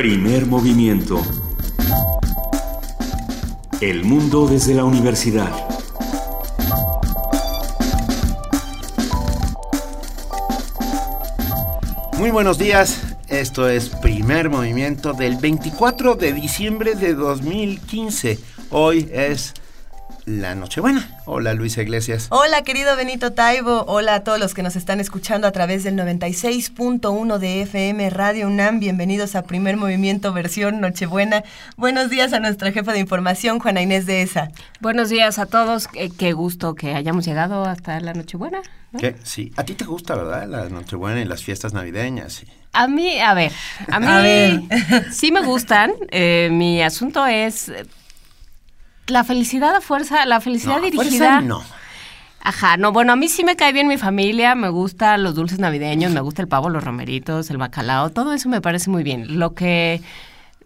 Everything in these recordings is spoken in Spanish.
Primer movimiento. El mundo desde la universidad. Muy buenos días. Esto es Primer Movimiento del 24 de diciembre de 2015. Hoy es la Nochebuena. Hola Luisa Iglesias. Hola querido Benito Taibo, hola a todos los que nos están escuchando a través del 96.1 de FM Radio UNAM. Bienvenidos a Primer Movimiento versión Nochebuena. Buenos días a nuestra jefa de información, Juana Inés de ESA. Buenos días a todos. Qué, gusto que hayamos llegado hasta la Nochebuena. ¿Qué? Sí, a ti te gusta, ¿verdad? La Nochebuena y las fiestas navideñas. A mí, a ver, a mí sí me gustan. Eh, mi asunto es la felicidad a fuerza, la felicidad dirigida. no. Ajá, no, bueno, a mí sí me cae bien mi familia, me gustan los dulces navideños, me gusta el pavo, los romeritos, el bacalao, todo eso me parece muy bien. Lo que,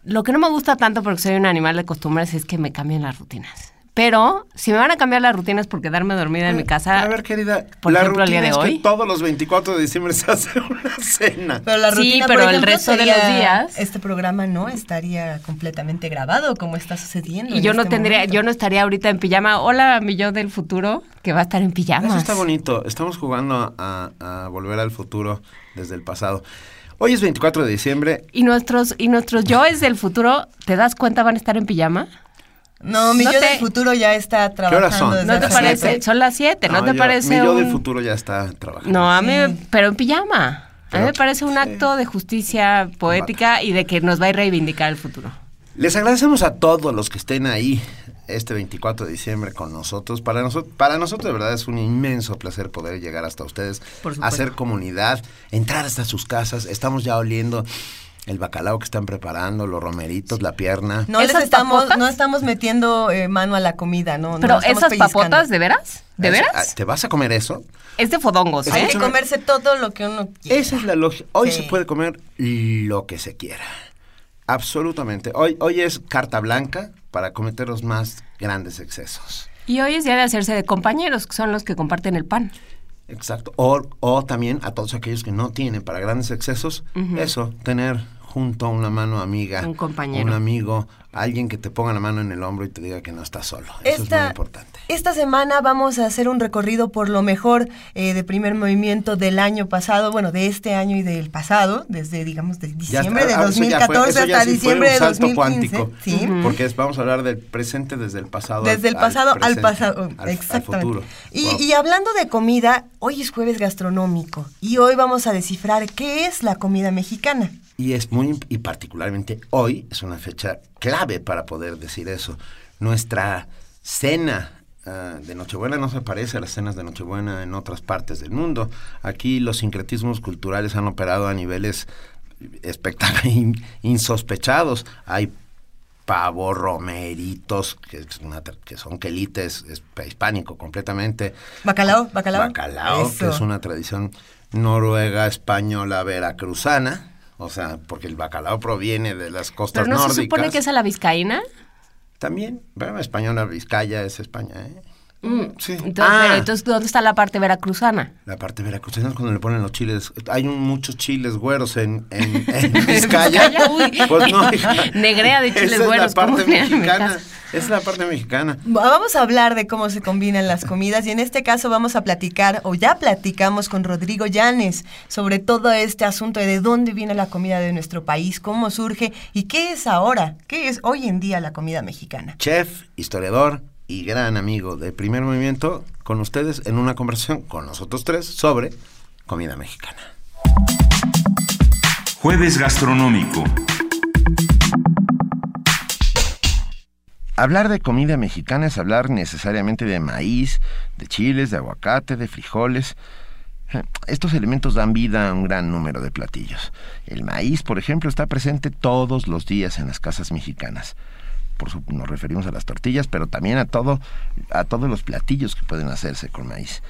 lo que no me gusta tanto porque soy un animal de costumbres es que me cambien las rutinas. Pero si me van a cambiar las rutinas por quedarme dormida en mi casa. A ver, querida, por la ejemplo, el día de hoy. Que todos los 24 de diciembre se hace una cena. Pero la rutina, sí, pero el resto de los días. Este programa no estaría completamente grabado como está sucediendo. Y yo no este tendría, yo no estaría ahorita en pijama. Hola, mi yo del futuro, que va a estar en pijama. Eso está bonito. Estamos jugando a, a volver al futuro desde el pasado. Hoy es 24 de diciembre. ¿Y nuestros, y nuestros yoes del futuro, te das cuenta, van a estar en pijama? No, mi yo del futuro ya está trabajando. ¿Qué son? ¿No te parece? Son las 7, ¿no, te parece? Mi yo del futuro ya está trabajando. No, a mí, pero en pijama. a mí me parece un acto de justicia poética y de que nos va a reivindicar el futuro. Les agradecemos a todos los que estén ahí este 24 de diciembre con nosotros. Para, nosotros para nosotros de verdad es un inmenso placer poder llegar hasta ustedes, hacer comunidad, entrar hasta sus casas. Estamos ya oliendo el bacalao que están preparando, los romeritos, la pierna. No les estamos, no estamos metiendo eh, mano a la comida, ¿no? Pero esas papotas, ¿de veras? ¿De veras? ¿Te vas a comer eso? Es de fodongos, ¿eh? Hay que comerse todo lo que uno quiera. Esa es la lógica. Hoy se puede comer lo que se quiera. Absolutamente. Hoy, hoy es carta blanca para cometer los más grandes excesos. Y hoy es día de hacerse de compañeros, que son los que comparten el pan. Exacto. O, o también a todos aquellos que no tienen para grandes excesos, eso, tener junto a una mano amiga, un compañero, un amigo, alguien que te ponga la mano en el hombro y te diga que no estás solo. Eso es muy importante. Esta semana vamos a hacer un recorrido por lo mejor eh, de primer movimiento del año pasado, bueno, de este año y del pasado, desde, digamos, de diciembre de 2014 ah, hasta diciembre de 2015. ¿sí? Porque vamos a hablar del presente desde el pasado. Desde el pasado al, pasado, exactamente. Y, y hablando de comida, hoy es jueves gastronómico y hoy vamos a descifrar qué es la comida mexicana. Y es muy, y particularmente hoy, es una fecha clave para poder decir eso. Nuestra cena ah, de Nochebuena no se parece a las cenas de Nochebuena en otras partes del mundo. Aquí los sincretismos culturales han operado a niveles espectaculares, insospechados. Hay pavo, romeritos, que, que son quelites, es prehispánico completamente. Bacalao, bacalao. Bacalao, que es una tradición noruega, española, veracruzana. O sea, porque el bacalao proviene de las costas ¿Pero no se supone que es a la vizcaína? También, bueno, española, Vizcaya es España, ¿eh? Mm, sí. Entonces, ah. entonces, ¿dónde está la parte veracruzana? La parte veracruzana es cuando le ponen los chiles. Hay muchos chiles güeros en, en, en Vizcaya. pues no, Negrea de chiles esa güeros. Es la parte mexicana. Es la parte mexicana. Vamos a hablar de cómo se combinan las comidas y en este caso vamos a platicar, o ya platicamos con Rodrigo Llanes sobre todo este asunto de, de dónde viene la comida de nuestro país, cómo surge y qué es ahora, qué es hoy en día la comida mexicana. Chef, historiador, y gran amigo de Primer Movimiento, con ustedes en una conversación con nosotros tres sobre comida mexicana. Jueves Gastronómico. Hablar de comida mexicana es hablar necesariamente de maíz, de chiles, de aguacate, de frijoles. Estos elementos dan vida a un gran número de platillos. El maíz, por ejemplo, está presente todos los días en las casas mexicanas por su, nos referimos a las tortillas, pero también a todo, a todos los platillos que pueden hacerse con maíz.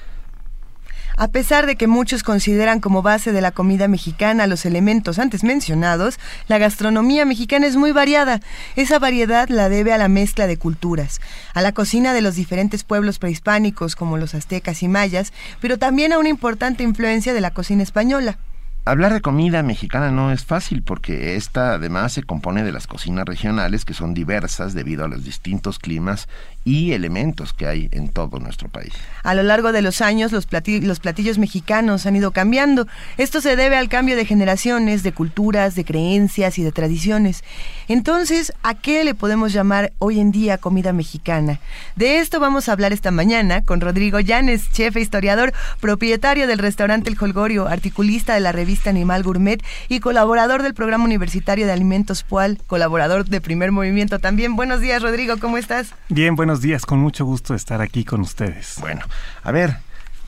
A pesar de que muchos consideran como base de la comida mexicana los elementos antes mencionados, la gastronomía mexicana es muy variada. Esa variedad la debe a la mezcla de culturas, a la cocina de los diferentes pueblos prehispánicos como los aztecas y mayas, pero también a una importante influencia de la cocina española. Hablar de comida mexicana no es fácil porque esta además se compone de las cocinas regionales que son diversas debido a los distintos climas y elementos que hay en todo nuestro país. A lo largo de los años los, los platillos mexicanos han ido cambiando. Esto se debe al cambio de generaciones, de culturas, de creencias y de tradiciones. Entonces, ¿a qué le podemos llamar hoy en día comida mexicana? De esto vamos a hablar esta mañana con Rodrigo Llanes, chef e historiador, propietario del restaurante El Holgorio, articulista de la revista Animal Gourmet y colaborador del programa universitario de alimentos PUAL, colaborador de Primer Movimiento también. Buenos días, Rodrigo, ¿cómo estás? Bien, buenos días, con mucho gusto estar aquí con ustedes. Bueno, a ver,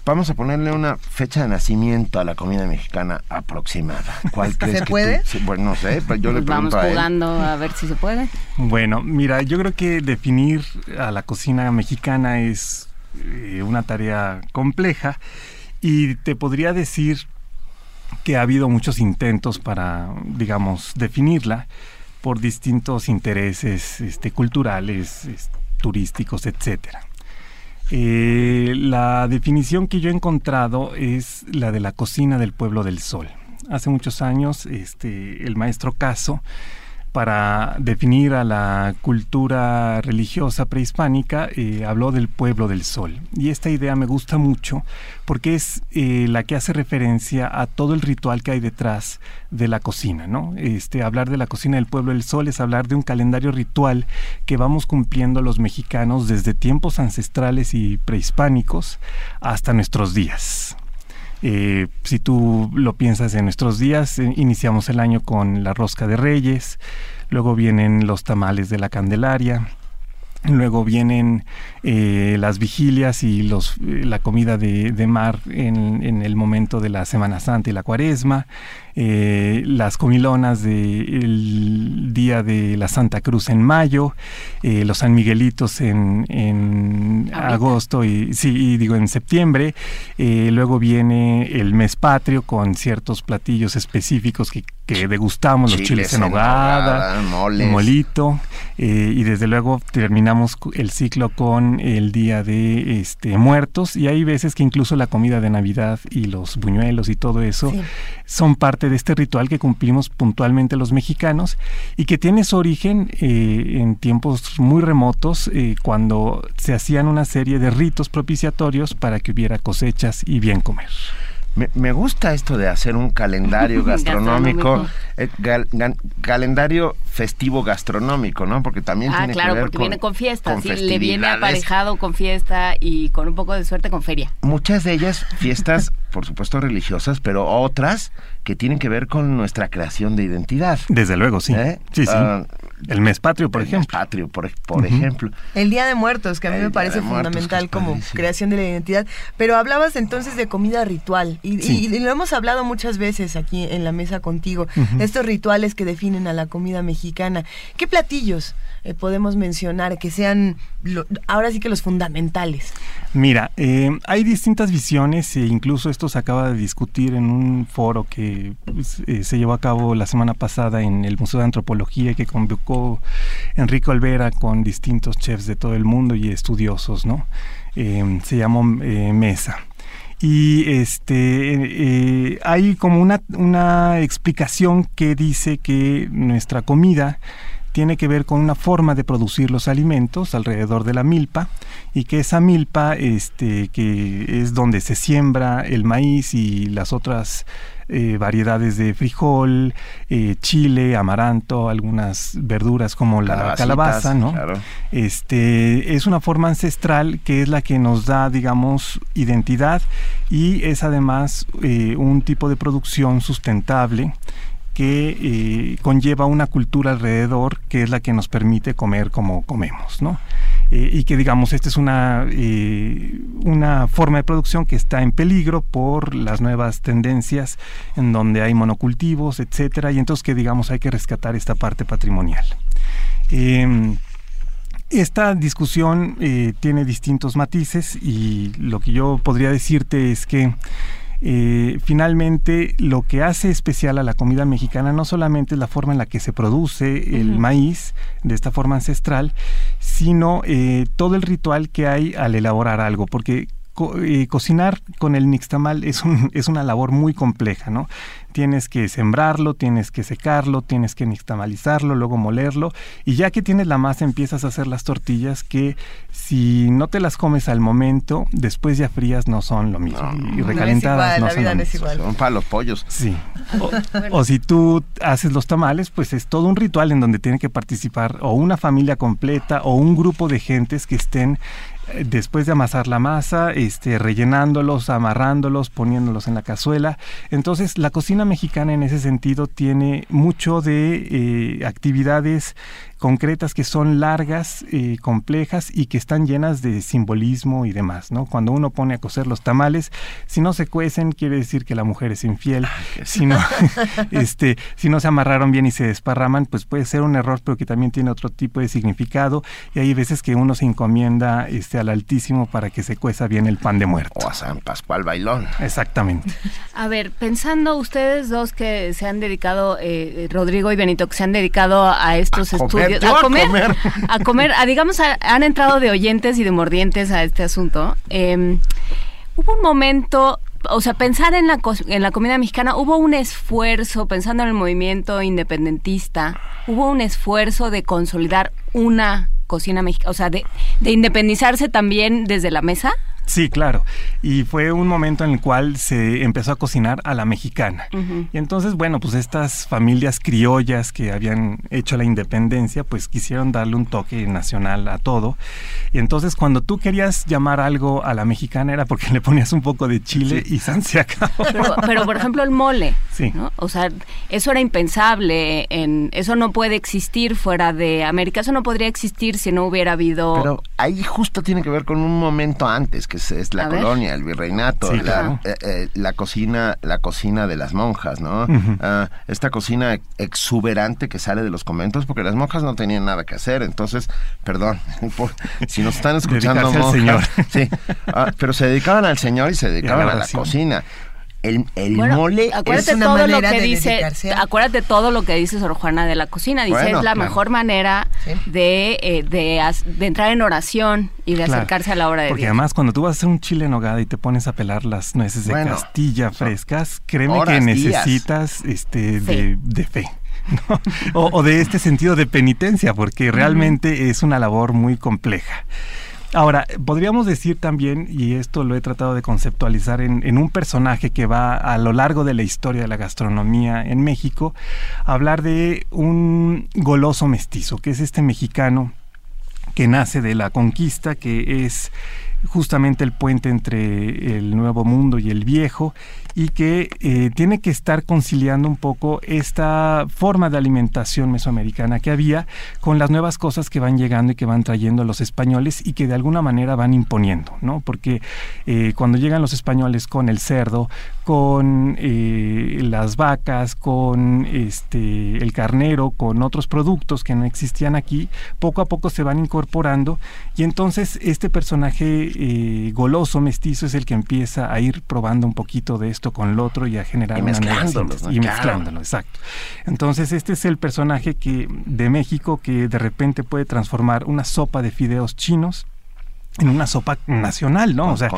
vamos a ponerle una fecha de nacimiento a la comida mexicana aproximada. ¿Cuál crees ¿Se puede? bueno, no sé, pero yo le pregunto Vamos jugando a, ver si se puede. Bueno, mira, yo creo que definir a la cocina mexicana es eh, una tarea compleja y te podría decir que ha habido muchos intentos para, digamos, definirla por distintos intereses este, culturales, turísticos, etcétera. Eh, la definición que yo he encontrado es la de la cocina del pueblo del sol. Hace muchos años, este, el maestro Caso para definir a la cultura religiosa prehispánica, eh, habló del pueblo del sol. Y esta idea me gusta mucho porque es eh, la que hace referencia a todo el ritual que hay detrás de la cocina. ¿no? Este, hablar de la cocina del pueblo del sol es hablar de un calendario ritual que vamos cumpliendo los mexicanos desde tiempos ancestrales y prehispánicos hasta nuestros días. Eh, si tú lo piensas en nuestros días, eh, iniciamos el año con la rosca de reyes, luego vienen los tamales de la Candelaria, Luego vienen eh, las vigilias y los, la comida de, mar en, el momento de la Semana Santa y la Cuaresma. Eh, las comilonas del día de la Santa Cruz en mayo, eh, los San Miguelitos en, agosto y sí, digo en septiembre. Eh, luego viene el mes patrio con ciertos platillos específicos que, degustamos, los chiles en hogada, molito, y desde luego terminamos el ciclo con el día de este muertos y hay veces que incluso la comida de Navidad y los buñuelos y todo eso son parte de este ritual que cumplimos puntualmente los mexicanos y que tiene su origen eh, en tiempos muy remotos eh, cuando se hacían una serie de ritos propiciatorios para que hubiera cosechas y bien comer. Me, gusta esto de hacer un calendario gastronómico, eh, calendario festivo gastronómico, ¿no? Porque también ah, tiene claro, que ver porque viene con fiesta, sí, le viene aparejado con fiesta y con un poco de suerte con feria. Muchas de ellas fiestas, por supuesto, religiosas, pero otras que tienen que ver con nuestra creación de identidad. Desde luego, sí. ¿Eh? Sí, sí. Ah, el mes patrio, por ejemplo. patrio, por, ejemplo. El Día de Muertos, que a mí me parece fundamental como creación de la identidad. Pero hablabas entonces de comida ritual y, lo hemos hablado muchas veces aquí en la mesa contigo. Estos rituales que definen a la comida mexicana. ¿Qué platillos eh, podemos mencionar que sean ahora sí que los fundamentales? Mira, eh, hay distintas visiones e incluso esto se acaba de discutir en un foro que pues, eh, se llevó a cabo la semana pasada en el Museo de Antropología que convocó Enrico Olvera con distintos chefs de todo el mundo y estudiosos, ¿no? Eh, se llamó Mesa y este hay como una, una explicación que dice que nuestra comida tiene que ver con una forma de producir los alimentos alrededor de la milpa y que esa milpa este que es donde se siembra el maíz y las otras eh, variedades de frijol, eh, chile, amaranto, algunas verduras como la calabaza, ¿no? Este es una forma ancestral que es la que nos da, digamos, identidad y es además eh, un tipo de producción sustentable que eh, conlleva una cultura alrededor que es la que nos permite comer como comemos, ¿no? Eh, y que digamos, esta es una, eh, una forma de producción que está en peligro por las nuevas tendencias en donde hay monocultivos, etcétera, y entonces que digamos hay que rescatar esta parte patrimonial. Em, esta discusión tiene distintos matices y lo que yo podría decirte es que eh, finalmente lo que hace especial a la comida mexicana no solamente es la forma en la que se produce el maíz de esta forma ancestral, sino eh, todo el ritual que hay al elaborar algo, porque eh, cocinar con el nixtamal es, un, es una labor muy compleja, ¿no? Tienes que sembrarlo, tienes que secarlo, tienes que nixtamalizarlo, luego molerlo y ya que tienes la masa empiezas a hacer las tortillas que si no te las comes al momento, después ya frías no son lo mismo y recalentadas no, son lo mismo. Son para los pollos. Sí. O, si tú haces los tamales, pues es todo un ritual en donde tiene que participar o una familia completa o un grupo de gentes que estén después de amasar la masa, este, rellenándolos, amarrándolos, poniéndolos en la cazuela. Entonces, la cocina mexicana en ese sentido tiene mucho de eh, actividades concretas que son largas, eh, complejas y que están llenas de simbolismo y demás, ¿no? Cuando uno pone a cocer los tamales, si no se cuecen, quiere decir que la mujer es infiel. Si no, este, si no se amarraron bien y se desparraman, pues puede ser un error, pero que también tiene otro tipo de significado. Y hay veces que uno se encomienda este, al Altísimo para que se cueza bien el pan de muerto. O a San Pascual Bailón. Exactamente. A ver, pensando ustedes dos que se han dedicado, eh, Rodrigo y Benito, que se han dedicado a estos estudios a, comer, a comer, a digamos, han entrado de oyentes y de mordientes a este asunto. Em, hubo un momento o sea, pensar en la, en la comida mexicana, hubo un esfuerzo, pensando en el movimiento independentista, hubo un esfuerzo de consolidar una cocina mexicana, o sea, de, de independizarse también desde la mesa. Sí, claro. Y fue un momento en el cual se empezó a cocinar a la mexicana. Y entonces, bueno, pues estas familias criollas que habían hecho la independencia, pues quisieron darle un toque nacional a todo. Y entonces cuando tú querías llamar algo a la mexicana era porque le ponías un poco de chile y san se acabó. Pero, por ejemplo el mole, sí. O sea, eso era impensable, en, eso no puede existir fuera de América, eso no podría existir si no hubiera habido... Pero ahí justo tiene que ver con un momento antes, que es, la colonia, el virreinato, la, eh, eh, la, cocina, la cocina de las monjas, ¿no? Ah, esta cocina exuberante que sale de los conventos, porque las monjas no tenían nada que hacer, entonces, perdón, si nos están escuchando monjas, sí, ah, pero se dedicaban al Señor y se dedicaban a la cocina el, el mole acuérdate es una todo manera lo que de dice acuérdate todo lo que dice Sor Juana de la cocina. Dice es la mejor manera de, eh, de, de, entrar en oración y de acercarse a la hora de porque además cuando tú vas a hacer un chile en nogada y te pones a pelar las nueces de Castilla frescas créeme que necesitas este de, de fe o, o de este sentido de penitencia porque realmente es una labor muy compleja Ahora, podríamos decir también, y esto lo he tratado de conceptualizar en, un personaje que va a lo largo de la historia de la gastronomía en México, hablar de un goloso mestizo, que es este mexicano que nace de la conquista, que es justamente el puente entre el nuevo mundo y el viejo y que eh, tiene que estar conciliando un poco esta forma de alimentación mesoamericana que había con las nuevas cosas que van llegando y que van trayendo los españoles y que de alguna manera van imponiendo, ¿no? Porque eh, cuando llegan los españoles con el cerdo, con eh, las vacas, con este el carnero, con otros productos que no existían aquí, poco a poco se van incorporando y entonces este personaje goloso mestizo es el que empieza a ir probando un poquito de esto con lo otro y a generar y una Y mezclándolo, exacto. Entonces, este es el personaje que de México que de repente puede transformar una sopa de fideos chinos en una sopa nacional, ¿no? o sea,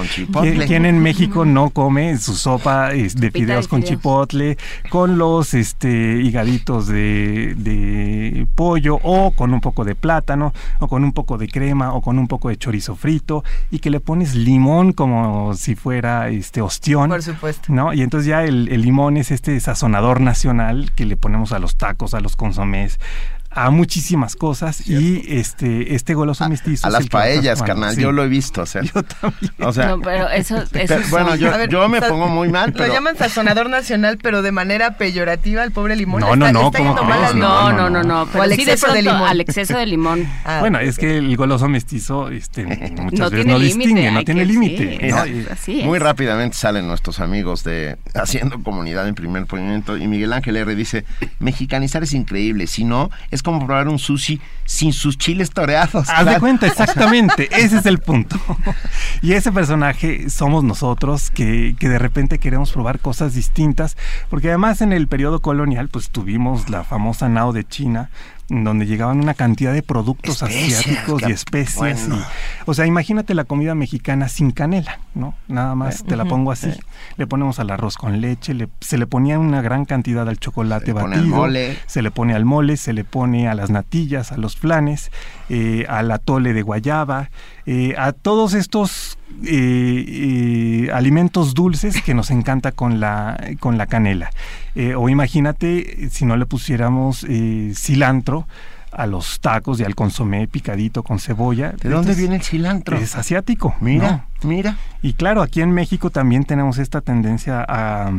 ¿quién, en México no come su sopa de fideos con chipotle, con los este higaditos de, de, pollo o con un poco de plátano o con un poco de crema o con un poco de chorizo frito y que le pones limón como si fuera este ostión. Por supuesto. ¿No? Y entonces ya el, el limón es este sazonador nacional que le ponemos a los tacos, a los consomés, a muchísimas cosas y este este goloso mestizo a, las paellas carnal yo lo he visto o sea yo también. O sea no, pero eso, eso bueno yo, yo me pongo muy mal pero... lo llaman sazonador nacional pero de manera peyorativa al pobre limón. No no no no, no, no no no pero al exceso de limón. al exceso de limón. Ah, bueno es que el goloso mestizo este muchas veces no distingue no tiene límite muy rápidamente salen nuestros amigos de haciendo comunidad en primer movimiento y Miguel Ángel R dice mexicanizar es increíble si no es es como probar un sushi sin sus chiles toreados. Haz de cuenta, exactamente. ese es el punto. y ese personaje somos nosotros que, que, de repente queremos probar cosas distintas, porque además en el periodo colonial, pues tuvimos la famosa nao de China, donde llegaban una cantidad de productos Especias, asiáticos y especias. bueno. y- o sea, imagínate la comida mexicana sin canela, ¿no? Nada más te la pongo así. Le ponemos al arroz con leche, le- se le ponía una gran cantidad al chocolate Se le pone al batido, mole. se le pone al mole, se le pone a las natillas, a los flanes, eh, al atole de guayaba, eh, a todos estos eh, eh, alimentos dulces que nos encanta con la, con la canela. Eh, o imagínate si no le pusiéramos eh, cilantro a los tacos y al consomé picadito con cebolla. ¿De dónde Entonces, viene el cilantro? Es asiático. Mira, ¿no? mira. Y claro, aquí en México también tenemos esta tendencia a,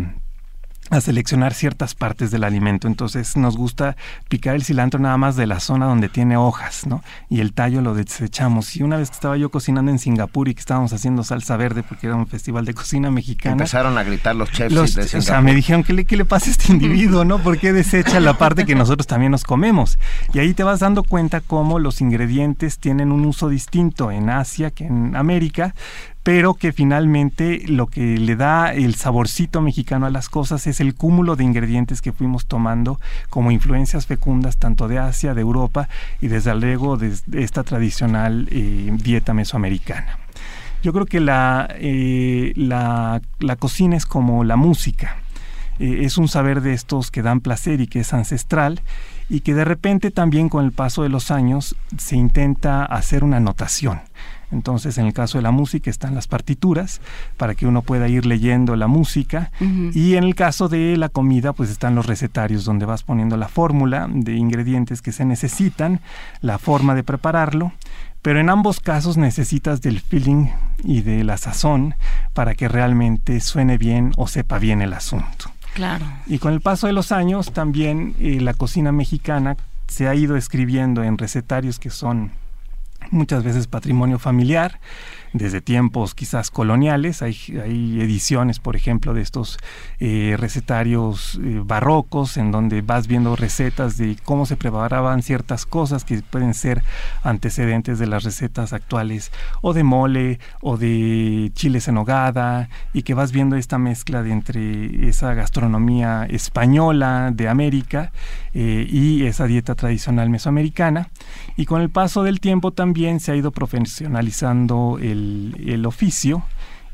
a seleccionar ciertas partes del alimento. Entonces nos gusta picar el cilantro nada más de la zona donde tiene hojas, ¿no? Y el tallo lo desechamos. Y una vez que estaba yo cocinando en Singapur y que estábamos haciendo salsa verde porque era un festival de cocina mexicana. Empezaron a gritar los chefs Los- de o sea, me dijeron, ¿qué le, ¿qué le pasa a este individuo? ¿no? ¿Por qué desecha la parte que nosotros también nos comemos? Y ahí te vas dando cuenta cómo los ingredientes tienen un uso distinto en Asia que en América, pero que finalmente lo que le da el saborcito mexicano a las cosas es el cúmulo de ingredientes que fuimos tomando como influencias fecundas tanto de Asia, de Europa y desde luego de esta tradicional eh, dieta mesoamericana. Yo creo que la, eh, la, la cocina es como la música. Eh, es un saber de estos que dan placer y que es ancestral y que de repente también con el paso de los años se intenta hacer una notación. Entonces, en el caso de la música están las partituras para que uno pueda ir leyendo la música y en el caso de la comida, pues están los recetarios donde vas poniendo la fórmula de ingredientes que se necesitan, la forma de prepararlo, pero en ambos casos necesitas del feeling y de la sazón para que realmente suene bien o sepa bien el asunto. Claro. Y con el paso de los años también eh, la cocina mexicana se ha ido escribiendo en recetarios que son muchas veces patrimonio familiar, desde tiempos quizás coloniales. Hay, ediciones, por ejemplo, de estos eh, recetarios eh, barrocos, en donde vas viendo recetas de cómo se preparaban ciertas cosas que pueden ser antecedentes de las recetas actuales, o de mole, o de chiles en nogada, y que vas viendo esta mezcla de entre esa gastronomía española de América eh, y esa dieta tradicional mesoamericana. Y con el paso del tiempo también se ha ido profesionalizando el, el oficio.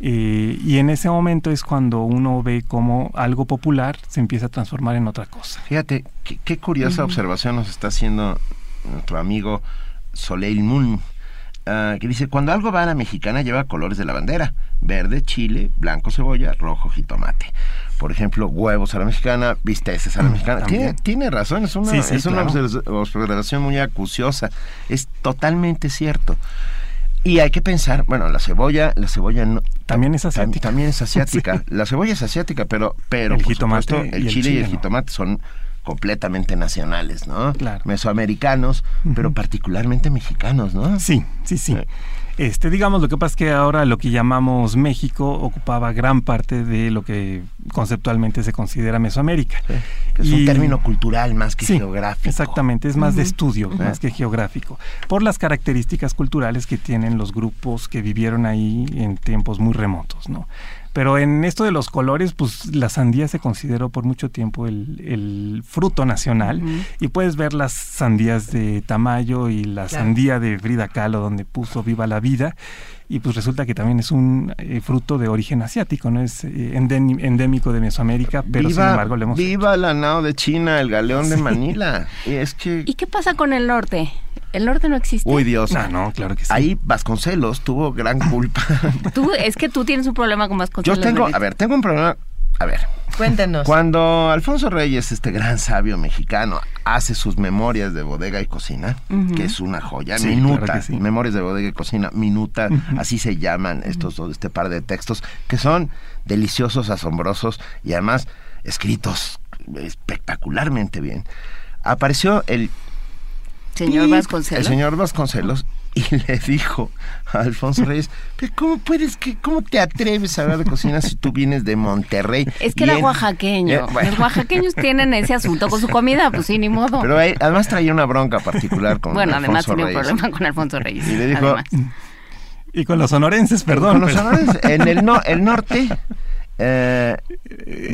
eh, y en ese momento es cuando uno ve cómo algo popular se empieza a transformar en otra cosa. Fíjate, qué, qué curiosa observación nos está haciendo nuestro amigo Soleil Moon, ah, que dice, cuando algo va a la mexicana lleva colores de la bandera, verde, chile, blanco, cebolla, rojo, jitomate. Por ejemplo, huevos a la mexicana, bisteces a la mexicana. Tiene, tiene razón, es una, Sí, sí, es una claro. observación muy acuciosa. Es totalmente cierto. Y hay que pensar, bueno, la cebolla, la cebolla no, También es tam- asiática. También es asiática. Sí. La cebolla es asiática, pero, pero El por jitomate supuesto, el chile y el jitomate son completamente nacionales, ¿no? Claro. Mesoamericanos, pero particularmente mexicanos, ¿no? Sí, sí, sí. Este, digamos, lo que pasa es que ahora lo que llamamos México ocupaba gran parte de lo que conceptualmente se considera Mesoamérica. Sí, es un Y- término cultural más que Sí, geográfico. Exactamente, es más de estudio, más que geográfico, por las características culturales que tienen los grupos que vivieron ahí en tiempos muy remotos, ¿no? Pero en esto de los colores, pues la sandía se consideró por mucho tiempo el, el fruto nacional y puedes ver las sandías de Tamayo y la Claro. sandía de Frida Kahlo donde puso Viva la Vida y pues resulta que también es un eh, fruto de origen asiático, no es eh, endémi- endémico de Mesoamérica, pero sin embargo le hemos viva la nao de China, el galeón de Manila. Y es que... ¿Y qué pasa con el norte? ¿El norte no existe? Uy, Dios. Ah, no, claro que sí. Ahí Vasconcelos tuvo gran culpa. Tú, es que tú tienes un problema con más cosas. Yo tengo, a ver, tengo un problema. A ver, Cuéntenos. Cuando Alfonso Reyes, este gran sabio mexicano, hace sus memorias de bodega y cocina, que es una joya, Sí, minuta, claro sí. memorias de bodega y cocina, minuta, así se llaman estos dos, este par de textos, que son deliciosos, asombrosos y además escritos espectacularmente bien. Apareció el Señor Vasconcelos. El señor Vasconcelos y le dijo a Alfonso Reyes, "Pero ¿cómo puedes, que, cómo te atreves a hablar de cocina si tú vienes de Monterrey? Es que Y era en- oaxaqueño. Bueno. Los oaxaqueños tienen ese asunto con su comida, pues sí, ni modo. Pero ahí- además traía una bronca particular con bueno, además Alfonso tenía un Reyes. problema con Alfonso Reyes. Y le dijo- además. Y con los sonorenses, perdón. Con los pero- honores, en el, no, el norte, eh,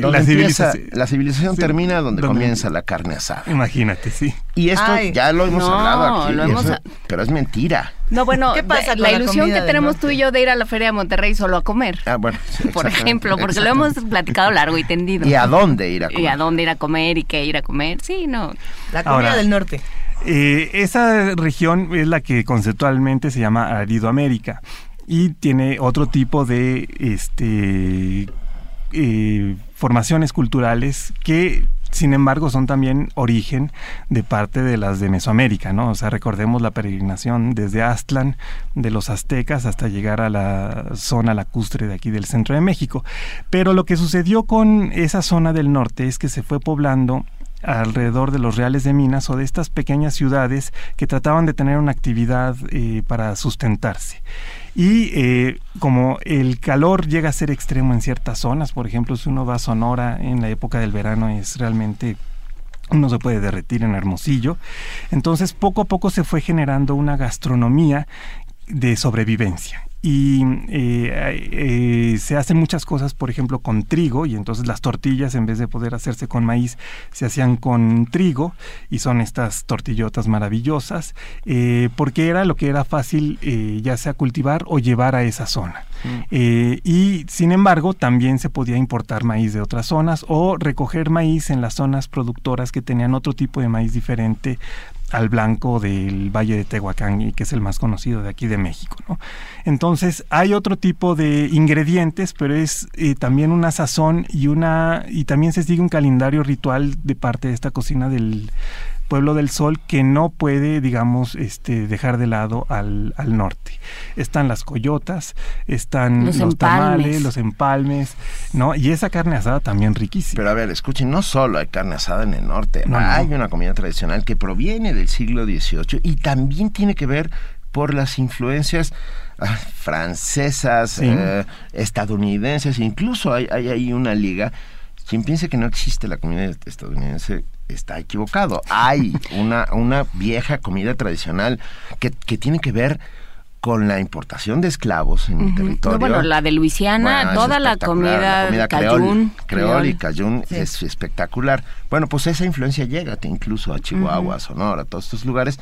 Donde la, empieza- la civilización Sí, termina donde, donde- comienza la carne asada. Imagínate, sí. Y esto Ay. ya lo hemos No, hablado aquí, hemos eso- a- pero es mentira. No, bueno, ¿Qué pasa la la ilusión que tenemos norte? tú y yo de ir a la Feria de Monterrey solo a comer. Ah, bueno, sí, por ejemplo, porque lo hemos platicado largo y tendido. ¿Y a dónde ir a comer? Y a dónde ir a comer y qué ir a comer. Sí, no. La comida Ahora- del norte. Eh, esa región es la que conceptualmente se llama Aridoamérica y tiene otro tipo de este, eh, formaciones culturales que sin embargo son también origen de parte de las de Mesoamérica, ¿no? O sea, recordemos la peregrinación desde Aztlán de los aztecas hasta llegar a la zona lacustre de aquí del centro de México. Pero lo que sucedió con esa zona del norte es que se fue poblando alrededor de los reales de minas o de estas pequeñas ciudades que trataban de tener una actividad eh, para sustentarse. Y eh, como el calor llega a ser extremo en ciertas zonas, por ejemplo, si uno va a Sonora en la época del verano es realmente uno se puede derretir en Hermosillo. Entonces, poco a poco se fue generando una gastronomía de sobrevivencia. Y eh, eh, se hacen muchas cosas, por ejemplo, con trigo, y entonces las tortillas, en vez de poder hacerse con maíz, se hacían con trigo, y son estas tortillotas maravillosas, eh, porque era lo que era fácil, eh, ya sea cultivar o llevar a esa zona. Eh, y sin embargo, también se podía importar maíz de otras zonas o recoger maíz en las zonas productoras que tenían otro tipo de maíz diferente al blanco del Valle de Tehuacán, y que es el más conocido de aquí de México. ¿no? Entonces, hay otro tipo de ingredientes, pero es eh, también una sazón y una y también se sigue un calendario ritual de parte de esta cocina del Pueblo del Sol que no puede, digamos, este, dejar de lado al, al norte. Están las coyotas, están Los los, tamales, los empalmes, ¿no? Y esa carne asada también riquísima. Pero a ver, escuchen, no solo hay carne asada en el norte, No, no. hay una comida tradicional que proviene del siglo XVIII y también tiene que ver por las influencias ah, francesas, Sí. eh, estadounidenses, incluso hay, hay ahí una liga. Quien piense que no existe la comida estadounidense está equivocado. Hay una, una vieja comida tradicional que, que tiene que ver con la importación de esclavos en el territorio. No, bueno, la de Luisiana, Bueno, toda la comida, La comida creol, creol y Sí. es espectacular. Bueno, pues esa influencia llega incluso a Chihuahua, Sonora, a todos estos lugares.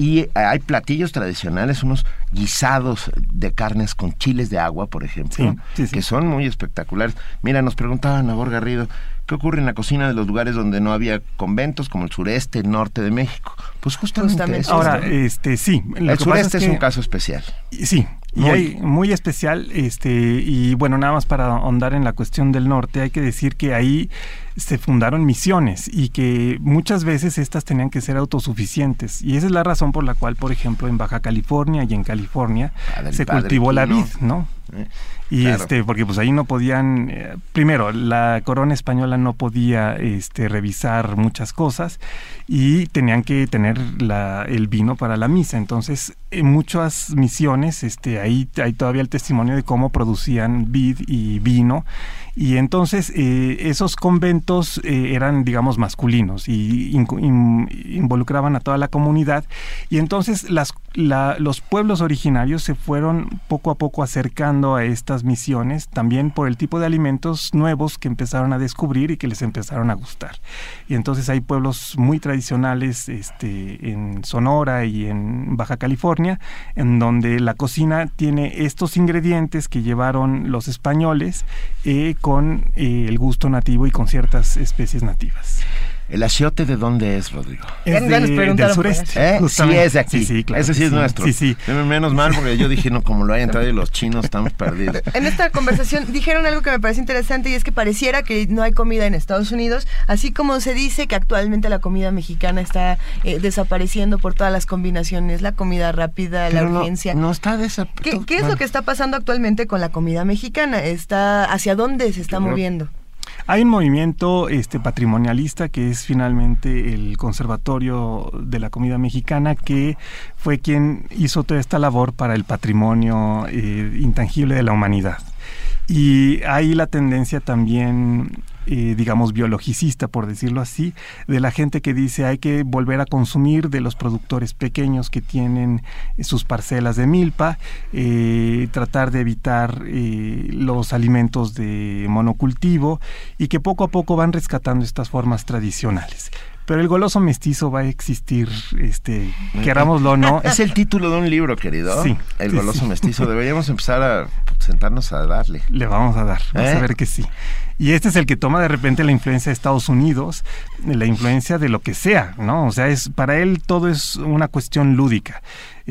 Y eh, hay platillos tradicionales, unos guisados de carnes con chiles de agua, por ejemplo, Sí, sí, sí. que son muy espectaculares. Mira, nos preguntaba Nabor Garrido, ¿qué ocurre en la cocina de los lugares donde no había conventos, como el sureste, el norte de México? Pues justamente, Justamente. eso. Ahora, este, sí. el sureste es, que- un caso especial. Sí, y Muy. hay muy especial, este, y bueno, nada más para ahondar en la cuestión del norte, hay que decir que ahí se fundaron misiones y que muchas veces estas tenían que ser autosuficientes. Y esa es la razón por la cual, por ejemplo, en Baja California y en California Padre- se padre cultivó la vid, ¿no? ¿eh? Y Claro. este, porque pues ahí no podían, eh, primero, la corona española no podía este, revisar muchas cosas y tenían que tener la, el vino para la misa. Entonces, en muchas misiones, este, ahí hay todavía el testimonio de cómo producían vid y vino. Y entonces eh, esos conventos eh, eran, digamos, masculinos y involucraban a toda la comunidad. Y entonces las, los pueblos originarios se fueron poco a poco acercando a estas misiones, también por el tipo de alimentos nuevos que empezaron a descubrir y que les empezaron a gustar. Y entonces hay pueblos muy tradicionales este, en Sonora y en Baja California, en donde la cocina tiene estos ingredientes que llevaron los españoles eh, con eh, el gusto nativo y con ciertas especies nativas. ¿El achiote de dónde es, Rodrigo? Es de- del sureste. ¿Eh? Sí es de aquí. Sí, sí, claro Ese sí es nuestro. Sí, sí. Menos mal porque yo dije, no, como lo hayan traído los chinos, estamos perdidos. En esta conversación dijeron algo que me parece interesante y es que pareciera que no hay comida en Estados Unidos, así como se dice que actualmente la comida mexicana está eh, desapareciendo por todas las combinaciones, la comida rápida, la no- urgencia. No, está de esa... ¿Qué, qué es lo que está pasando actualmente con la comida mexicana? Está ¿Hacia dónde se está Yo creo- moviendo? Hay un movimiento este, patrimonialista que es finalmente el Conservatorio de la Comida Mexicana que fue quien hizo toda esta labor para el patrimonio eh, intangible de la humanidad. Y hay la tendencia también eh, digamos, biologicista, por decirlo así, de la gente que dice hay que volver a consumir de los productores pequeños que tienen sus parcelas de milpa, eh, tratar de evitar eh, los alimentos de monocultivo y que poco a poco van rescatando estas formas tradicionales pero el goloso mestizo va a existir, este, querámoslo o no. Es el título de un libro, querido. Sí. El goloso mestizo. Deberíamos empezar a sentarnos a darle. Le vamos a dar, vamos ¿Eh? a ver que sí. Y este es el que toma de repente la influencia de Estados Unidos, la influencia de lo que sea, ¿no? O sea, es para él todo es una cuestión lúdica.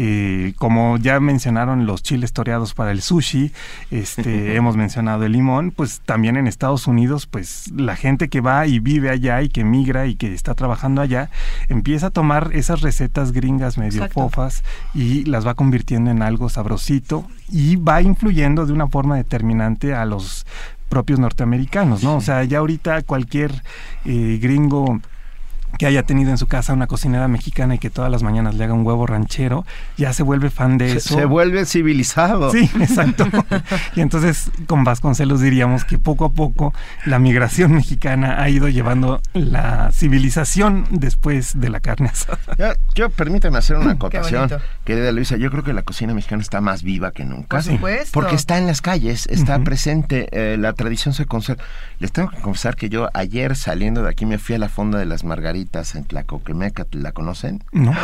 Eh, como ya mencionaron los chiles toreados para el sushi, este, hemos mencionado el limón, pues también en Estados Unidos, pues la gente que va y vive allá y que migra y que está trabajando allá, empieza a tomar esas recetas gringas medio Exacto. fofas y las va convirtiendo en algo sabrosito y va influyendo de una forma determinante a los propios norteamericanos, ¿no? O sea, ya ahorita cualquier eh, gringo que haya tenido en su casa una cocinera mexicana y que todas las mañanas le haga un huevo ranchero, ya se vuelve fan de Se, eso. se vuelve civilizado. Sí, exacto. y entonces con Vasconcelos diríamos que poco a poco la migración mexicana ha ido llevando la civilización después de la carne asada. Yo, yo permíteme hacer una acotación, querida Luisa. Yo creo que la cocina mexicana está más viva que nunca. Por supuesto. Porque está en las calles, está presente, eh, la tradición se conserva. Les tengo que confesar que yo ayer saliendo de aquí me fui a la fonda de las Margaritas en Tlacoquemeca, ¿la conocen? ¿No?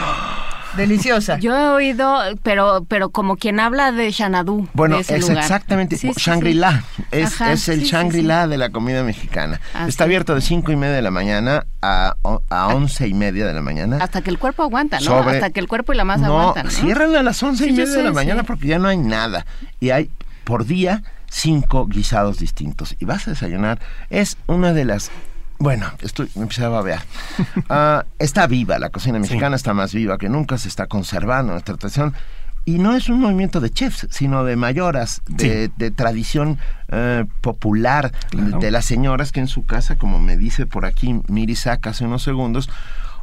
Deliciosa. Yo he oído, pero pero como quien habla de Xanadu. Bueno, de ese es lugar. exactamente Sí, sí, sí. Shangri-La. Es, Ajá, es el sí, sí, Shangri-La de la comida mexicana. Ah, Está sí. abierto de cinco y media de la mañana a, a once y media de la mañana. Hasta que el cuerpo aguanta, ¿no? Sobre- Hasta que el cuerpo y la masa no, aguantan, ¿no? cierran a las once y media de la mañana porque ya no hay nada. Y hay por día cinco guisados distintos. Y vas a desayunar. Es una de las... Bueno, estoy, me empecé a babear. Ah, está viva, la cocina mexicana está más viva que nunca, se está conservando nuestra tradición. Y no es un movimiento de chefs, sino de mayoras, de, de tradición eh, popular, Claro. de las señoras que en su casa, como me dice por aquí Miri Sack hace unos segundos,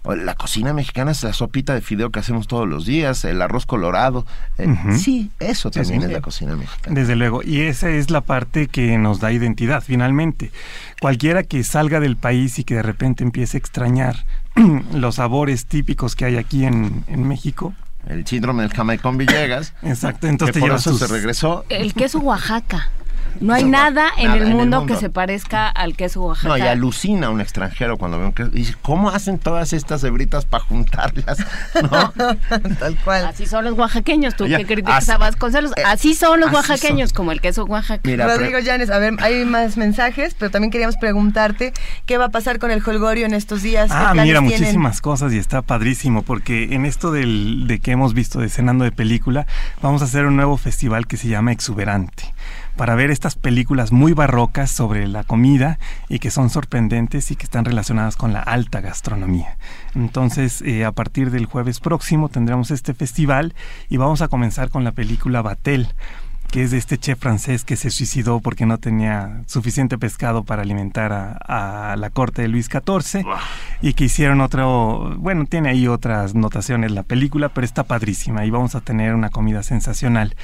la cocina mexicana es la sopita de fideo que hacemos todos los días, el arroz colorado. eh. Sí, eso también sí. es la cocina mexicana. Desde luego, y esa es la parte que nos da identidad finalmente. Cualquiera que salga del país y que de repente empiece a extrañar los sabores típicos que hay aquí en, en México, El síndrome del Jamaicón Villegas, exacto, que entonces te por eso se regresó. El queso Oaxaca. No hay nada en nada el en el mundo que se parezca al queso Oaxaca. No, y alucina un extranjero cuando ve un queso. Y dice, ¿cómo hacen todas estas hebritas para juntarlas? ¿No? Tal cual. Así son los oaxaqueños, tú Oye, que criticas así- a Vasconcelos. eh, Así son los así oaxaqueños, como el queso Oaxaca. Mira, Rodrigo Llanes, a ver, hay más mensajes, pero también queríamos preguntarte qué va a pasar con el Holgorio en estos días. ¿Qué Ah, mira, tienen? muchísimas cosas y está padrísimo porque en esto del, de que hemos visto de cenando de película, vamos a hacer un nuevo festival que se llama Exuberante para ver estas películas muy barrocas sobre la comida y que son sorprendentes y que están relacionadas con la alta gastronomía. Entonces, eh, a partir del jueves próximo tendremos este festival y vamos a comenzar con la película Batel que es de este chef francés que se suicidó porque no tenía suficiente pescado para alimentar a, la corte de Luis XIV y que hicieron otro, bueno, tiene ahí otras notaciones la película, pero está padrísima y vamos a tener una comida sensacional.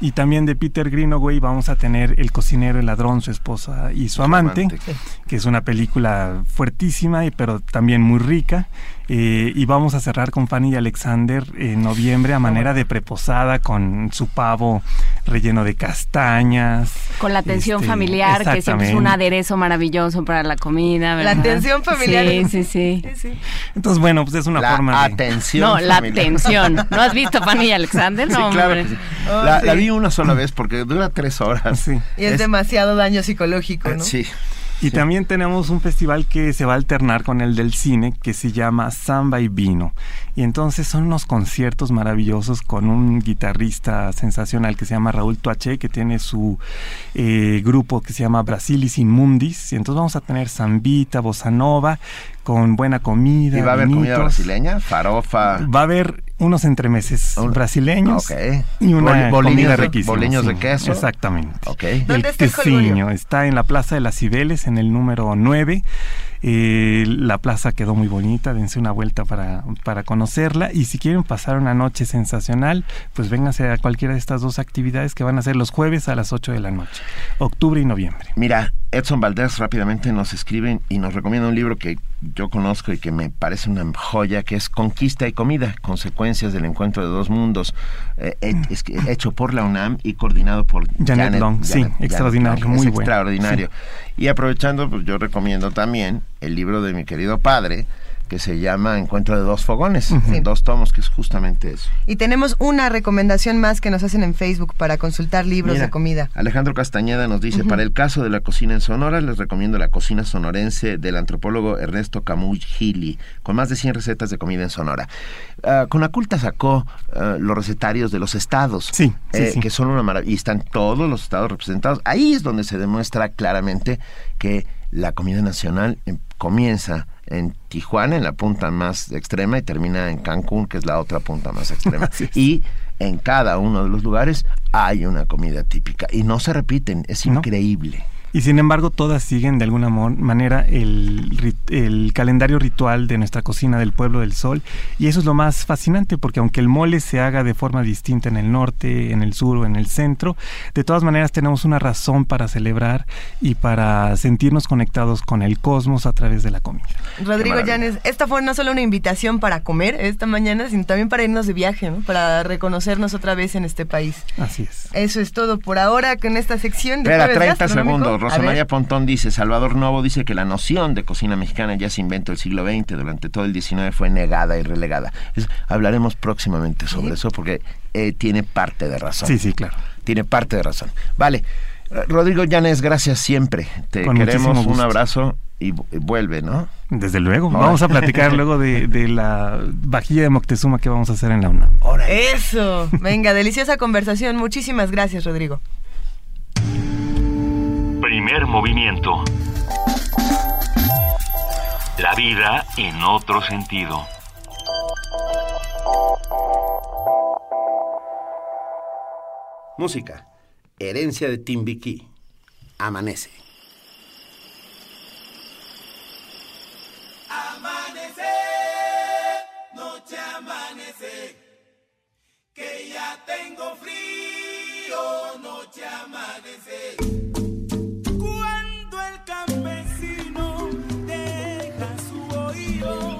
Y también de Peter Greenaway vamos a tener El cocinero, el ladrón, su esposa y su amante, amante. que es una película fuertísima, y, pero también muy rica. Eh, y vamos a cerrar con Fanny y Alexander en noviembre a manera de preposada con su pavo relleno de castañas. Con la atención Este, familiar, que siempre es un aderezo maravilloso para la comida. La ¿verdad? atención familiar. Sí, sí, sí. Sí, sí. Entonces, bueno, pues es una la forma de... atención. No, la atención. ¿No has visto Fanny y Alexander? Sí, No, claro que sí. Oh, la, sí. la vi una sola vez porque dura tres horas. Sí. Y es, Es- demasiado daño psicológico, ¿no? Sí. Y también tenemos un festival que se va a alternar con el del cine, que se llama Samba y Vino. Y entonces son unos conciertos maravillosos con un guitarrista sensacional que se llama Raúl Tuache, que tiene su eh, grupo que se llama Brasilis Inmundis. Y entonces vamos a tener zambita, bossa nova, con buena comida. ¿Y va a haber comida brasileña? Farofa. Va a haber unos entremeses Un- brasileños Ok. y una Bol- comida de- riquísima. boliños de sí, queso. Exactamente. Ok. ¿Dónde el está el? Teciño está en la Plaza de las Cibeles, en el número 9. Eh, la plaza quedó muy bonita, dense una vuelta para, para conocerla. Y si quieren pasar una noche sensacional, pues vénganse a cualquiera de estas dos actividades que van a ser los jueves a las 8 de la noche, octubre y noviembre. Mira, Edson Valdés rápidamente nos escribe y nos recomienda un libro que yo conozco y que me parece una joya, que es Conquista y Comida, Consecuencias del Encuentro de Dos Mundos, eh, hecho por la UNAM y coordinado por Janet, Long. sí, extraordinario, muy bueno. Extraordinario. Y aprovechando, pues yo recomiendo también el libro de mi querido padre, que se llama Encuentro de dos fogones, en dos tomos, que es justamente eso. Y tenemos una recomendación más que nos hacen en Facebook para consultar libros de comida. Alejandro Castañeda nos dice, para el caso de la cocina en Sonora, les recomiendo la cocina sonorense del antropólogo Ernesto Camus Gili, con más de 100 recetas de comida en Sonora. Uh, Conaculta sacó ah, los recetarios de los estados, sí, eh, que son una maravilla, y están todos los estados representados. Ahí es donde se demuestra claramente que la comida nacional em, comienza en Tijuana, en la punta más extrema, y termina en Cancún, que es la otra punta más extrema. y en cada uno de los lugares hay una comida típica. Y no se repiten, es increíble. Y sin embargo, todas siguen de alguna manera el, el, calendario ritual de nuestra cocina del pueblo del sol. Y eso es lo más fascinante, porque aunque el mole se haga de forma distinta en el norte, en el sur o en el centro, de todas maneras tenemos una razón para celebrar y para sentirnos conectados con el cosmos a través de la comida. Rodrigo Llanes, esta fue no solo una invitación para comer esta mañana, sino también para irnos de viaje, ¿no? para reconocernos otra vez en este país. Así es. Eso es todo por ahora con esta sección de Espera, 30 segundos. Rosa María Pontón dice, Salvador Novo dice que la noción de cocina mexicana ya se inventó el siglo XX, durante todo el XIX fue negada y relegada. hablaremos próximamente sobre eso porque eh, tiene parte de razón. Sí, sí, claro. Tiene parte de razón. Vale. Rodrigo Llanes, gracias siempre. Te queremos un abrazo y, vuelve, ¿no? Desde luego. Vamos a platicar luego de, de, la vajilla de Moctezuma que vamos a hacer en la UNAM. Eso. Venga, deliciosa conversación. Muchísimas gracias, Rodrigo. Primer movimiento. La vida en otro sentido. Música. Herencia de Timbiquí. Amanece. Amanece, noche amanece, que ya tengo frío, noche amanece. 기록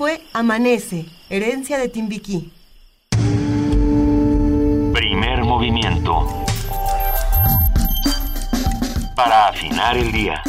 fue Amanece, herencia de Timbiquí. Primer movimiento. Para afinar el día.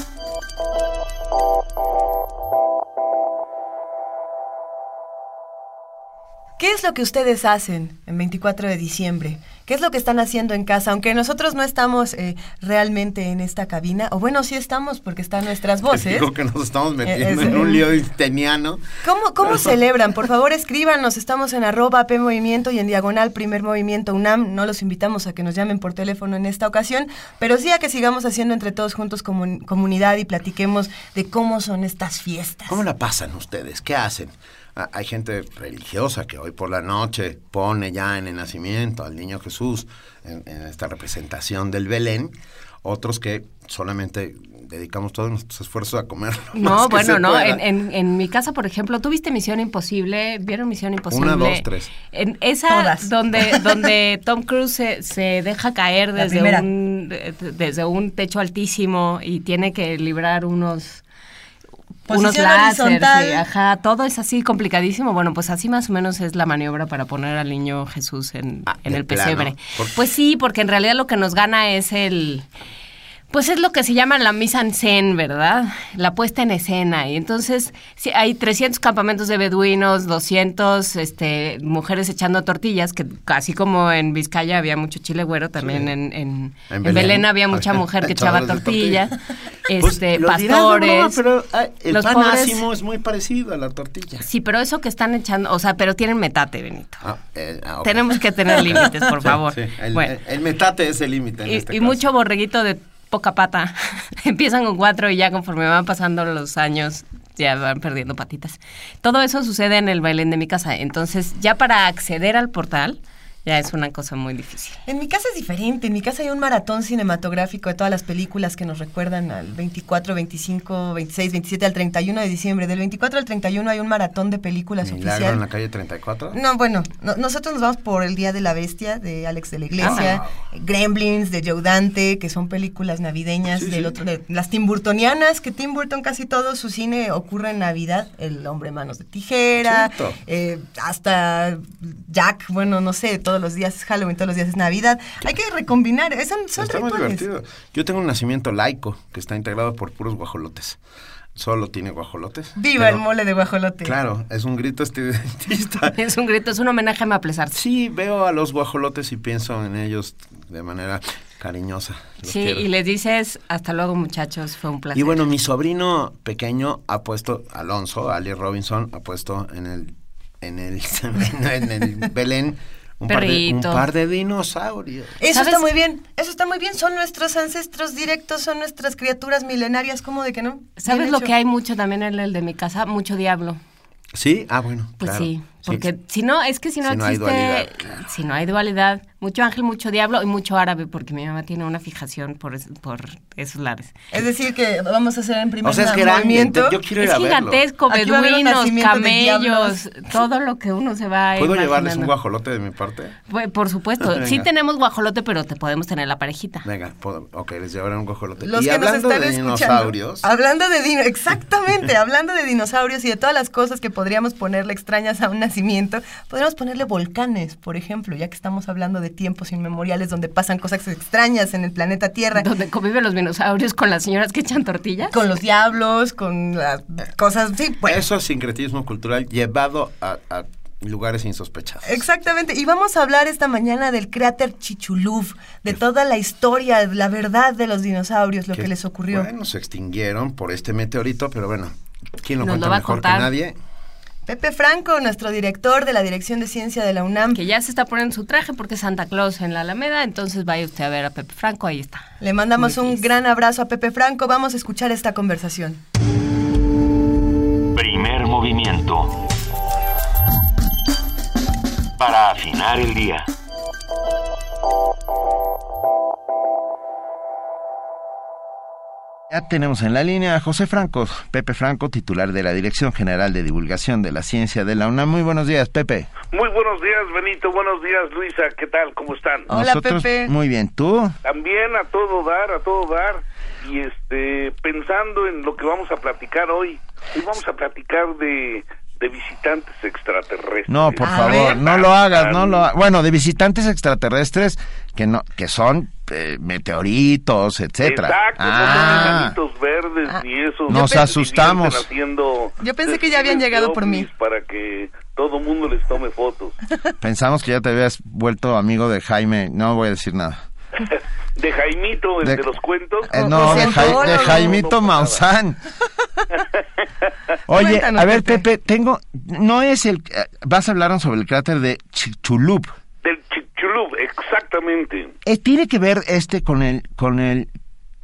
¿Qué es lo que ustedes hacen en 24 de diciembre? ¿Qué es lo que están haciendo en casa? Aunque nosotros no estamos eh, realmente en esta cabina, o bueno, sí estamos porque están nuestras voces. Digo que nos estamos metiendo Eh, es- en un lío teniano. ¿Cómo, cómo celebran? Por favor, escríbanos. Estamos en arroba P Movimiento y en diagonal Primer Movimiento UNAM. No los invitamos a que nos llamen por teléfono en esta ocasión, pero sí a que sigamos haciendo entre todos juntos comun- comunidad y platiquemos de cómo son estas fiestas. ¿Cómo la pasan ustedes? ¿Qué hacen? Ah, Hay gente religiosa que hoy por la noche pone ya en el nacimiento al niño Jesús en, en esta representación del Belén. Otros que solamente dedicamos todos nuestros esfuerzos a comer. No, que bueno, se no. pueda. En, en, en mi casa, por ejemplo, ¿tuviste Misión Imposible? ¿Vieron Misión Imposible? Una, dos, tres. En esa Todas. donde donde Tom Cruise se, se deja caer desde un de- desde un techo altísimo y tiene que librar unos unos horizontal. y, ajá, todo es así complicadísimo. Bueno, pues así más o menos es la maniobra para poner al niño Jesús en, Ah, en el pesebre. Pues sí, porque en realidad lo que nos gana es el pues es lo que se llama la mise en scène, ¿verdad? La puesta en escena. Y entonces sí, hay 300 campamentos de beduinos, 200 este, mujeres echando tortillas, que así como en Vizcaya había mucho chile güero, también Sí. en, en, En en Belén. Belén. había mucha mujer que echaba Echadores de tortilla. Pues, Este, broma, pastores. pero ah, el los pan pobres- ácimo es muy parecido a la tortilla. Sí, pero eso que están echando, o sea, pero tienen metate, Benito. Ah, eh, ah. Tenemos que tener límites, por favor. sí, el, Bueno. el- el metate es el límite Y, este y mucho borreguito de poca pata. Empiezan con cuatro y ya conforme van pasando los años ya van perdiendo patitas. Todo eso sucede en el Belén de mi casa. Entonces, ya para acceder al portal, ya es una cosa muy difícil. En mi casa es diferente. En mi casa hay un maratón cinematográfico de todas las películas que nos recuerdan al 24, 25, 26, 27, al 31 de diciembre. Del 24 al 31 hay un maratón de películas Milagro oficial. en la calle 34. No, bueno, no- nosotros nos vamos por El Día de la Bestia de Alex de la Iglesia, Ah. Gremlins de Joe Dante, que son películas navideñas Sí, del sí. otro, de las Tim Burtonianas, que Tim Burton casi todo su cine ocurre en Navidad, El Hombre Manos de Tijera, eh, hasta Jack, bueno, no sé, todos los días es Halloween, todos los días es Navidad. Hay que recombinar, son, son Está muy divertido. Yo tengo un nacimiento laico que está integrado por puros guajolotes. Solo tiene guajolotes. Viva pero- el mole de guajolote. Claro, es un grito estridentista. Es un grito, es un homenaje a Maplesarse. Sí, veo a los guajolotes y pienso en ellos de manera cariñosa. Los Sí, quiero. y les dices, hasta luego muchachos, fue un placer. Y bueno, mi sobrino pequeño ha puesto, Alonso, Ali Robinson, ha puesto en el, en el, en el Belén un par, de, un Perrito. par de dinosaurios. Eso ¿Sabes? está muy bien, eso está muy bien. Son nuestros ancestros directos, son nuestras criaturas milenarias. ¿Cómo de que no? ¿Sabes lo que hay mucho también en el de mi casa? Mucho diablo. ¿Sí? Ah, bueno, Pues claro. sí, porque si no, es que si no Si no hay existe, dualidad, claro. si no hay dualidad, mucho ángel, mucho diablo y mucho árabe, porque mi mamá tiene una fijación por, es- por esos lares. Es decir, que vamos a hacer en primer O sea, es movimiento. yo quiero ir Es a verlo. gigantesco, va a beduinos, camellos, todo lo que uno se va ¿Puedo llevarles un guajolote de mi parte? Pues, Por supuesto, sí tenemos guajolote, pero te podemos tener la parejita. Venga, puedo- ok, les llevaré un guajolote. Los y que nos hablando están de escuchando, dinosaurios, hablando de dino, exactamente, hablando de dinosaurios y de todas las cosas que podríamos ponerle extrañas a un nacimiento, podríamos ponerle volcanes, por ejemplo, ya que estamos hablando de tiempos inmemoriales donde pasan cosas extrañas en el planeta Tierra. Donde conviven los dinosaurios con las señoras que echan tortillas. Con los diablos, con las cosas, sí, bueno. eso es sincretismo cultural llevado a, a lugares insospechados. Exactamente, y vamos a hablar esta mañana del cráter Chichuluf, de toda la historia, la verdad de los dinosaurios, lo que, les ocurrió. Bueno, se extinguieron por este meteorito, pero bueno, ¿quién lo Nos cuenta lo va a mejor contar. que nadie? Pepe Franco, nuestro director de la Dirección de Ciencia de la UNAM, Que ya se está poniendo su traje porque es Santa Claus en la Alameda, entonces vaya usted a ver a Pepe Franco, ahí está. le mandamos Muy un feliz. gran abrazo a Pepe Franco, vamos a escuchar esta conversación. Primer movimiento. Para afinar el día. Ya tenemos en la línea a José Franco, Pepe Franco, titular de la Dirección General de Divulgación de la Ciencia de la UNAM. Muy buenos días, Pepe. Muy buenos días, Benito. Buenos días, Luisa. ¿Qué tal? ¿Cómo están? Hola, Nosotros, Pepe. Muy bien, ¿tú? También a todo dar, a todo dar. Y este, pensando en lo que vamos a platicar hoy. Hoy vamos a platicar de de visitantes extraterrestres. No, por favor, no lo hagas, no lo ha- Bueno, de visitantes extraterrestres que no que son eh, meteoritos, etcétera. Exacto, no Ah, son enanitos verdes Ah. ni esos. Nos asustamos. Haciendo Yo pensé que ya habían de llegado por mí. Para que todo mundo les tome fotos. pensamos que ya te habías vuelto amigo de Jaime, no voy a decir nada. De Jaimito, el De- de, los cuentos. Eh, no, de, cientólogo. de Jaimito Maussan. Oye, Cuéntanos, a ver, Pepe. Pepe, tengo, no es el, eh, vas a hablar sobre el cráter de Chicxulub. Del Chicxulub, exactamente. Eh, ¿Tiene que ver este con el, con el,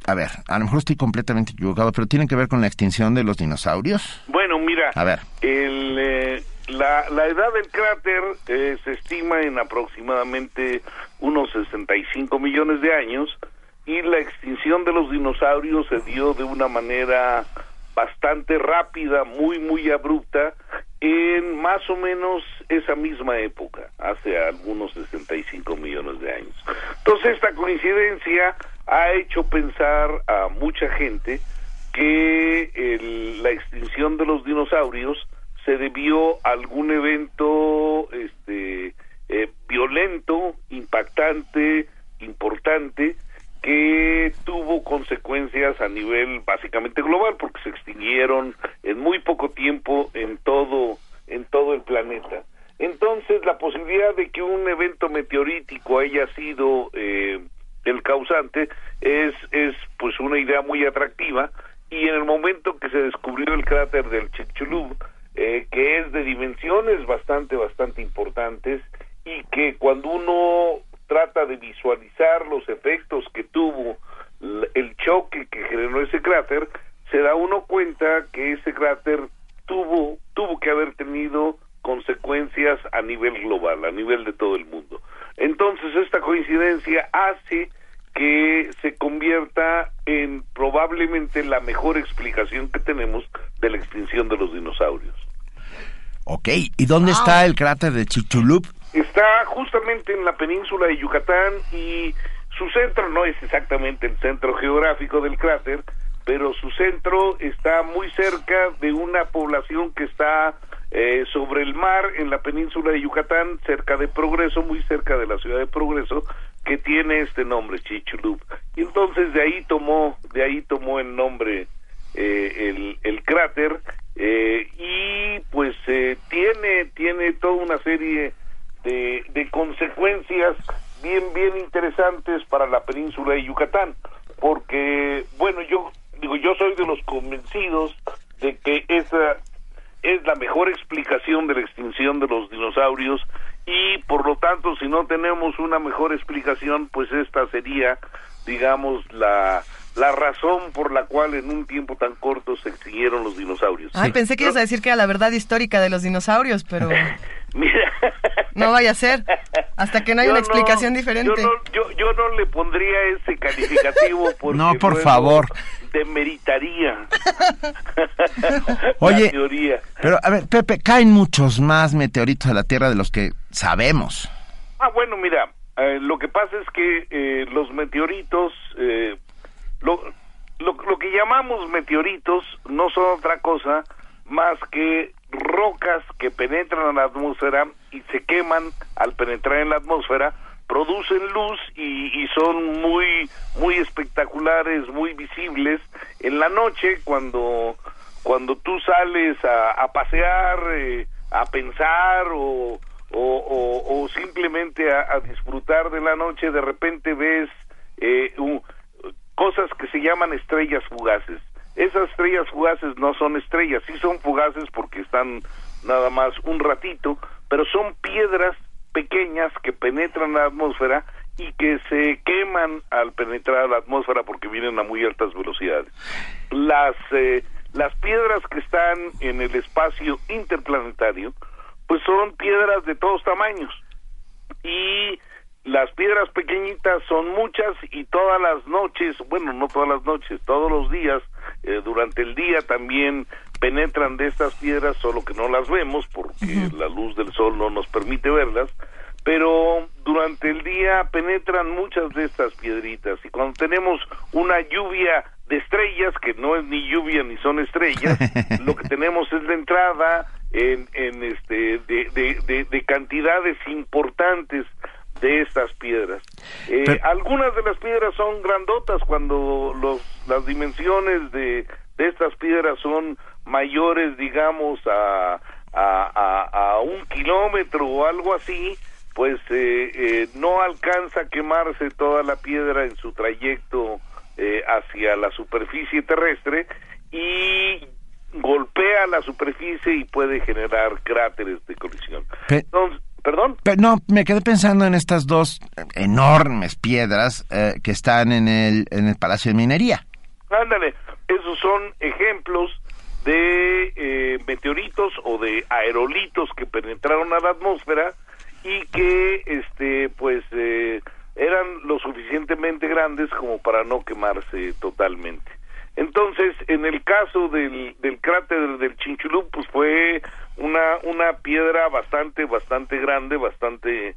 a ver, a lo mejor estoy completamente equivocado, pero tiene que ver con la extinción de los dinosaurios? Bueno, mira, A ver. el, eh, la, la edad del cráter eh, se estima en aproximadamente unos 65 millones de años y la extinción de los dinosaurios se dio de una manera bastante rápida, muy, muy abrupta, en más o menos esa misma época, hace algunos 65 millones de años. Entonces esta coincidencia ha hecho pensar a mucha gente que el- la extinción de los dinosaurios se debió a algún evento este eh, violento, impactante, importante que tuvo consecuencias a nivel básicamente global porque se extinguieron en muy poco tiempo en todo en todo el planeta. Entonces la posibilidad de que un evento meteorítico haya sido eh, el causante es es pues una idea muy atractiva y en el momento que se descubrió el cráter del Chicxulub eh, que es de dimensiones bastante bastante importantes y que cuando uno trata de visualizar los efectos que tuvo el choque que generó ese cráter se da uno cuenta que ese cráter tuvo tuvo que haber tenido consecuencias a nivel global, a nivel de todo el mundo. Entonces esta coincidencia hace que se convierta en probablemente la mejor explicación que tenemos de la extinción de los dinosaurios. Ok, ¿y dónde está el cráter de Chicxulub? Está justamente en la península de Yucatán y su centro no es exactamente el centro geográfico del cráter, pero su centro está muy cerca de una población que está eh, sobre el mar en la península de Yucatán, cerca de Progreso, muy cerca de la ciudad de Progreso, que tiene este nombre, Chichulub. Y entonces de ahí tomó, de ahí tomó el nombre eh, el, el cráter eh, y pues eh, tiene tiene toda una serie de, de consecuencias bien bien interesantes para la península de Yucatán porque bueno yo digo yo soy de los convencidos de que esa es la mejor explicación de la extinción de los dinosaurios y por lo tanto si no tenemos una mejor explicación pues esta sería digamos la la razón por la cual en un tiempo tan corto se extinguieron los dinosaurios. Ay, pensé que ibas a decir que era la verdad histórica de los dinosaurios, pero Mira, no vaya a ser. Hasta que no hay yo una explicación no- diferente. Yo no, yo, yo no le pondría ese calificativo porque No, por favor. Demeritaría Oye. la teoría. Pero, a ver, Pepe, caen muchos más meteoritos a la Tierra de los que sabemos. Ah, bueno, mira, eh, lo que pasa es que eh, los meteoritos, eh, lo, lo, lo que llamamos meteoritos no son otra cosa más que rocas que penetran en la atmósfera y se queman al penetrar en la atmósfera, producen luz y, y son muy muy espectaculares, muy visibles. En la noche cuando cuando tú sales a, a pasear, eh, a pensar o, o, o- o simplemente a, a disfrutar de la noche, de repente ves eh, un- cosas que se llaman estrellas fugaces. Esas estrellas fugaces no son estrellas, sí son fugaces porque están nada más un ratito, pero son piedras pequeñas que penetran la atmósfera y que se queman al penetrar la atmósfera porque vienen a muy altas velocidades. Las eh, las piedras que están en el espacio interplanetario, pues son piedras de todos tamaños y las piedras pequeñitas son muchas y todas las noches, bueno, no todas las noches, todos los días, eh, durante el día también penetran de estas piedras, solo que no las vemos porque la luz del sol no nos permite verlas, pero durante el día penetran muchas de estas piedritas. Y cuando tenemos una lluvia de estrellas, que no es ni lluvia ni son estrellas, lo que tenemos es la entrada en, en este de, de- de- de cantidades importantes de estas piedras. Eh, Pero- algunas de las piedras son grandotas cuando los, las dimensiones de, de estas piedras son mayores, digamos, a, a, a- a un kilómetro o algo así, pues eh, eh, no alcanza a quemarse toda la piedra en su trayecto eh, hacia la superficie terrestre y golpea la superficie y puede generar cráteres de colisión. Entonces, ¿Perdón? Pero no, me quedé pensando en estas dos enormes piedras eh, que están en el, en el Palacio de Minería. Ándale, esos son ejemplos de eh, meteoritos o de aerolitos que penetraron a la atmósfera y que, este, pues, eh, eran lo suficientemente grandes como para no quemarse totalmente. Entonces, en el caso del, del cráter del Chinchulub, pues fue una, una piedra bastante, bastante grande, bastante,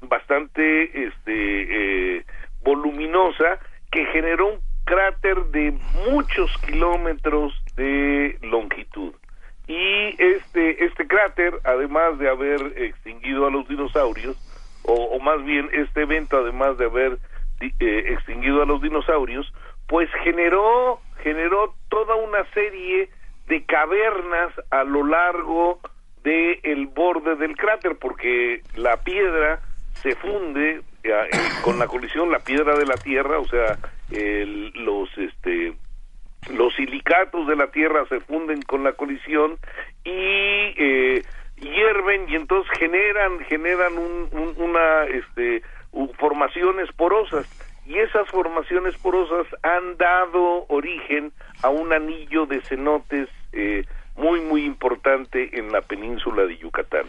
bastante, este, eh, voluminosa, que generó un cráter de muchos kilómetros de longitud. Y este, este cráter, además de haber extinguido a los dinosaurios, o, o más bien este evento, además de haber eh, extinguido a los dinosaurios, pues generó, generó toda una serie de cavernas a lo largo del el borde del cráter, porque la piedra se funde eh, con la colisión, la piedra de la Tierra, o sea, el- los este los silicatos de la Tierra se funden con la colisión y eh, hierven y entonces generan generan un- un- una este formaciones porosas. Y esas formaciones porosas han dado origen a un anillo de cenotes eh, muy muy importante en la península de Yucatán.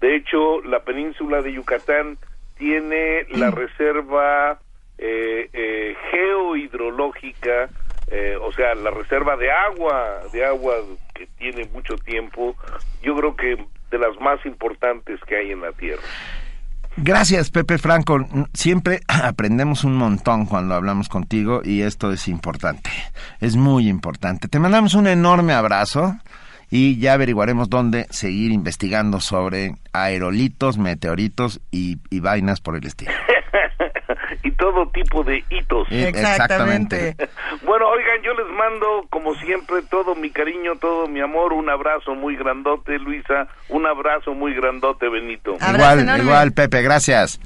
De hecho, la península de Yucatán tiene la reserva eh, eh, geohidrológica, eh, o sea, la reserva de agua, de agua que tiene mucho tiempo, yo creo que de las más importantes que hay en la Tierra. Gracias, Pepe Franco. Siempre aprendemos un montón cuando hablamos contigo y esto es importante. Es muy importante. Te mandamos un enorme abrazo y ya averiguaremos dónde seguir investigando sobre aerolitos, meteoritos y, y vainas por el estilo. Y todo tipo de hitos. Exactamente. Bueno, oigan, yo les mando, como siempre, todo mi cariño, todo mi amor, un abrazo muy grandote, Luisa, un abrazo muy grandote, Benito. Abrazo igual, enorme. igual, Pepe, gracias.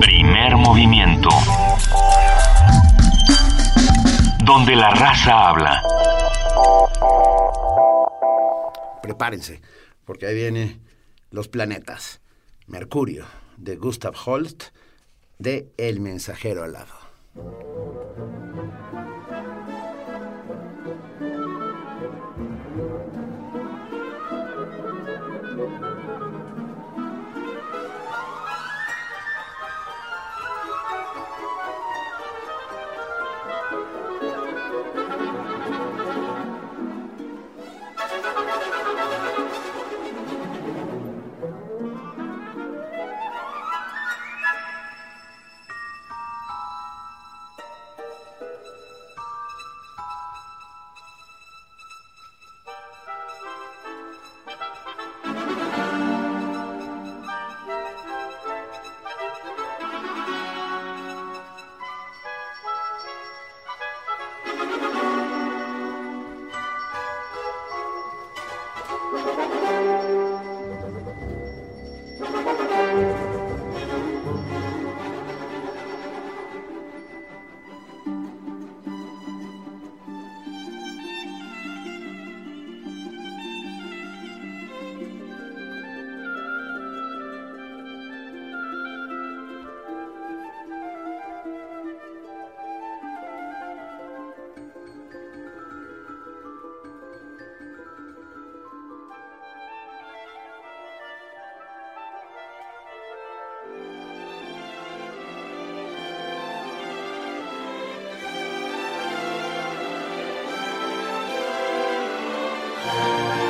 Primer movimiento. Donde la raza habla. Prepárense, porque ahí viene Los planetas. Mercurio, de Gustav Holst, de El mensajero alado. Bye.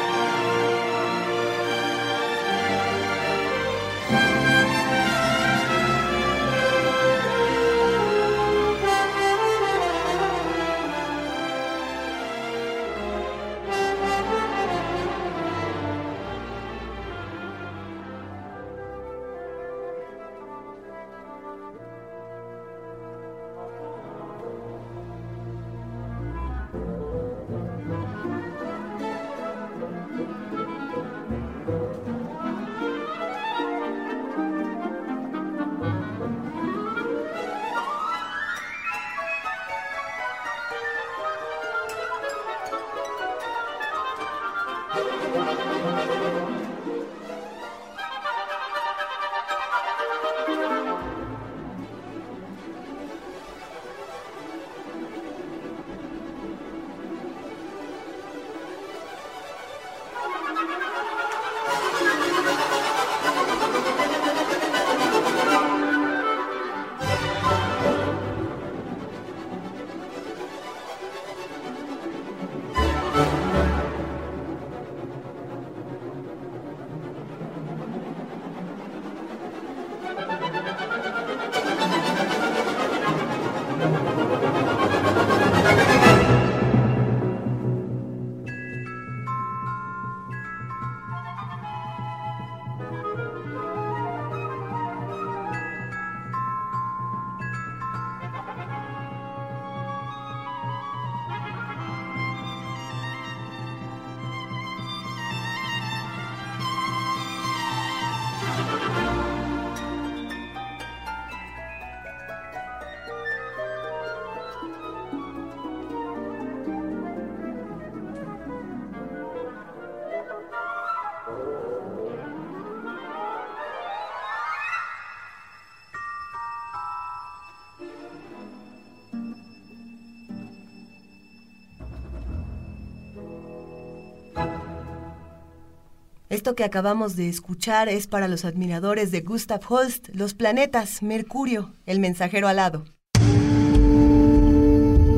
Esto que acabamos de escuchar es para los admiradores de Gustav Holst, Los planetas, Mercurio, el mensajero alado.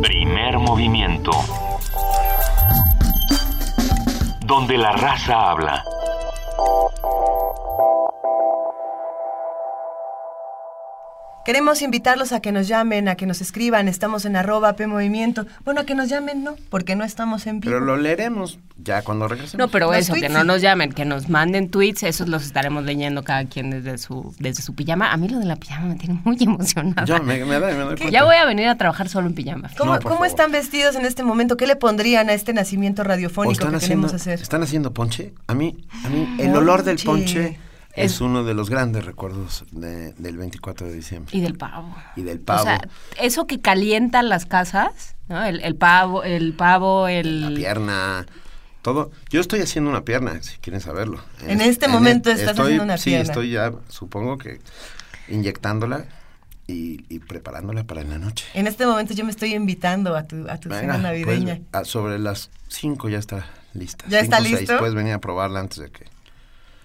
Primer movimiento. Donde la raza habla. Queremos invitarlos a que nos llamen, a que nos escriban. Estamos en arroba P Movimiento. Bueno, a que nos llamen, no, porque no estamos en vivo. Pero lo leeremos ya cuando regresemos. No, pero Los eso, que no nos llamen, que nos manden tweets, esos los estaremos leyendo cada quien desde su, desde su pijama. A mí lo de la pijama me tiene muy emocionada. Yo me, me doy, me doy cuenta. ya voy a venir a trabajar solo en pijama. ¿Cómo, No, cómo están vestidos en este momento? ¿Qué le pondrían a este nacimiento ¿O radiofónico que haciendo, queremos hacer? ¿Están haciendo ponche? A mí, a mí el olor del Ponche. es uno de los grandes recuerdos de- del 24 de diciembre. Y del pavo. Y del pavo. O sea, eso que calienta las casas, ¿no? El, el pavo, el pavo, la el... pierna, todo. Yo estoy haciendo una pierna, si quieren saberlo. En este momento estás estoy- haciendo una sí, pierna. estoy ya, supongo que inyectándola y, y preparándola para la noche. En este momento yo me estoy invitando a tu, a tu Venga, cena navideña. pues, a- sobre las 5 ya está lista. ¿Ya está Cinco, seis. listo? Puedes venir a probarla antes de que...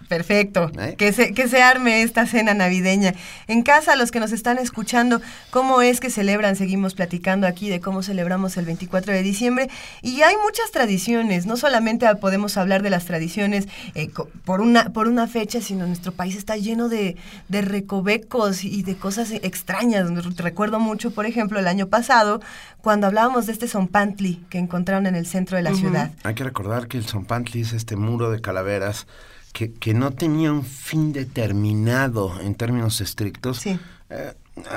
Perfecto. ¿Eh? Que, se, que se arme esta cena navideña. En casa, los que nos están escuchando, ¿cómo es que celebran? Seguimos platicando aquí de cómo celebramos el 24 de diciembre. Y hay muchas tradiciones. No solamente podemos hablar de las tradiciones eh, por, una, por una fecha, sino nuestro país está lleno de, de recovecos y de cosas extrañas. Recuerdo mucho, por ejemplo, el año pasado, cuando hablábamos de este Zompantli que encontraron en el centro de la ciudad. Hay que recordar que el Zompantli es este muro de calaveras que, que no tenía un fin determinado en términos estrictos. Sí. Eh,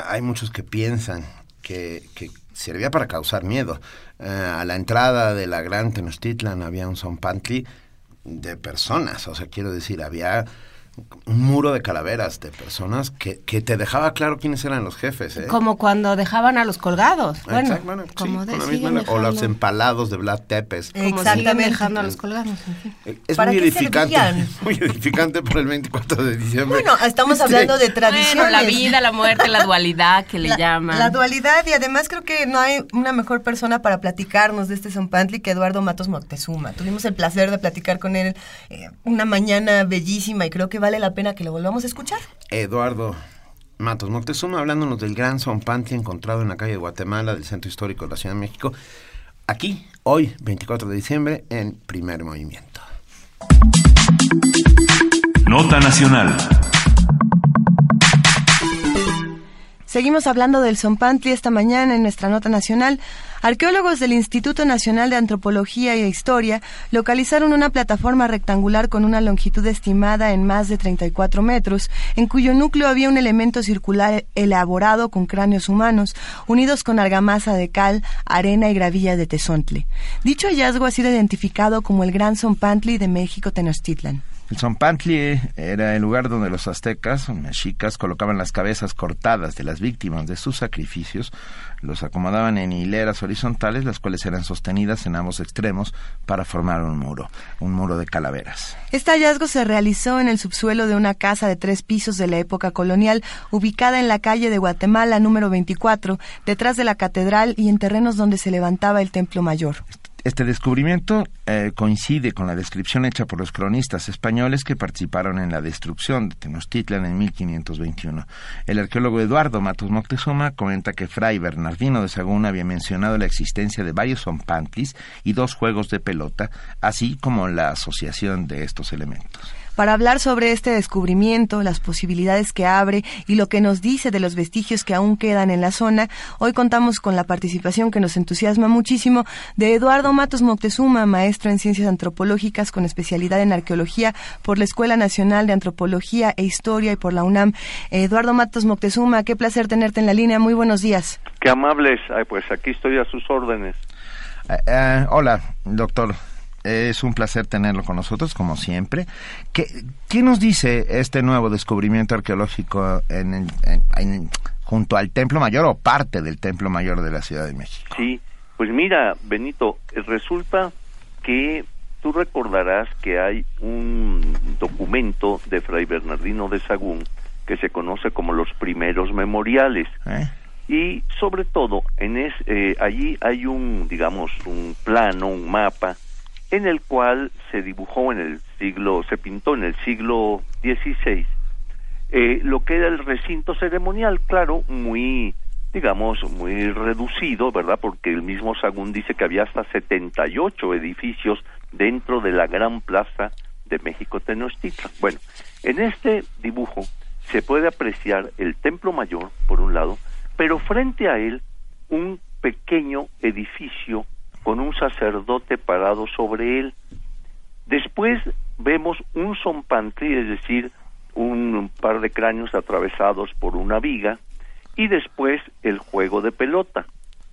hay muchos que piensan que, que servía para causar miedo. Eh, a la entrada de la Gran Tenochtitlan había un Zompantli de personas, o sea, quiero decir, había un muro de calaveras de personas que, que te dejaba claro quiénes eran los jefes. ¿eh? Como cuando dejaban a los colgados. Bueno, sí, como de, la o los empalados de Vlad Tepes. Exactamente. dejando a los colgados. Eh, Es ¿Para muy qué edificante, muy edificante para el 24 de diciembre. Bueno, estamos hablando de tradiciones. Bueno, la vida, la muerte, la dualidad que le la, llaman. la dualidad y además creo que no hay una mejor persona para platicarnos de este Zompantli que Eduardo Matos Moctezuma. Tuvimos el placer de platicar con él eh, una mañana bellísima y creo que vale la pena que lo volvamos a escuchar. Eduardo Matos Moctezuma hablándonos del gran Zompantli encontrado en la calle de Guatemala del Centro Histórico de la Ciudad de México. Aquí, hoy, 24 de diciembre, en Primer Movimiento. Nota Nacional. Seguimos hablando del Zompantli esta mañana en nuestra nota nacional. Arqueólogos del Instituto Nacional de Antropología e Historia localizaron una plataforma rectangular con una longitud estimada en más de 34 metros, en cuyo núcleo había un elemento circular elaborado con cráneos humanos, unidos con argamasa de cal, arena y gravilla de tezontle. Dicho hallazgo ha sido identificado como el Gran Zompantli de México Tenochtitlan. El Zompantli era el lugar donde los aztecas mexicas colocaban las cabezas cortadas de las víctimas de sus sacrificios, los acomodaban en hileras horizontales, las cuales eran sostenidas en ambos extremos para formar un muro, un muro de calaveras. Este hallazgo se realizó en el subsuelo de una casa de tres pisos de la época colonial, ubicada en la calle de Guatemala número 24, detrás de la catedral y en terrenos donde se levantaba el templo mayor. Este descubrimiento eh, coincide con la descripción hecha por los cronistas españoles que participaron en la destrucción de Tenochtitlan en 1521. El arqueólogo Eduardo Matos Moctezuma comenta que Fray Bernardino de Sagún había mencionado la existencia de varios zompantlis y dos juegos de pelota, así como la asociación de estos elementos. Para hablar sobre este descubrimiento, las posibilidades que abre y lo que nos dice de los vestigios que aún quedan en la zona, hoy contamos con la participación que nos entusiasma muchísimo de Eduardo Matos Moctezuma, maestro en ciencias antropológicas con especialidad en arqueología por la Escuela Nacional de Antropología e Historia y por la UNAM. Eduardo Matos Moctezuma, qué placer tenerte en la línea. Muy buenos días. Qué amables. Ay, pues aquí estoy a sus órdenes. Eh, eh, hola, doctor. Es un placer tenerlo con nosotros, como siempre. ¿Qué, qué nos dice este nuevo descubrimiento arqueológico en el- en- en- junto al Templo Mayor o parte del Templo Mayor de la Ciudad de México? Sí, pues mira, Benito, resulta que tú recordarás que hay un documento de Fray Bernardino de Sagún que se conoce como los primeros memoriales ¿Eh? y sobre todo en es, eh, allí hay un digamos un plano un mapa en el cual se dibujó en el siglo, se pintó en el siglo XVI eh, lo que era el recinto ceremonial, claro, muy, digamos, muy reducido, ¿verdad? Porque el mismo Sagún dice que había hasta 78 edificios dentro de la gran plaza de México Tenochtitlan. Bueno, en este dibujo se puede apreciar el templo mayor, por un lado, pero frente a él un pequeño edificio con un sacerdote parado sobre él. Después vemos un zompantli, es decir, un par de cráneos atravesados por una viga, y después el juego de pelota.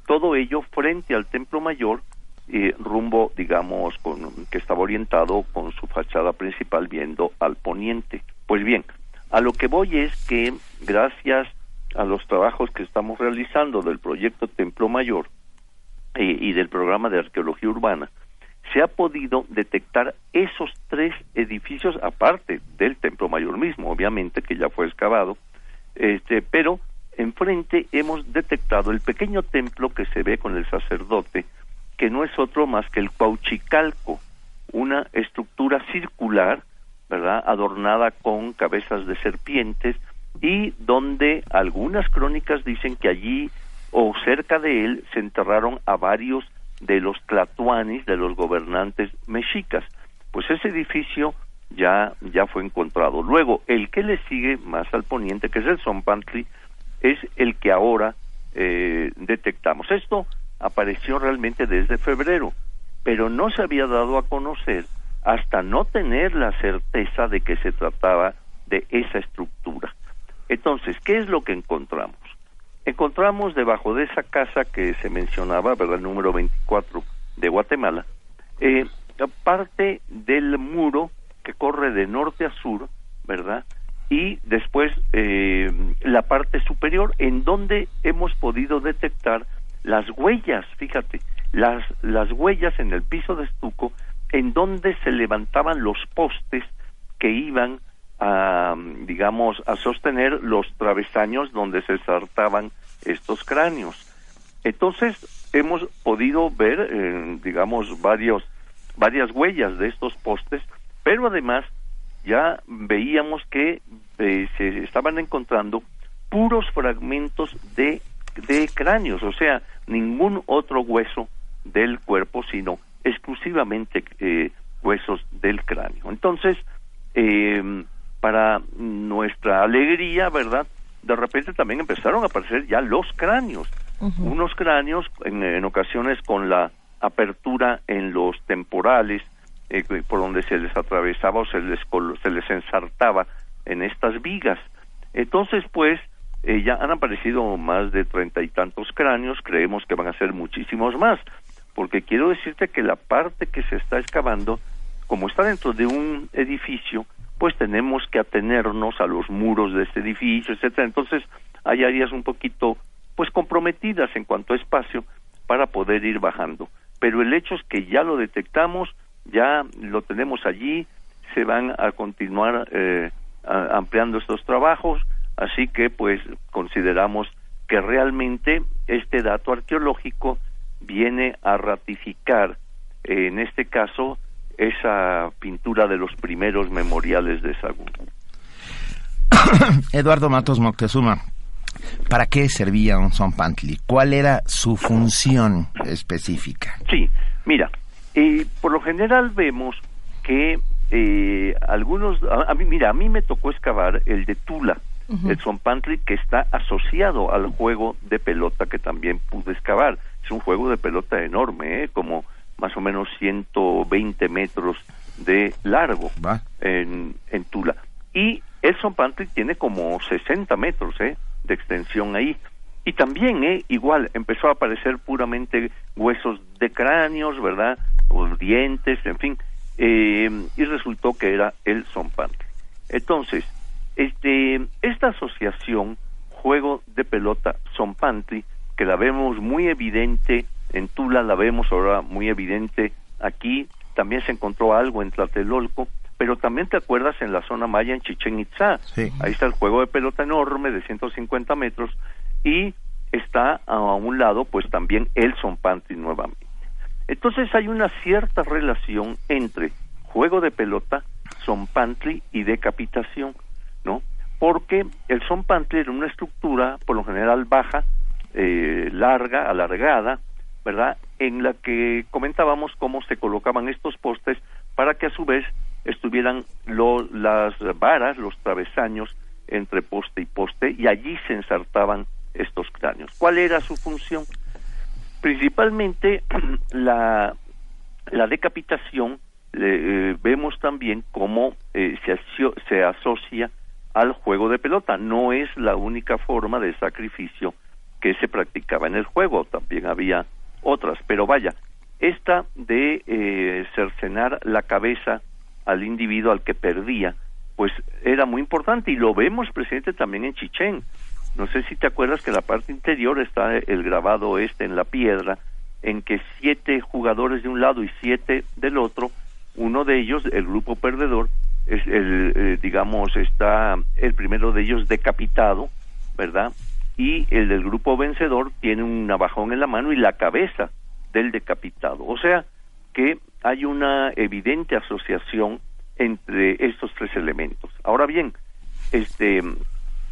Todo ello frente al templo mayor, eh, rumbo, digamos, con, que estaba orientado con su fachada principal viendo al poniente. Pues bien, a lo que voy es que gracias a los trabajos que estamos realizando del proyecto Templo Mayor eh, y del programa de arqueología urbana, se ha podido detectar esos tres edificios aparte del templo mayor mismo, obviamente que ya fue excavado, este, pero enfrente hemos detectado el pequeño templo que se ve con el sacerdote, que no es otro más que el Cuauchicalco, una estructura circular, ¿verdad?, adornada con cabezas de serpientes y donde algunas crónicas dicen que allí o cerca de él se enterraron a varios de los tlatuanis, de los gobernantes mexicas. Pues ese edificio ya, ya fue encontrado. Luego, el que le sigue más al poniente, que es el Zompantli, es el que ahora eh, detectamos. Esto apareció realmente desde febrero, pero no se había dado a conocer hasta no tener la certeza de que se trataba de esa estructura. Entonces, ¿qué es lo que encontramos? Encontramos debajo de esa casa que se mencionaba, ¿verdad? El número 24 de Guatemala, eh, parte del muro que corre de norte a sur, ¿verdad? Y después eh, la parte superior en donde hemos podido detectar las huellas, fíjate, las, las huellas en el piso de estuco en donde se levantaban los postes que iban a, digamos, a sostener los travesaños donde se saltaban estos cráneos. Entonces, hemos podido ver, eh, digamos, varios, varias huellas de estos postes, pero además ya veíamos que eh, se estaban encontrando puros fragmentos de, de cráneos, o sea, ningún otro hueso del cuerpo, sino exclusivamente eh, huesos del cráneo. Entonces, eh, para nuestra alegría, ¿verdad? De repente también empezaron a aparecer ya los cráneos, unos cráneos en, ocasiones con la apertura en los temporales, eh, por donde se les atravesaba o se les, se les ensartaba en estas vigas. Entonces, pues, eh, ya han aparecido más de treinta y tantos cráneos, creemos que van a ser muchísimos más, porque quiero decirte que la parte que se está excavando, como está dentro de un edificio, pues tenemos que atenernos a los muros de este edificio, etcétera. Entonces, hay áreas un poquito pues comprometidas en cuanto a espacio para poder ir bajando. Pero el hecho es que ya lo detectamos, ya lo tenemos allí, se van a continuar eh, ampliando estos trabajos, así que pues consideramos que realmente este dato arqueológico viene a ratificar en este caso esa pintura de los primeros memoriales de Sagún. Eduardo Matos Moctezuma, ¿para qué servía un son pantli? ¿Cuál era su función específica? Sí, mira, eh, por lo general vemos que eh, algunos, a, mí, mira, a mí me tocó excavar el de Tula, el son pantli que está asociado al juego de pelota que también pude excavar. Es un juego de pelota enorme, ¿eh? como más o menos 120 metros de largo en, en Tula. Y Elson Pantry tiene como 60 metros ¿eh? de extensión ahí. Y también, ¿eh? igual, empezó a aparecer puramente huesos de cráneos, ¿verdad? O dientes, en fin. Eh, y resultó que era el Pantry. Entonces, este, esta asociación, juego de pelota Pantry, que la vemos muy evidente en Tula la vemos ahora muy evidente aquí, también se encontró algo en Tlatelolco, pero también te acuerdas en la zona maya en Chichen Itzá, ahí está el juego de pelota enorme de 150 metros y está a un lado pues también el Zompantli nuevamente. Entonces hay una cierta relación entre juego de pelota, zompantli y decapitación, ¿no? Porque el zompantli era una estructura, por lo general baja, eh, larga, alargada, ¿verdad? En la que comentábamos cómo se colocaban estos postes para que a su vez estuvieran lo- las varas, los travesaños entre poste y poste y allí se ensartaban estos cráneos. ¿Cuál era su función? Principalmente la, la decapitación eh, vemos también cómo eh, se, se asocia al juego de pelota. No es la única forma de sacrificio que se practicaba en el juego, también había otras, pero vaya, esta de eh, cercenar la cabeza al individuo al que perdía, pues era muy importante y lo vemos presente también en Chichén. No sé si te acuerdas que la parte interior está el grabado este en la piedra, en que siete jugadores de un lado y siete del otro, uno de ellos, el grupo perdedor, es el, eh, digamos, está el primero de ellos decapitado, ¿verdad? Y el del grupo vencedor tiene un navajón en la mano y la cabeza del decapitado. O sea que hay una evidente asociación entre estos tres elementos. Ahora bien, este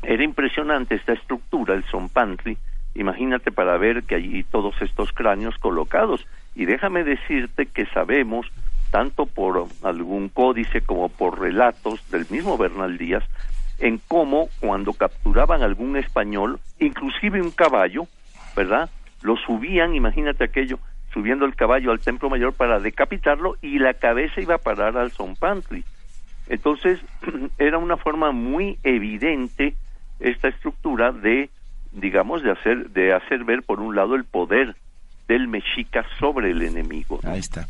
era impresionante esta estructura, el zompantli. Imagínate para ver que hay todos estos cráneos colocados. Y déjame decirte que sabemos, tanto por algún códice como por relatos del mismo Bernal Díaz, en cómo cuando capturaban algún español, inclusive un caballo, ¿verdad? Lo subían, imagínate aquello, subiendo el caballo al templo mayor para decapitarlo y la cabeza iba a parar al zompantli. Entonces, era una forma muy evidente esta estructura de, digamos, de hacer, de hacer ver por un lado el poder del mexica sobre el enemigo. Ahí está.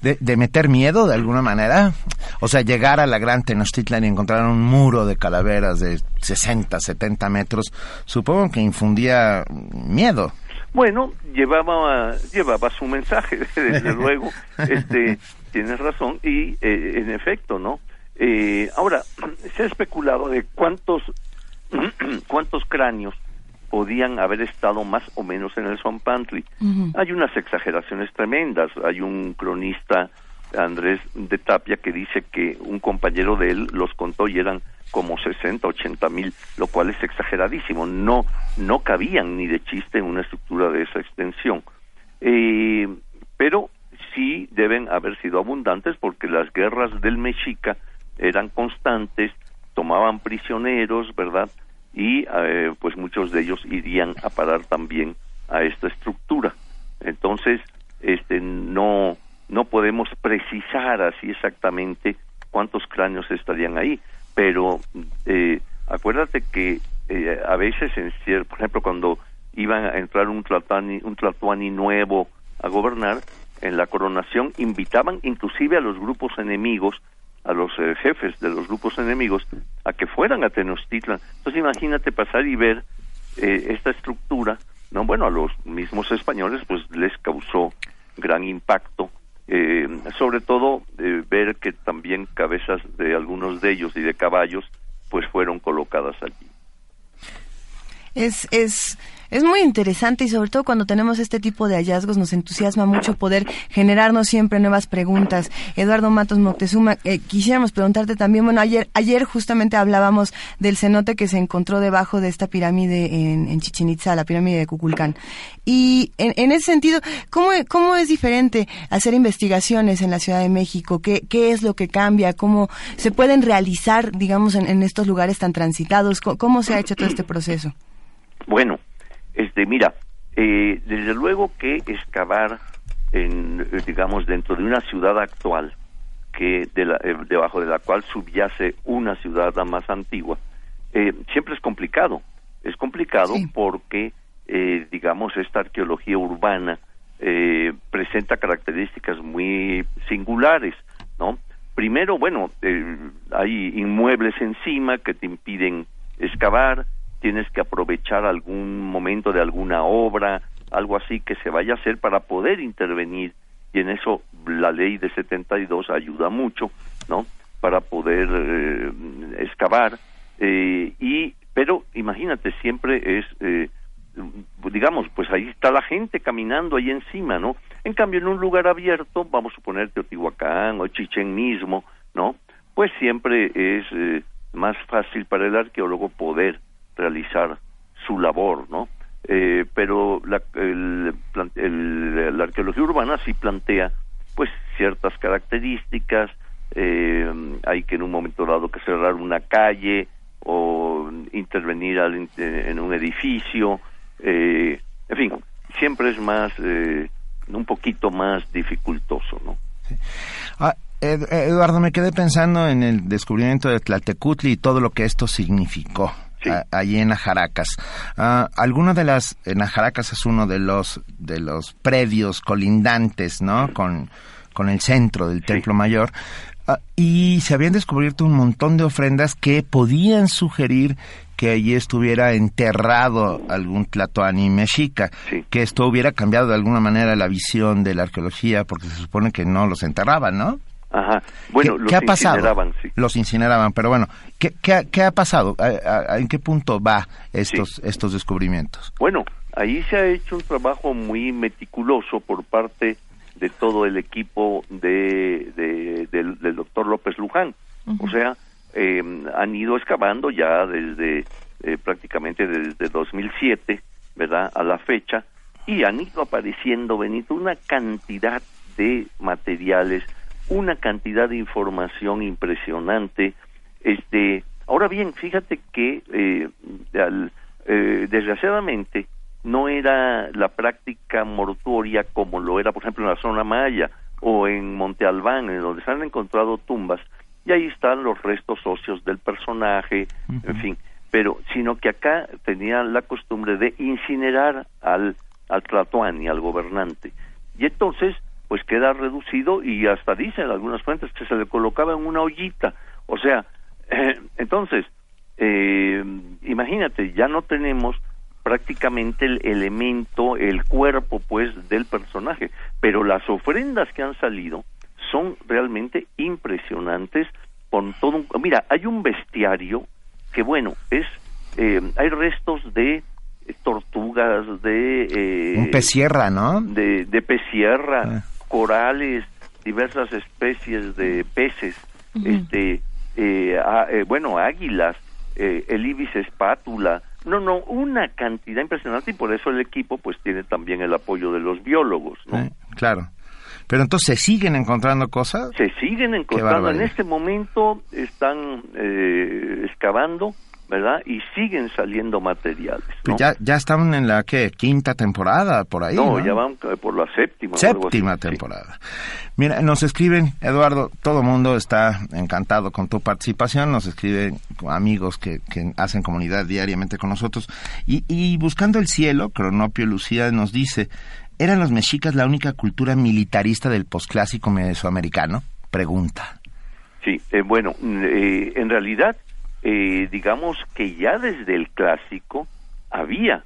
De, de meter miedo de alguna manera. O sea, llegar a la gran Tenochtitlan y encontrar un muro de calaveras de 60, 70 metros, supongo que infundía miedo. Bueno, llevaba llevaba su mensaje, desde luego, este, tienes razón y eh, en efecto, ¿no? Eh, ahora se ha especulado de cuántos cuántos cráneos podían haber estado más o menos en el Zompantli. Hay unas exageraciones tremendas. Hay un cronista, Andrés de Tapia, que dice que un compañero de él los contó y eran como 60, 80 mil, lo cual es exageradísimo. No, no cabían ni de chiste en una estructura de esa extensión. Eh, pero sí deben haber sido abundantes porque las guerras del Mexica eran constantes, tomaban prisioneros, ¿verdad? Y eh, pues muchos de ellos irían a parar también a esta estructura. Entonces, este no no podemos precisar así exactamente cuántos cráneos estarían ahí, pero eh, acuérdate que eh, a veces, en cier- por ejemplo, cuando iban a entrar un tlatoani, un tlatoani nuevo a gobernar, en la coronación invitaban inclusive a los grupos enemigos, a los eh, jefes de los grupos enemigos, a que fueran a Tenochtitlan. Entonces imagínate pasar y ver eh, esta estructura, no bueno, a los mismos españoles pues les causó gran impacto, eh, sobre todo eh, ver que también cabezas de algunos de ellos y de caballos pues fueron colocadas allí. Es, es, es muy interesante y sobre todo cuando tenemos este tipo de hallazgos nos entusiasma mucho poder generarnos siempre nuevas preguntas. Eduardo Matos Moctezuma, eh, quisiéramos preguntarte también, bueno, ayer, ayer justamente hablábamos del cenote que se encontró debajo de esta pirámide en, en Chichen la pirámide de Cuculcán. Y en, en ese sentido, ¿cómo, ¿cómo es diferente hacer investigaciones en la Ciudad de México? ¿Qué, qué es lo que cambia? ¿Cómo se pueden realizar, digamos, en, en estos lugares tan transitados? ¿Cómo, cómo se ha hecho todo este proceso? Bueno, este, mira, eh, desde luego que excavar, en, eh, digamos, dentro de una ciudad actual, que de la- eh, debajo de la cual subyace una ciudad más antigua, eh, siempre es complicado. Es complicado porque, eh, digamos, esta arqueología urbana eh, presenta características muy singulares, ¿no? Primero, bueno, hay inmuebles encima que te impiden excavar, tienes que aprovechar algún momento de alguna obra, algo así que se vaya a hacer para poder intervenir y en eso la ley de 72 ayuda mucho, ¿no? Para poder eh, excavar eh, y pero imagínate siempre es eh, digamos, pues ahí está la gente caminando ahí encima, ¿no? En cambio, en un lugar abierto, vamos a suponer Teotihuacán o Chichén mismo, ¿no? Pues siempre es eh, más fácil para el arqueólogo poder realizar su labor, ¿no? Eh, pero la, el, arqueología urbana sí plantea pues ciertas características eh, hay que en un momento dado que cerrar una calle o intervenir al eh, en un edificio eh, en fin siempre es más eh, un poquito más dificultoso no Ah, Ed- Eduardo, me quedé pensando en el descubrimiento de Tlaltecutli y todo lo que esto significó a- allí en Ajaracas. Ah, alguno de las, en Ajaracas es uno de los, de los predios colindantes, ¿no? Con, con el centro del Templo Mayor. Ah, y se habían descubierto un montón de ofrendas que podían sugerir que allí estuviera enterrado algún tlatoani mexica, que esto hubiera cambiado de alguna manera la visión de la arqueología, porque se supone que no los enterraban, ¿no? Ajá. Bueno, ¿Qué, los qué ha pasado? incineraban, sí. Los incineraban, pero bueno, ¿qué, qué, ha- qué ha pasado? ¿A, en qué punto va estos, estos descubrimientos? Bueno, ahí se ha hecho un trabajo muy meticuloso por parte de todo el equipo de, de- del, del doctor López Luján. O sea, eh, han ido excavando ya desde eh, prácticamente desde 2007, ¿verdad? A la fecha, y han ido apareciendo, Benito, una cantidad de materiales, una cantidad de información impresionante. Este, ahora bien, fíjate que eh, al- eh, desgraciadamente no era la práctica mortuoria como lo era, por ejemplo, en la zona maya o en Monte Albán, en donde se han encontrado tumbas, y ahí están los restos óseos del personaje, en fin, pero sino que acá tenían la costumbre de incinerar al, al tlatoani, al gobernante. Y entonces, pues queda reducido y hasta dicen algunas fuentes que se le colocaba en una ollita. O sea, entonces, eh, imagínate, ya no tenemos prácticamente el elemento, el cuerpo, pues, del personaje. Pero las ofrendas que han salido son realmente impresionantes. Con todo un, mira, hay un bestiario que, bueno, es, eh, hay restos de eh, tortugas, de... eh, Un pez sierra, ¿no? de, de pez sierra, corales, diversas especies de peces, este, eh, a- eh, bueno, águilas, eh, el ibis espátula, no, no, una cantidad impresionante y por eso el equipo pues tiene también el apoyo de los biólogos, ¿no? Claro. Pero entonces se siguen encontrando cosas. Se siguen encontrando, en este momento están eh, excavando, ¿verdad? Y siguen saliendo materiales, ¿no? Pues ya, ya estaban en la ¿qué? quinta temporada, por ahí. no, No, ya van eh, por la séptima. Séptima temporada. Mira, nos escriben, Eduardo, todo mundo está encantado con tu participación, nos escriben amigos que, que hacen comunidad diariamente con nosotros, y, y buscando el cielo, Cronopio Lucía nos dice, ¿eran los mexicas la única cultura militarista del posclásico mesoamericano? Pregunta. Sí, eh, bueno, eh, en realidad, eh, digamos que ya desde el clásico había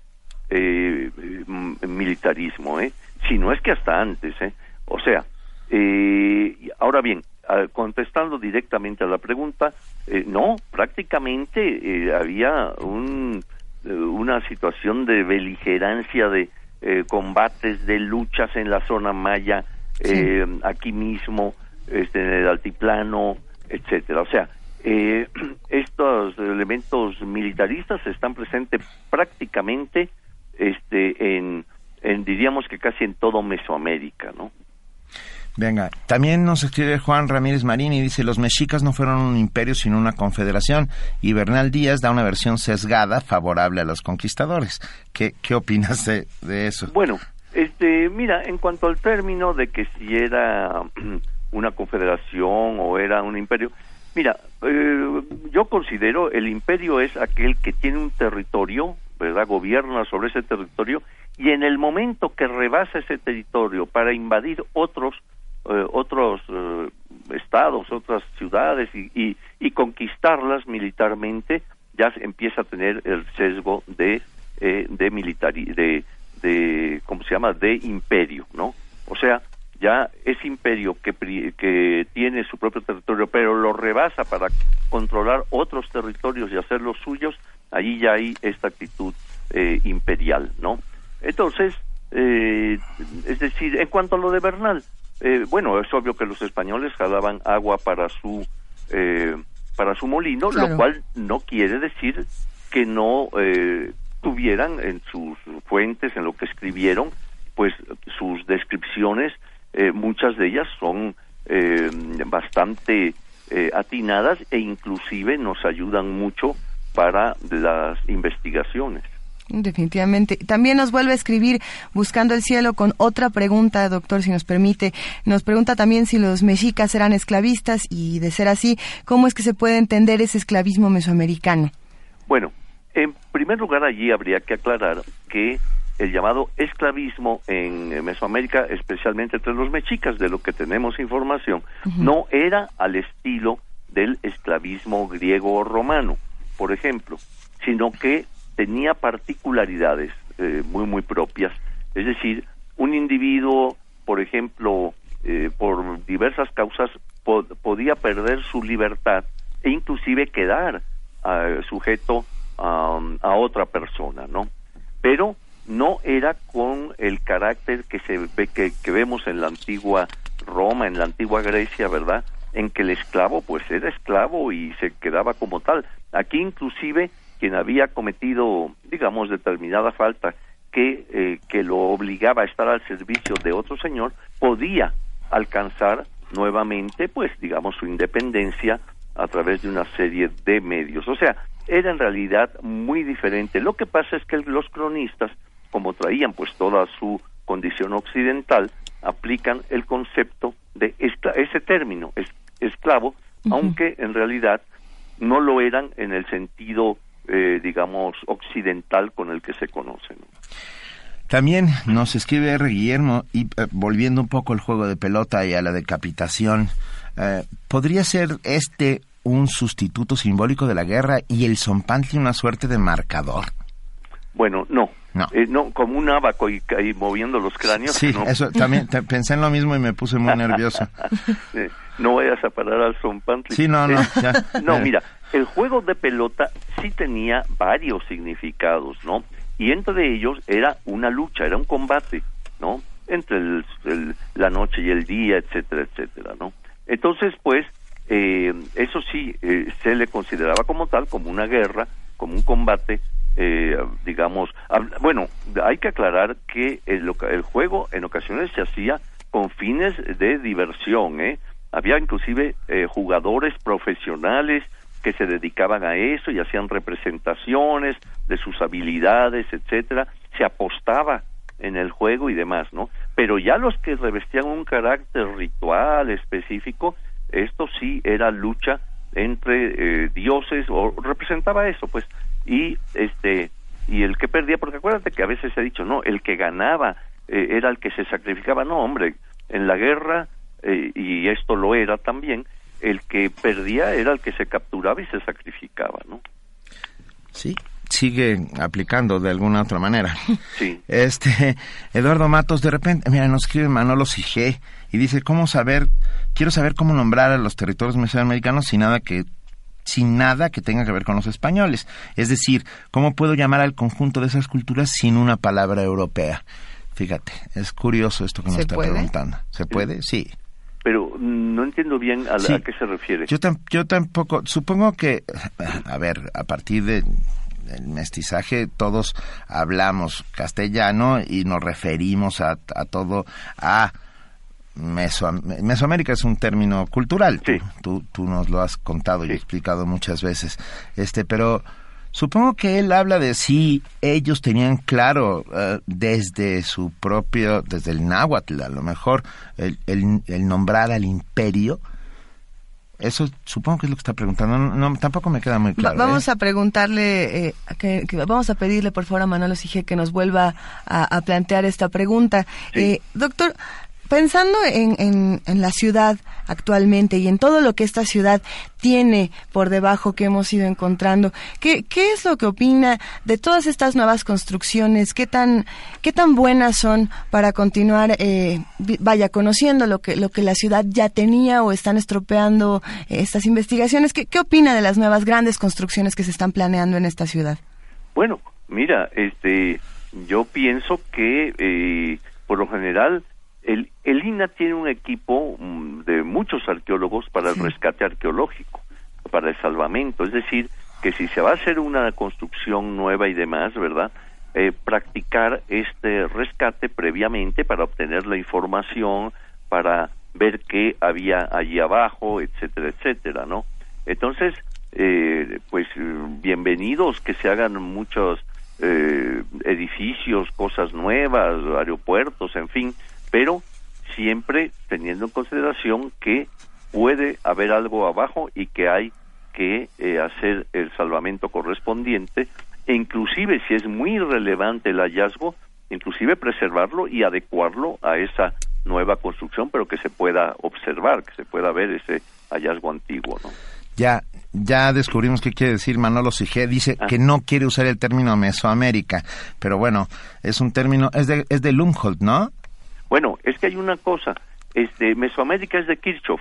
eh, eh, m- militarismo, ¿eh? Si no es que hasta antes, ¿eh? O sea, eh, ahora bien, contestando directamente a la pregunta, eh, no, prácticamente eh, había un, una situación de beligerancia, de eh, combates, de luchas en la zona maya, eh, aquí mismo, este, en el altiplano, etcétera. O sea, eh, estos elementos militaristas están presentes prácticamente, este, en, en diríamos que casi en todo Mesoamérica, ¿no? Venga, también nos escribe Juan Ramírez Marín y dice, los mexicas no fueron un imperio sino una confederación. Y Bernal Díaz da una versión sesgada favorable a los conquistadores. ¿Qué, qué opinas de, de eso? Bueno, este, mira, en cuanto al término de que si era una confederación o era un imperio, mira, eh, yo considero el imperio es aquel que tiene un territorio, ¿verdad? Gobierna sobre ese territorio y en el momento que rebasa ese territorio para invadir otros eh, otros eh, estados, otras ciudades y, y, y conquistarlas militarmente, ya empieza a tener el sesgo de eh, de militari de de cómo se llama de imperio, ¿no? O sea, ya ese imperio que que tiene su propio territorio, pero lo rebasa para controlar otros territorios y hacerlos suyos, allí ya hay esta actitud eh, imperial, ¿no? Entonces, eh, es decir, en cuanto a lo de Bernal, eh, bueno, es obvio que los españoles jalaban agua para su eh, para su molino, Claro. lo cual no quiere decir que no eh, tuvieran en sus fuentes, en lo que escribieron, pues sus descripciones, eh, muchas de ellas son eh, bastante eh, atinadas e inclusive nos ayudan mucho para las investigaciones. Definitivamente. También nos vuelve a escribir Buscando el Cielo con otra pregunta, doctor, si nos permite. Nos pregunta también si los mexicas eran esclavistas y, de ser así, ¿cómo es que se puede entender ese esclavismo mesoamericano? Bueno, en primer lugar allí habría que aclarar que el llamado esclavismo en eh, Mesoamérica, especialmente entre los mexicas, de lo que tenemos información, no era al estilo del esclavismo griego o romano, por ejemplo, sino que tenía particularidades eh, muy, muy propias. Es decir, un individuo, por ejemplo, eh, por diversas causas, po- podía perder su libertad e inclusive quedar ah, sujeto a, a otra persona, ¿no? Pero no era con el carácter que se ve que, que vemos en la antigua Roma, en la antigua Grecia, ¿verdad? En que el esclavo pues era esclavo y se quedaba como tal. Aquí inclusive quien había cometido, digamos, determinada falta que, eh, que lo obligaba a estar al servicio de otro señor, podía alcanzar nuevamente, pues, digamos, su independencia a través de una serie de medios. O sea, era en realidad muy diferente. Lo que pasa es que los cronistas, como traían pues toda su condición occidental, aplican el concepto de escla- ese término, es- esclavo, aunque en realidad no lo eran en el sentido, eh, digamos, occidental con el que se conocen. También nos escribe R. Guillermo, y eh, volviendo un poco al juego de pelota y a la decapitación, eh, ¿podría ser este un sustituto simbólico de la guerra y el zompantli una suerte de marcador? Bueno, no. No. Eh, no, como un abaco y, y moviendo los cráneos. Sí, no. eso también te- pensé en lo mismo y me puse muy nervioso. Eh, no vayas a parar al Zompantli. Sí, no, no, ya. no, mira, el juego de pelota sí tenía varios significados, ¿no? Y entre ellos era una lucha, era un combate, ¿no? Entre el- el- la noche y el día, etcétera, etcétera, ¿no? Entonces, pues, eh, eso sí, eh, se le consideraba como tal, como una guerra, como un combate, eh, digamos, bueno, hay que aclarar que el, el juego en ocasiones se hacía con fines de diversión, ¿eh? Había inclusive eh, jugadores profesionales que se dedicaban a eso y hacían representaciones de sus habilidades, etcétera. Se apostaba en el juego y demás, ¿no? Pero ya los que revestían un carácter ritual específico, esto sí era lucha entre eh, dioses o representaba eso, pues. Y este y el que perdía, porque acuérdate que a veces se ha dicho, no, el que ganaba eh, era el que se sacrificaba, no, hombre, en la guerra eh, y esto lo era también, el que perdía era el que se capturaba y se sacrificaba, ¿no? Sí, sigue aplicando de alguna otra manera. Sí. Este, Eduardo Matos, de repente, mira, nos escribe Manolo Sige y dice, ¿cómo saber, quiero saber cómo nombrar a los territorios mesoamericanos sin nada que sin nada que tenga que ver con los españoles. Es decir, ¿cómo puedo llamar al conjunto de esas culturas sin una palabra europea? Fíjate, es curioso esto que nos ¿Se está puede? preguntando. ¿Se puede? Sí. Pero mm, no entiendo bien a, la- Sí. a qué se refiere. Yo, tam- yo tampoco, supongo que, a ver, a partir de el mestizaje todos hablamos castellano y nos referimos a, a todo, a Mesoam- Mesoamérica es un término cultural, tú, Sí. tú, tú nos lo has contado y explicado muchas veces, este, pero supongo que él habla de si ellos tenían claro eh, desde su propio, desde el náhuatl a lo mejor, el, el- el nombrar al imperio, eso supongo que es lo que está preguntando. No, no, tampoco me queda muy Va- claro. vamos ¿eh? a preguntarle, eh, a que, que- vamos a pedirle por favor a Manolo Sige que nos vuelva a, a plantear esta pregunta. Sí. Eh, doctor, pensando en, en, en la ciudad actualmente y en todo lo que esta ciudad tiene por debajo que hemos ido encontrando, ¿qué, qué es lo que opina de todas estas nuevas construcciones? ¿Qué tan, qué tan buenas son para continuar, eh, vaya, conociendo lo que, lo que la ciudad ya tenía o están estropeando eh, estas investigaciones? ¿Qué, ¿Qué opina de las nuevas grandes construcciones que se están planeando en esta ciudad? Bueno, mira, este, yo pienso que eh, por lo general el, el INA tiene un equipo mm, de muchos arqueólogos para el rescate arqueológico, para el salvamento, es decir, que si se va a hacer una construcción nueva y demás, ¿verdad? Eh, practicar este rescate previamente para obtener la información, para ver qué había allí abajo, etcétera, etcétera, ¿no? Entonces, eh, pues bienvenidos que se hagan muchos eh, edificios, cosas nuevas, aeropuertos, en fin, pero siempre teniendo en consideración que puede haber algo abajo y que hay que eh, hacer el salvamento correspondiente e inclusive si es muy relevante el hallazgo, inclusive preservarlo y adecuarlo a esa nueva construcción, pero que se pueda observar, que se pueda ver ese hallazgo antiguo, ¿no? Ya, ya descubrimos qué quiere decir Manolo Sige. Dice Ah. que no quiere usar el término Mesoamérica, pero bueno, es un término, es de, es de Lumholt, ¿no? Bueno, es que hay una cosa, este Mesoamérica es de Kirchhoff.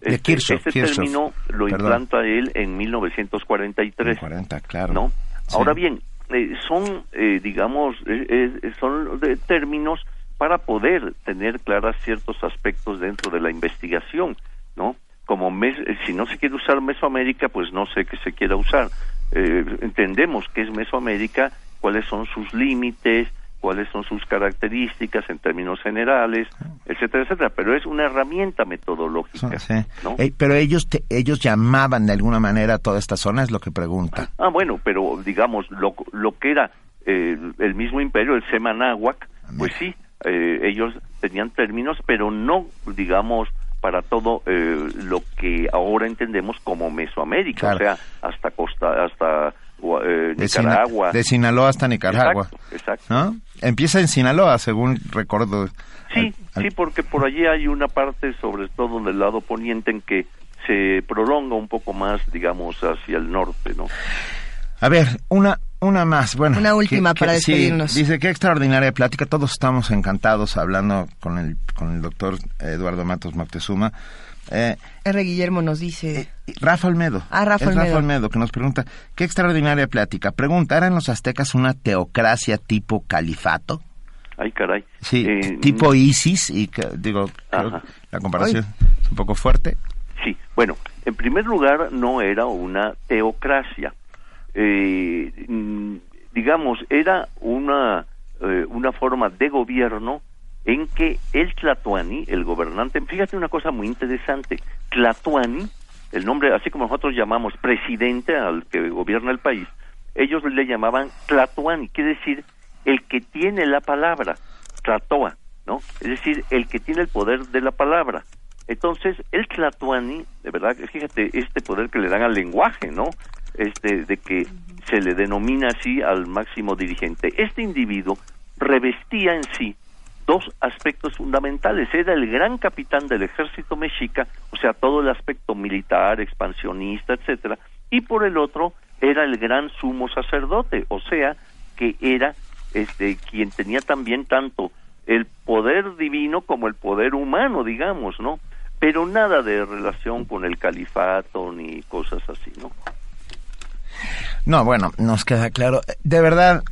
De Este, Kirchhoff, este Kirchhoff. término lo Perdón. implanta él en 1943. 40, claro. ¿no? Sí. Ahora bien, eh, son, eh, digamos, eh, eh, son de términos para poder tener claras ciertos aspectos dentro de la investigación, ¿no? Como mes- si no se quiere usar Mesoamérica, pues no sé qué se quiera usar. Entendemos qué es Mesoamérica, cuáles son sus límites, cuáles son sus características en términos generales, etcétera, etcétera. Pero es una herramienta metodológica, Sí. ¿no? Eh, pero ellos, te- ellos llamaban de alguna manera a toda esta zona, es lo que pregunta. Ah, bueno, pero digamos, lo, lo que era eh, el mismo imperio, el Semanáhuac, pues sí, eh, ellos tenían términos, pero no, digamos, para todo eh, lo que ahora entendemos como Mesoamérica, Claro. o sea, hasta Costa, hasta eh, De, Nicaragua. de Sinaloa hasta Nicaragua. Exacto, exacto. ¿No? Empieza en Sinaloa, según recuerdo. Sí, Al- sí, porque por allí hay una parte, sobre todo del lado poniente, en que se prolonga un poco más, digamos, hacia el norte, ¿no? A ver, una, una más. Bueno, Una última para sí, despedirnos. dice, qué extraordinaria plática. Todos estamos encantados hablando con el, con el doctor Eduardo Matos Moctezuma. Eh, R. Guillermo nos dice... y Rafa Olmedo. Ah, Rafa Es Rafa Olmedo. Olmedo que nos pregunta, qué extraordinaria plática. Pregunta, ¿eran los aztecas una teocracia tipo califato? Ay, caray. Sí, Eh, tipo ISIS, y que, digo, creo la comparación es un poco fuerte. Sí, bueno, en primer lugar no era una teocracia. Eh, mm, digamos, era una, eh, una forma de gobierno en que el Tlatoani, el gobernante, fíjate una cosa muy interesante, Tlatoani, el nombre, así como nosotros llamamos presidente al que gobierna el país, ellos le llamaban Tlatoani, quiere decir el que tiene la palabra, Tlatoa, ¿no? Es decir, el que tiene el poder de la palabra. Entonces, el Tlatoani, de verdad, fíjate, este poder que le dan al lenguaje, ¿no? Este, de que se le denomina así al máximo dirigente. Este individuo revestía en sí dos aspectos fundamentales. Era el gran capitán del ejército mexica, o sea, todo el aspecto militar, expansionista, etcétera, y por el otro era el gran sumo sacerdote, o sea, que era este quien tenía también tanto el poder divino como el poder humano, digamos, ¿no? Pero nada de relación con el califato ni cosas así, ¿no? No, bueno, nos queda claro. De verdad,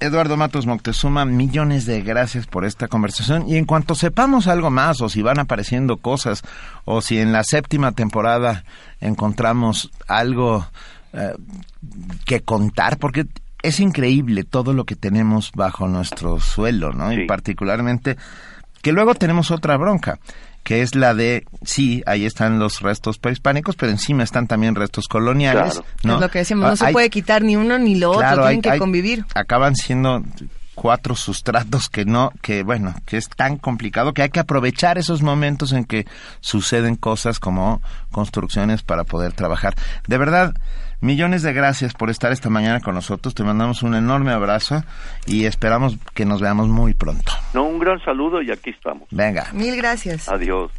Eduardo Matos Moctezuma, millones de gracias por esta conversación. Y en cuanto sepamos algo más, o si van apareciendo cosas, o si en la séptima temporada encontramos algo eh, que contar, porque es increíble todo lo que tenemos bajo nuestro suelo, ¿no? Y particularmente que luego tenemos otra bronca, que es la de, sí, ahí están los restos prehispánicos, pero encima están también restos coloniales. Claro. ¿no? Es lo que decíamos, no se hay- puede quitar ni uno ni lo otro, tienen hay- que hay- convivir. Acaban siendo cuatro sustratos que no, que bueno, que es tan complicado que hay que aprovechar esos momentos en que suceden cosas como construcciones para poder trabajar. De verdad, millones de gracias por estar esta mañana con nosotros. Te mandamos un enorme abrazo y esperamos que nos veamos muy pronto. No, un gran saludo y aquí estamos. Venga. Mil gracias. Adiós.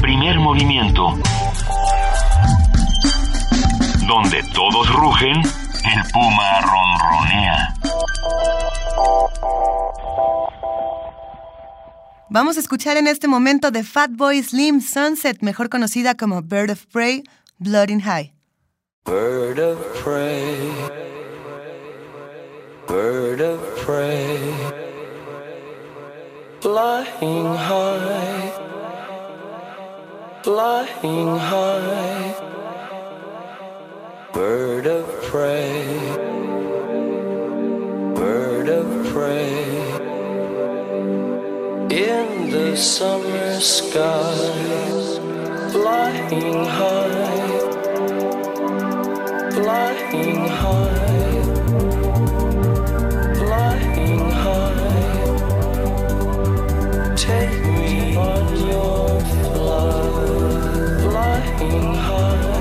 Primer movimiento. Donde todos rugen, el puma ronronea. Vamos a escuchar en este momento de Fatboy Slim Sunset, mejor conocida como Bird of Prey, Blood in High. Bird of prey, bird of prey, flying high, flying high, bird of prey, bird of prey, in the summer sky, flying high, flying high flying high. Take me on your flight, flying high.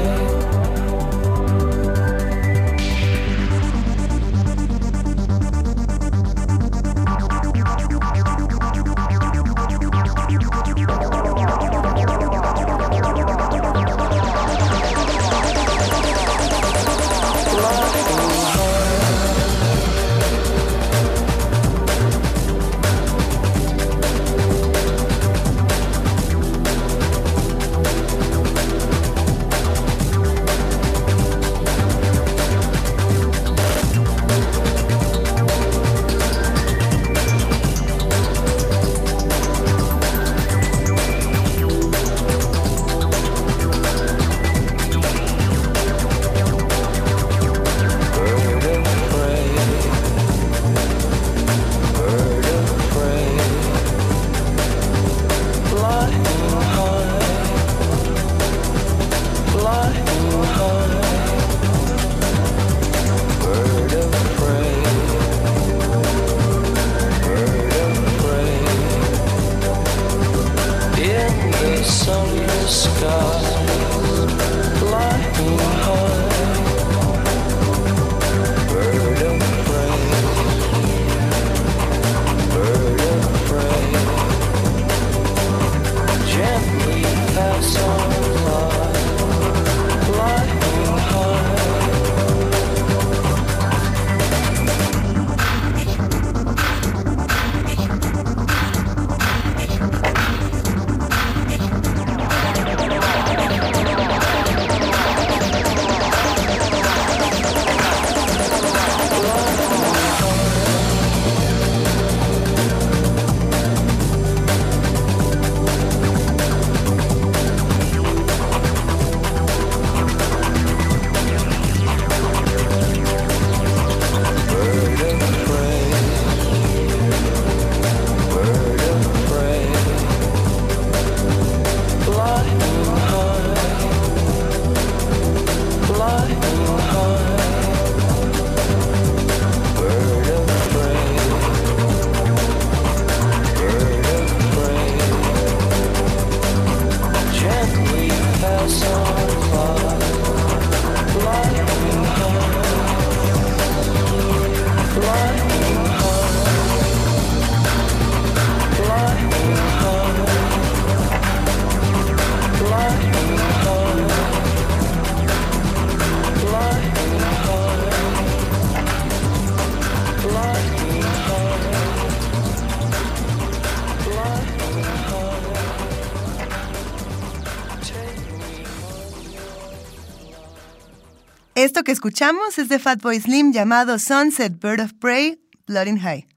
Que escuchamos es de Fatboy Slim llamado Sunset Bird of Prey, Blooding High.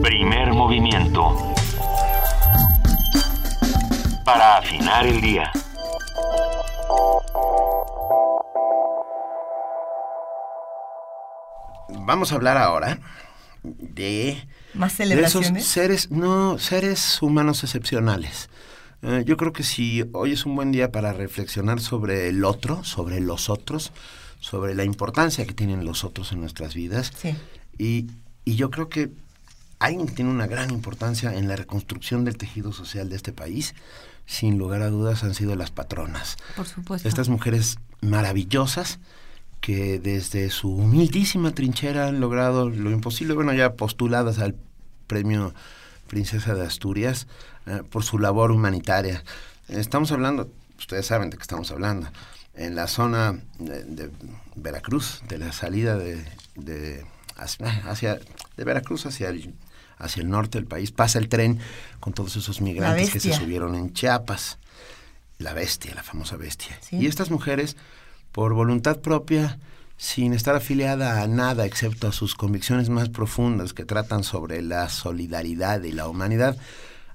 Primer movimiento. Para afinar el día. Vamos a hablar ahora de, ¿Más de esos celebraciones? seres, no, seres humanos excepcionales. Yo creo que si hoy es un buen día para reflexionar sobre el otro, sobre los otros, sobre la importancia que tienen los otros en nuestras vidas. Sí. Y, y yo creo que alguien que tiene una gran importancia en la reconstrucción del tejido social de este país, sin lugar a dudas, han sido las patronas. Por supuesto. Estas mujeres maravillosas que desde su humildísima trinchera han logrado lo imposible, bueno, ya postuladas al premio Princesa de Asturias eh, por su labor humanitaria. Estamos hablando, ustedes saben de qué estamos hablando, en la zona de, de Veracruz, de la salida de, de hacia, de Veracruz hacia el, hacia el norte del país, pasa el tren con todos esos migrantes que se subieron en Chiapas. La bestia, la famosa bestia. Sí. Y estas mujeres, por voluntad propia, sin estar afiliada a nada excepto a sus convicciones más profundas que tratan sobre la solidaridad y la humanidad,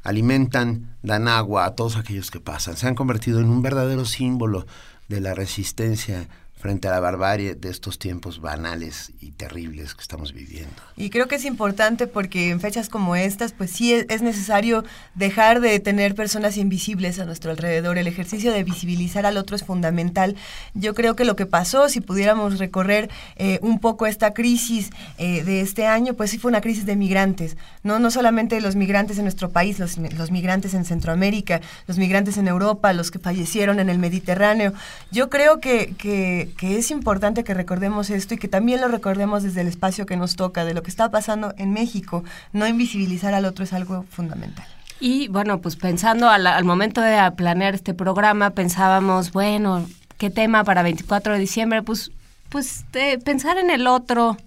alimentan, dan agua a todos aquellos que pasan. Se han convertido en un verdadero símbolo de la resistencia frente a la barbarie de estos tiempos banales y terribles que estamos viviendo. Y creo que es importante porque en fechas como estas, pues sí es, es necesario dejar de tener personas invisibles a nuestro alrededor. El ejercicio de visibilizar al otro es fundamental. Yo creo que lo que pasó, si pudiéramos recorrer eh, un poco esta crisis eh, de este año, pues sí fue una crisis de migrantes. No, no solamente los migrantes en nuestro país, los, los migrantes en Centroamérica, los migrantes en Europa, los que fallecieron en el Mediterráneo. Yo creo que, que, que es importante que recordemos esto y que también lo recordemos desde el espacio que nos toca, de lo que está pasando en México. No invisibilizar al otro es algo fundamental. Y bueno, pues pensando al, momento de planear este programa, pensábamos, bueno, ¿qué tema para 24 de diciembre? Pues, pues de pensar en el otro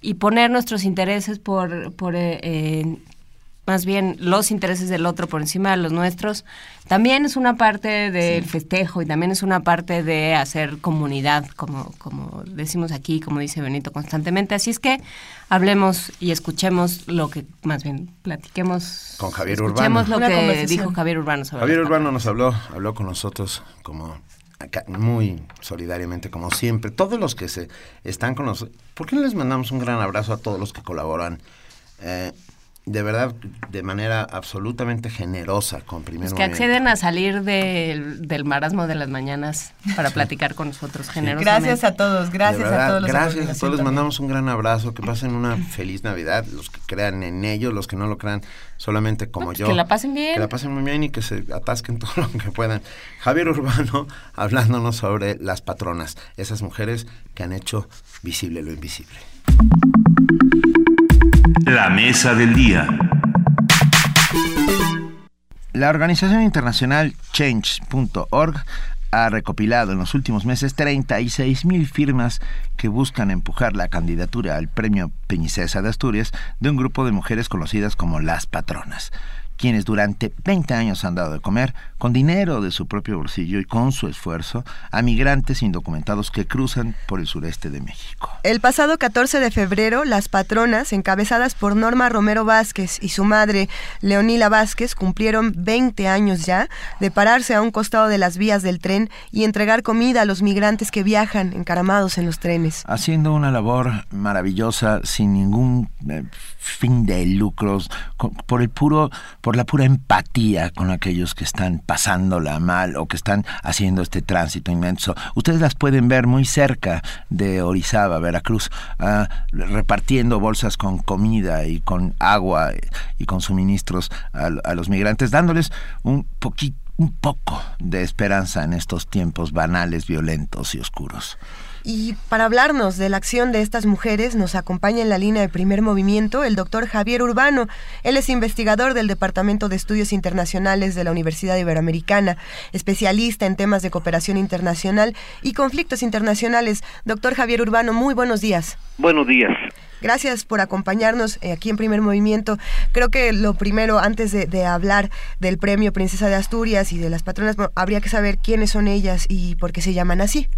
y poner nuestros intereses por, por eh, eh, más bien los intereses del otro por encima de los nuestros, también es una parte del festejo y también es una parte de hacer comunidad, como, como decimos aquí, como dice Benito constantemente. Así es que hablemos y escuchemos lo que, más bien platiquemos. Con Javier escuchemos Urbano. lo Una que dijo Javier Urbano sobre Javier Urbano nos habló, habló con nosotros como acá, muy solidariamente, como siempre. Todos los que se están con nosotros, ¿por qué no les mandamos un gran abrazo a todos los que colaboran? Eh, de verdad, de manera absolutamente generosa con Primer Los que Movimiento. acceden a salir del, del marasmo de las mañanas para platicar con nosotros generosamente. Gracias a todos, gracias De verdad, a todos los de Gracias a todos, les mandamos un gran abrazo, que pasen una feliz Navidad, los que crean en ello, los que no lo crean solamente como pues yo. que la pasen bien. Que la pasen muy bien y que se atasquen todo lo que puedan. Javier Urbano hablándonos sobre las patronas, esas mujeres que han hecho visible lo invisible. La mesa del día. La organización internacional Change.org ha recopilado en los últimos meses 36 mil firmas que buscan empujar la candidatura al premio Peñicesa de Asturias de un grupo de mujeres conocidas como las patronas, quienes durante 20 años han dado de comer con dinero de su propio bolsillo y con su esfuerzo a migrantes indocumentados que cruzan por el sureste de México. El pasado 14 de febrero, las patronas, encabezadas por Norma Romero Vázquez y su madre, Leonila Vázquez, cumplieron 20 años ya de pararse a un costado de las vías del tren y entregar comida a los migrantes que viajan encaramados en los trenes. haciendo una labor maravillosa sin ningún eh, fin de lucros por el puro por la pura empatía con aquellos que están pasándola mal o que están haciendo este tránsito inmenso ustedes las pueden ver muy cerca de Orizaba Veracruz ah, repartiendo bolsas con comida y con agua y con suministros a, a los migrantes dándoles un poquito un poco de esperanza en estos tiempos banales, violentos y oscuros. Y para hablarnos de la acción de estas mujeres, nos acompaña en la línea de primer movimiento el doctor Javier Urbano. Él es investigador del Departamento de Estudios Internacionales de la Universidad Iberoamericana, especialista en temas de cooperación internacional y conflictos internacionales. Doctor Javier Urbano, muy buenos días. Buenos días. Gracias por acompañarnos eh, aquí en Primer Movimiento. Creo que lo primero, antes de, de hablar del premio Princesa de Asturias y de las patronas, bueno, habría que saber quiénes son ellas y por qué se llaman así.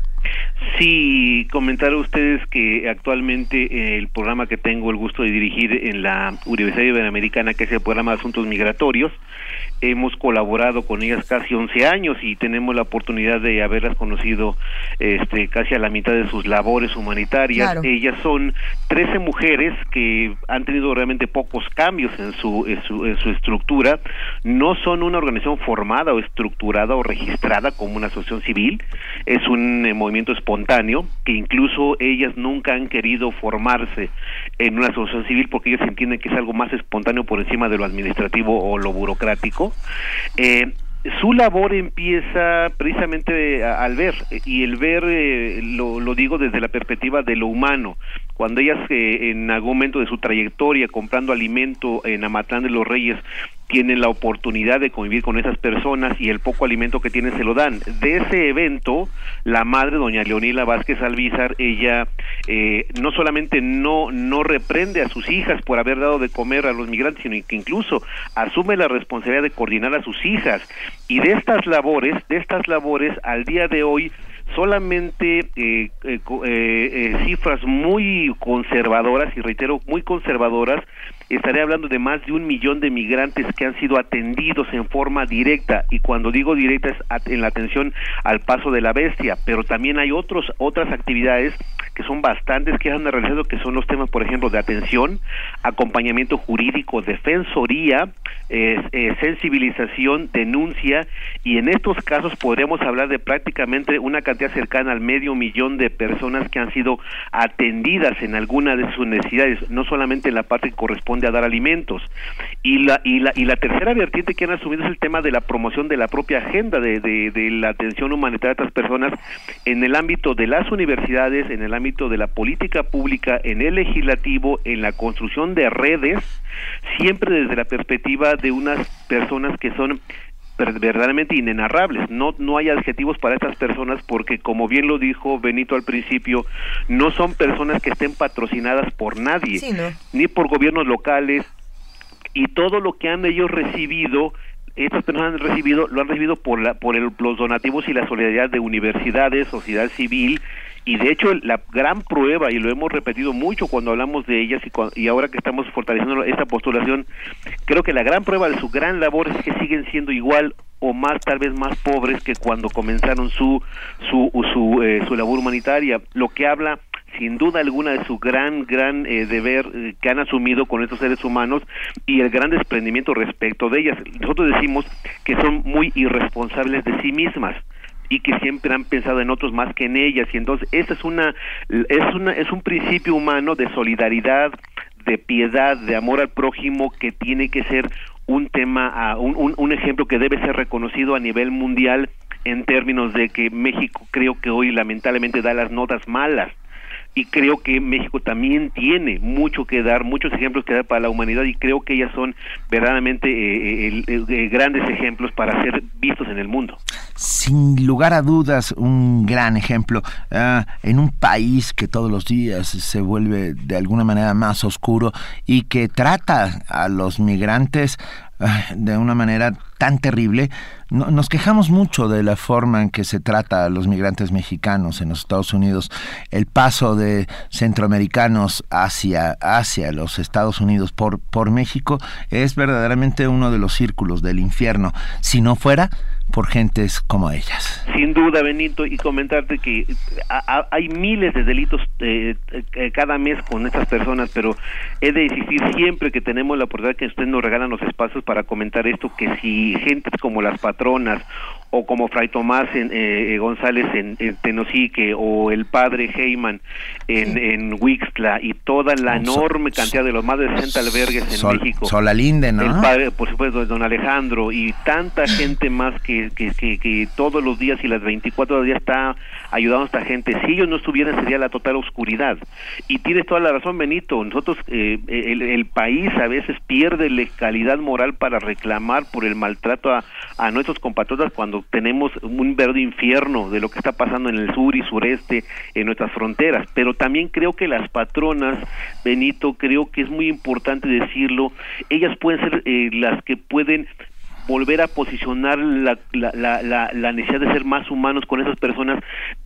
Sí, comentar a ustedes que actualmente eh, el programa que tengo el gusto de dirigir en la Universidad Iberoamericana, que es el programa de Asuntos Migratorios, hemos colaborado con ellas casi 11 años y tenemos la oportunidad de haberlas conocido este, casi a la mitad de sus labores humanitarias. Claro. Ellas son 13 mujeres que han tenido realmente pocos cambios en su, en su, en su estructura. No son una organización formada o estructurada o registrada como una asociación civil. Es un eh, movimiento espontáneo que incluso ellas nunca han querido formarse en una asociación civil porque ellas entienden que es algo más espontáneo por encima de lo administrativo o lo burocrático. Eh, su labor empieza precisamente a- al ver, eh, y el ver eh, lo, lo digo desde la perspectiva de lo humano. Cuando ellas eh, en algún momento de su trayectoria comprando alimento en Amatlán de los Reyes tienen la oportunidad de convivir con esas personas y el poco alimento que tienen se lo dan. De ese evento, la madre, doña Leonila Vázquez Alvízar, ella eh, no solamente no, no reprende a sus hijas por haber dado de comer a los migrantes, sino que incluso asume la responsabilidad de coordinar a sus hijas. Y de estas labores, de estas labores, al día de hoy solamente eh, eh, eh, eh, cifras muy conservadoras, y reitero, muy conservadoras, estaré hablando de más de un millón de migrantes que han sido atendidos en forma directa, y cuando digo directa es en la atención al paso de la bestia, pero también hay otros, otras actividades que son bastantes que han realizado, que son los temas, por ejemplo, de atención, acompañamiento jurídico, defensoría, eh, sensibilización, denuncia, y en estos casos podríamos hablar de prácticamente una cantidad cercana al medio millón de personas que han sido atendidas en alguna de sus necesidades, no solamente en la parte que corresponde a dar alimentos. Y la, y la, y la tercera vertiente que han asumido es el tema de la promoción de la propia agenda de, de, de la atención humanitaria a estas personas en el ámbito de las universidades, en el ámbito de la política pública, en el legislativo, en la construcción de redes, siempre desde la perspectiva de unas personas que son verdaderamente inenarrables. No, no hay adjetivos para estas personas porque, como bien lo dijo Benito al principio, no son personas que estén patrocinadas por nadie, Sí, ¿no? ni por gobiernos locales, y todo lo que han ellos recibido estas personas han recibido lo han recibido por la por el- los donativos y la solidaridad de universidades sociedad civil y de hecho la gran prueba y lo hemos repetido mucho cuando hablamos de ellas y, y ahora que estamos fortaleciendo esta postulación creo que la gran prueba de su gran labor es que siguen siendo igual o más tal vez más pobres que cuando comenzaron su su su, eh, su labor humanitaria lo que habla sin duda alguna de su gran, gran eh, deber eh, que han asumido con estos seres humanos y el gran desprendimiento respecto de ellas. Nosotros decimos que son muy irresponsables de sí mismas y que siempre han pensado en otros más que en ellas. Y entonces esa es una es una es un principio humano de solidaridad de piedad de amor al prójimo que tiene que ser un tema ah, un, un, un ejemplo que debe ser reconocido a nivel mundial en términos de que México creo que hoy lamentablemente da las notas malas y creo que México también tiene mucho que dar, muchos ejemplos que dar para la humanidad y creo que ellas son verdaderamente eh, eh, eh, grandes ejemplos para ser vistos en el mundo. Sin lugar a dudas, un gran ejemplo. Ah, en un país que todos los días se vuelve de alguna manera más oscuro y que trata a los migrantes de una manera tan terrible, no- nos quejamos mucho de la forma en que se trata a los migrantes mexicanos en los Estados Unidos. El paso de centroamericanos hacia, hacia los Estados Unidos por, por México es verdaderamente uno de los círculos del infierno. Si no fuera por gentes como ellas. Sin duda, Benito, y comentarte que hay miles de delitos eh, eh, cada mes con estas personas, pero he de insistir siempre que tenemos la oportunidad que ustedes nos regalan los espacios para comentar esto, que si gentes como las patronas o como Fray Tomás en, eh, González en, en Tenosique o el padre Heyman en, en Huixtla y toda la enorme cantidad de los más de 60 albergues en Sol- México. Solalinde, ¿no? El padre, por supuesto, don Alejandro y tanta gente más que, que, que, que todos los días y las 24 horas está ayudando a esta gente. Si ellos no estuvieran sería la total oscuridad. Y tienes toda la razón, Benito. Nosotros, eh, el, el país a veces pierde la calidad moral para reclamar por el maltrato a, a nuestros compatriotas cuando tenemos un verde infierno de lo que está pasando en el sur y sureste, en nuestras fronteras. Pero también creo que las patronas, Benito, creo que es muy importante decirlo, ellas pueden ser eh, las que pueden volver a posicionar la, la, la, la, la necesidad de ser más humanos con esas personas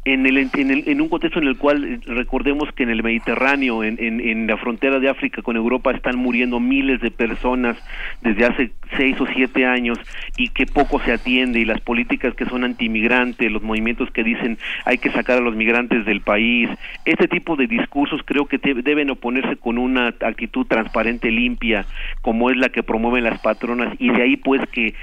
en, el, en, el, en un contexto en el cual eh, recordemos que en el Mediterráneo, en, la frontera de África con Europa están muriendo miles de personas desde hace seis o siete años y que poco se atiende y las políticas que son antimigrantes, los movimientos que dicen hay que sacar a los migrantes del país, este tipo de discursos creo que deben oponerse con una actitud transparente, limpia, como es la que promueven las patronas y de ahí pues que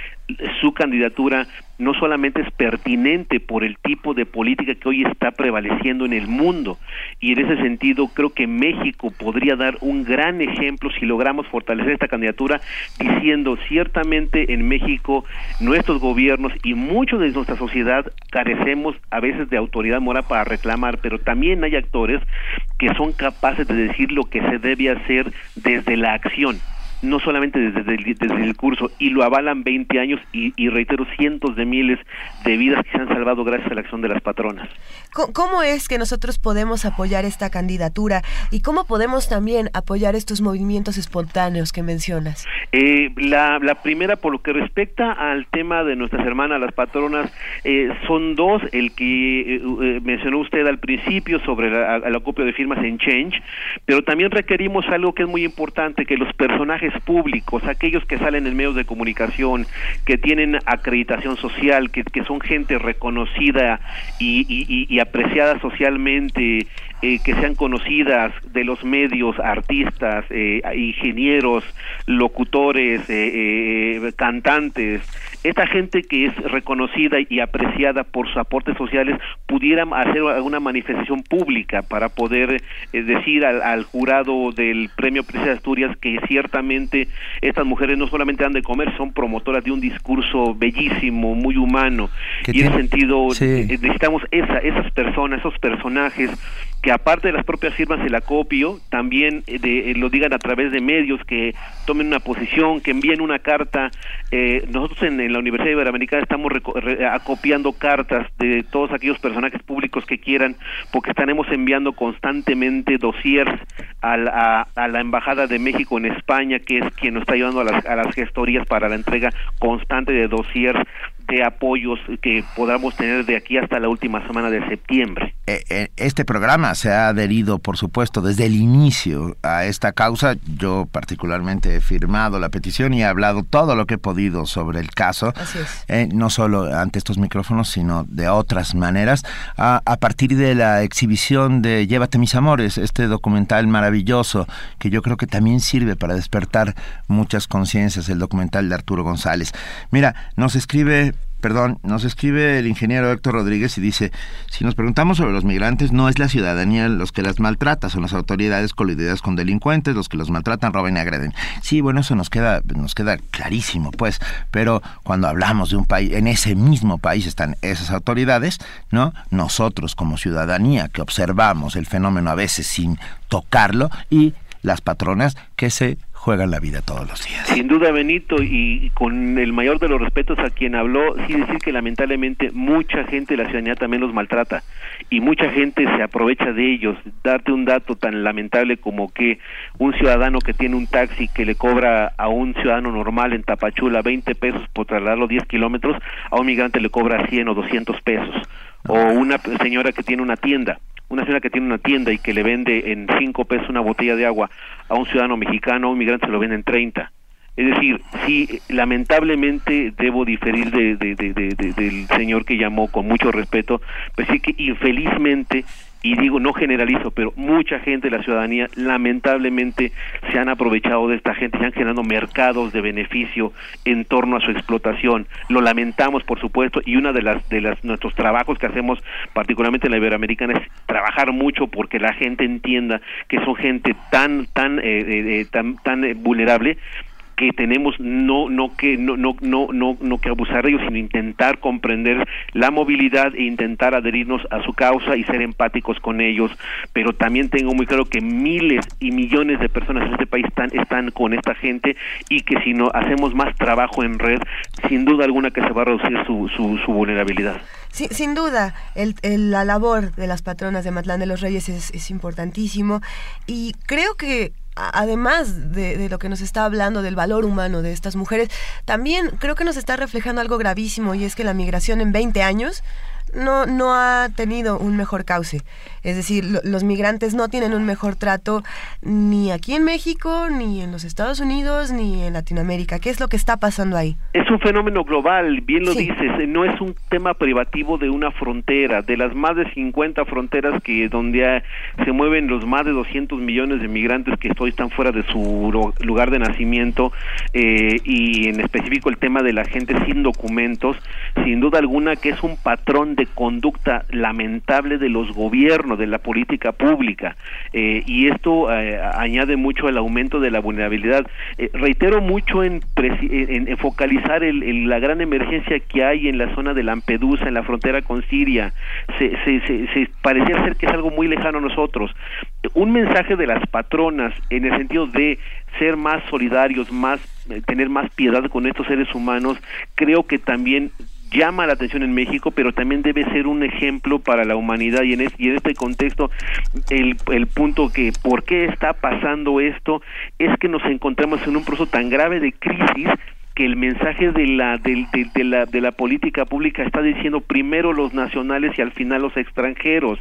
su candidatura no solamente es pertinente por el tipo de política que hoy está prevaleciendo en el mundo. Y en ese sentido creo que México podría dar un gran ejemplo si logramos fortalecer esta candidatura diciendo ciertamente en México nuestros gobiernos y mucho de nuestra sociedad carecemos a veces de autoridad moral para reclamar, pero también hay actores que son capaces de decir lo que se debe hacer desde la acción no solamente desde el, desde el curso, y lo avalan 20 años y, y reitero, cientos de miles de vidas que se han salvado gracias a la acción de las patronas. ¿Cómo es que nosotros podemos apoyar esta candidatura y cómo podemos también apoyar estos movimientos espontáneos que mencionas? Eh, la, la primera, por lo que respecta al tema de nuestras hermanas, las patronas, eh, son dos. El que eh, eh, mencionó usted al principio sobre la- el acopio de firmas en Change, pero también requerimos algo que es muy importante, que los personajes públicos, aquellos que salen en medios de comunicación, que tienen acreditación social, que, son gente reconocida y- y- y apreciada socialmente, eh, que sean conocidas de los medios, artistas, eh, ingenieros, locutores, eh, eh, cantantes, esta gente que es reconocida y apreciada por sus aportes sociales pudiera hacer alguna manifestación pública para poder eh, decir al, al jurado del Premio Princesa de Asturias que ciertamente estas mujeres no solamente dan de comer, son promotoras de un discurso bellísimo, muy humano. Y en ese tiene- sentido Sí. eh, necesitamos esa, esas personas, esos personajes que aparte de las propias firmas del acopio, también eh, de- eh, lo digan a través de medios, que tomen una posición, que envíen una carta. Eh, nosotros en, la Universidad Iberoamericana estamos re- acopiando cartas de todos aquellos personajes públicos que quieran, porque estaremos enviando constantemente dossiers a la, a la Embajada de México en España, que es quien nos está ayudando a las, a las gestorías para la entrega constante de dossiers de apoyos que podamos tener de aquí hasta la última semana de septiembre. Eh, eh, Este programa se ha adherido, por supuesto, desde el inicio a esta causa. Yo particularmente he firmado la petición y he hablado todo lo que he podido sobre el caso, Así es. eh, no solo ante estos micrófonos, sino de otras maneras, a, a partir de la exhibición de Llévate mis amores, este documental maravilloso que yo creo que también sirve para despertar muchas conciencias, el documental de Arturo González. Mira, nos escribe Perdón, nos escribe el ingeniero Héctor Rodríguez y dice, si nos preguntamos sobre los migrantes, no es la ciudadanía los que las maltrata, son las autoridades colididas con delincuentes, los que los maltratan, roban y agreden. Sí, bueno, eso nos queda, nos queda clarísimo, pues, pero cuando hablamos de un país, en ese mismo país están esas autoridades, ¿no? Nosotros como ciudadanía que observamos el fenómeno a veces sin tocarlo y las patronas que se juegan la vida todos los días. Sin duda, Benito, y con el mayor de los respetos a quien habló, sí decir que lamentablemente mucha gente de la ciudadanía también los maltrata y mucha gente se aprovecha de ellos. Darte un dato tan lamentable como que un ciudadano que tiene un taxi que le cobra a un ciudadano normal en Tapachula 20 pesos por trasladarlo 10 kilómetros, a un migrante le cobra 100 o 200 pesos. O una señora que tiene una tienda una señora que tiene una tienda y que le vende en cinco pesos una botella de agua a un ciudadano mexicano, un migrante se lo vende en 30. Es decir, sí, lamentablemente debo diferir de, de- de- de- de- del señor que llamó con mucho respeto, pues sí que infelizmente, y digo no generalizo, pero mucha gente de la ciudadanía lamentablemente se han aprovechado de esta gente, se han generado mercados de beneficio en torno a su explotación. Lo lamentamos, por supuesto, y una de las de las nuestros trabajos que hacemos, particularmente en la Iberoamericana, es trabajar mucho porque la gente entienda que son gente tan tan eh, eh, eh, tan tan eh, vulnerable que tenemos no no que no no no no que abusar de ellos sino intentar comprender la movilidad e intentar adherirnos a su causa y ser empáticos con ellos. Pero también tengo muy claro que miles y millones de personas en este país están están con esta gente y que si no hacemos más trabajo en red sin duda alguna que se va a reducir su su, su vulnerabilidad. Sin duda, el, el- la labor de las patronas de Matlán de los Reyes es, es importantísimo. Y creo que además de, lo que nos está hablando del valor humano de estas mujeres, también creo que nos está reflejando algo gravísimo y es que la migración en 20 años no, no ha tenido un mejor cauce. Es decir, lo- los migrantes no tienen un mejor trato ni aquí en México, ni en los Estados Unidos, ni en Latinoamérica. ¿Qué es lo que está pasando ahí? Es un fenómeno global, bien lo Sí. dices, eh, no es un tema privativo de una frontera, de las más de 50 fronteras que donde se mueven los más de 200 millones de migrantes que hoy están fuera de su lugar de nacimiento eh, y en específico el tema de la gente sin documentos, sin duda alguna que es un patrón de conducta lamentable de los gobiernos, de la política pública, eh, y esto eh, añade mucho al aumento de la vulnerabilidad. Eh, reitero mucho en, en- focalizar el- la gran emergencia que hay en la zona de Lampedusa, en la frontera con Siria. Se, se, se, se- parecía ser que es algo muy lejano a nosotros. Un mensaje de las patronas en el sentido de ser más solidarios, más tener más piedad con estos seres humanos, creo que también llama la atención en México, pero también debe ser un ejemplo para la humanidad. Y en, y en este contexto el, el punto que por qué está pasando esto es que nos encontramos en un proceso tan grave de crisis que el mensaje de la, de, de la de la política pública está diciendo primero los nacionales y al final los extranjeros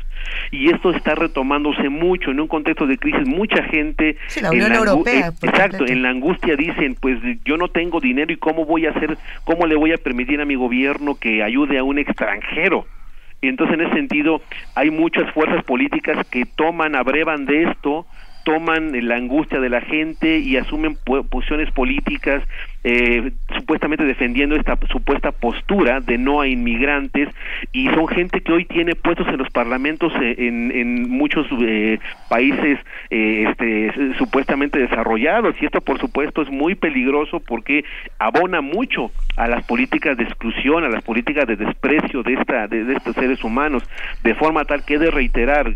y esto está retomándose mucho en un contexto de crisis mucha gente Sí, la en Unión angu- Europea, eh, exacto completo. en la angustia dicen pues yo no tengo dinero y cómo voy a hacer cómo le voy a permitir a mi gobierno que ayude a un extranjero y entonces en ese sentido hay muchas fuerzas políticas que toman, abrevan de esto, toman la angustia de la gente y asumen posiciones políticas eh, supuestamente defendiendo esta supuesta postura de no a inmigrantes y son gente que hoy tiene puestos en los parlamentos eh, en, en muchos eh, países eh, este, supuestamente desarrollados. Y esto por supuesto es muy peligroso porque abona mucho a las políticas de exclusión, a las políticas de desprecio de esta de, estos seres humanos, de forma tal que he de reiterar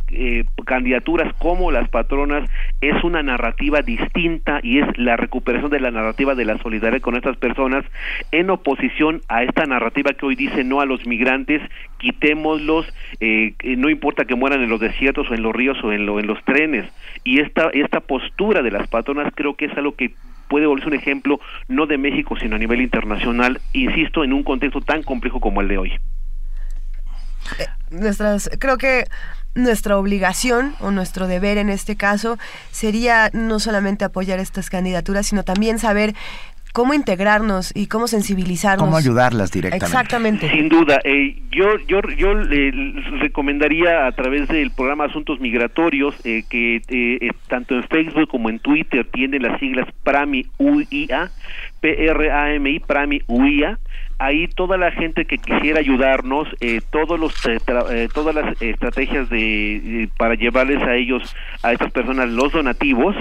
candidaturas como las patronas es una narrativa distinta y es la recuperación de la narrativa de la solidaridad con estas personas en oposición a esta narrativa que hoy dice no a los migrantes, quitémoslos, eh, no importa que mueran en los desiertos o en los ríos o en, lo- en los trenes. Y esta, esta postura de las patronas creo que es algo que puede volverse un ejemplo no de México sino a nivel internacional, insisto, en un contexto tan complejo como el de hoy. nuestras creo que nuestra obligación o nuestro deber en este caso sería no solamente apoyar estas candidaturas, sino también saber cómo integrarnos y cómo sensibilizarnos. ¿Cómo ayudarlas directamente? Exactamente. Sin duda, eh, yo yo yo le recomendaría a través del programa Asuntos Migratorios eh, que eh, eh, tanto en Facebook como en Twitter tiene las siglas PRAMI UIA, P R A M I PRAMI UIA. Ahí toda la gente que quisiera ayudarnos, eh, todos los eh, tra- eh, todas las estrategias de eh, para llevarles a ellos a estas personas los donativos,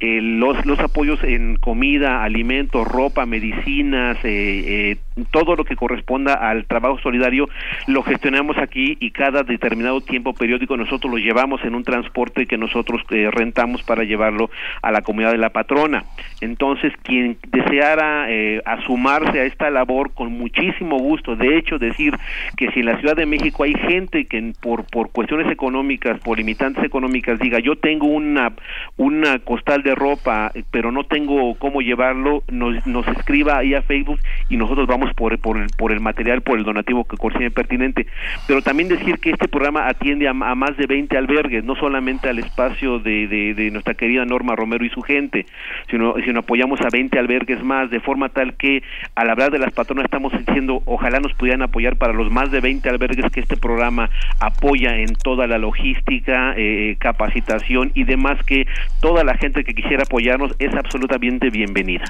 eh, los los apoyos en comida, alimentos, ropa, medicinas, eh, eh, todo lo que corresponda al trabajo solidario lo gestionamos aquí y cada determinado tiempo periódico nosotros lo llevamos en un transporte que nosotros eh, rentamos para llevarlo a la comunidad de la patrona. Entonces, quien deseara eh, asumarse a esta labor con muchísimo gusto, de hecho, decir que si en la Ciudad de México hay gente que por por cuestiones económicas, por limitantes económicas diga, yo tengo una una de ropa, eh, pero no tengo cómo llevarlo, nos, nos escriba ahí a Facebook y nosotros vamos por, por, el, por el material, por el donativo que considere pertinente. Pero también decir que este programa atiende a, más de 20 albergues, no solamente al espacio de, de, de nuestra querida Norma Romero y su gente, sino, sino apoyamos a 20 albergues más, de forma tal que al hablar de las patronas estamos diciendo, ojalá nos pudieran apoyar para los más de 20 albergues que este programa apoya en toda la logística, eh, capacitación y demás, que toda la gente que quisiera apoyarnos es absolutamente bienvenida.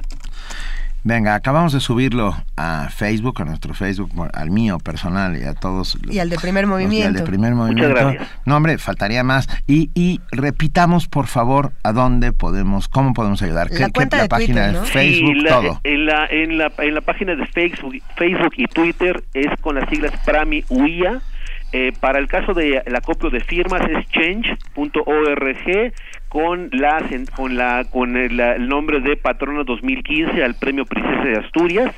Venga, acabamos de subirlo a Facebook, a nuestro Facebook, al mío personal y a todos. los- Y al de primer los- y al movimiento. de primer movimiento. gracias. No, hombre, faltaría más. Y, y repitamos, por favor, a dónde podemos, cómo podemos ayudar. La cuenta de página Twitter, de ¿no? Facebook, Sí, la- todo. En la, en, la, en la página de Facebook, Facebook y Twitter es con las siglas PRAMI UIA. Eh, para el caso de el acopio de firmas es change.org con la con la con el, nombre de Patrona 2015 al Premio Princesa de Asturias.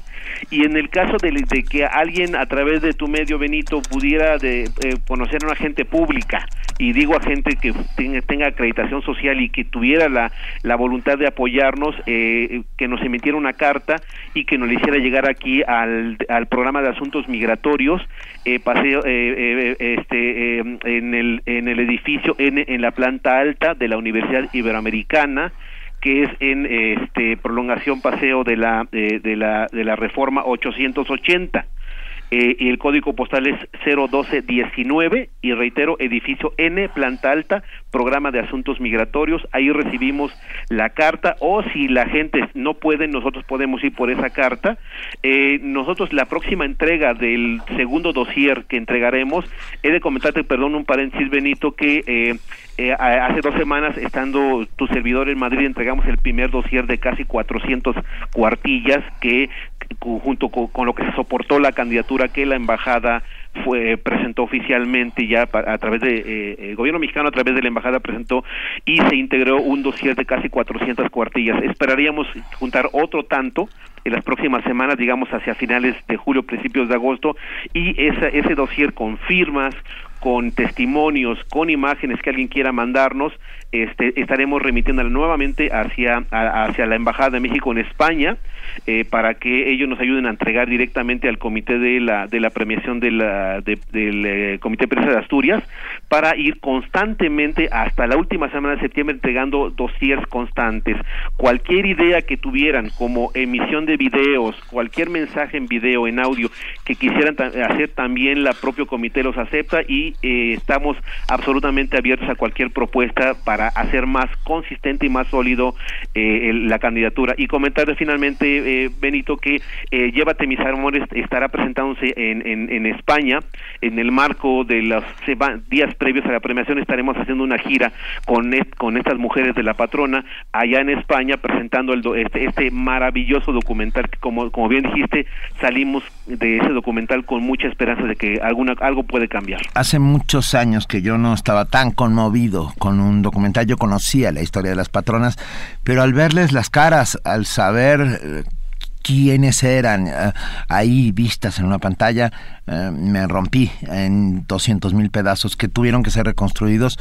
Y en el caso de, que alguien a través de tu medio Benito pudiera de eh, conocer a una gente pública y digo a gente que tenga, tenga acreditación social y que tuviera la, la voluntad de apoyarnos eh, que nos emitiera una carta y que nos le hiciera llegar aquí al, al programa de asuntos migratorios eh, paseo eh, eh, este eh, en el en el edificio N en la planta alta de la Universidad Iberoamericana que es en este prolongación paseo de la eh, de la de la Reforma 880 eh, y el código postal es 01219 y reitero, edificio N, planta alta, programa de asuntos migratorios, ahí recibimos la carta o si la gente no puede, nosotros podemos ir por esa carta. Eh, nosotros la próxima entrega del segundo dossier que entregaremos, he de comentarte, perdón, un paréntesis Benito, que eh, eh, hace dos semanas, estando tu servidor en Madrid, entregamos el primer dossier de casi 400 cuartillas que junto co- con, lo que se soportó la candidatura que la embajada fue presentó oficialmente ya a través de eh, gobierno mexicano a través de la embajada presentó y se integró un dossier de casi 400 cuartillas. Esperaríamos juntar otro tanto en las próximas semanas digamos hacia finales de julio principios de agosto y esa, ese dossier con firmas con testimonios, con imágenes que alguien quiera mandarnos, este, estaremos remitiéndola nuevamente hacia, hacia la Embajada de México en España eh, para que ellos nos ayuden a entregar directamente al comité de la, de la premiación de la, de- del eh, Comité de Prensa de Asturias para ir constantemente hasta la última semana de septiembre entregando dossiers constantes. Cualquier idea que tuvieran como emisión de videos, cualquier mensaje en video, en audio que quisieran hacer también la propio comité los acepta y eh, estamos absolutamente abiertos a cualquier propuesta para hacer más consistente y más sólido eh, el- la candidatura. Y comentar finalmente eh, Benito que eh, Llévate mis amores estará presentándose en, en, España en el marco de los días previos a la premiación estaremos haciendo una gira con con estas mujeres de la patrona allá en España presentando el este, este maravilloso documental que como como bien dijiste salimos de ese documental con mucha esperanza de que alguna algo puede cambiar. Hace muchos años que yo no estaba tan conmovido con un documental. Yo conocía la historia de las patronas, pero al verles las caras, al saber eh, quiénes eran eh, ahí vistas en una pantalla, eh, me rompí en 200 mil pedazos que tuvieron que ser reconstruidos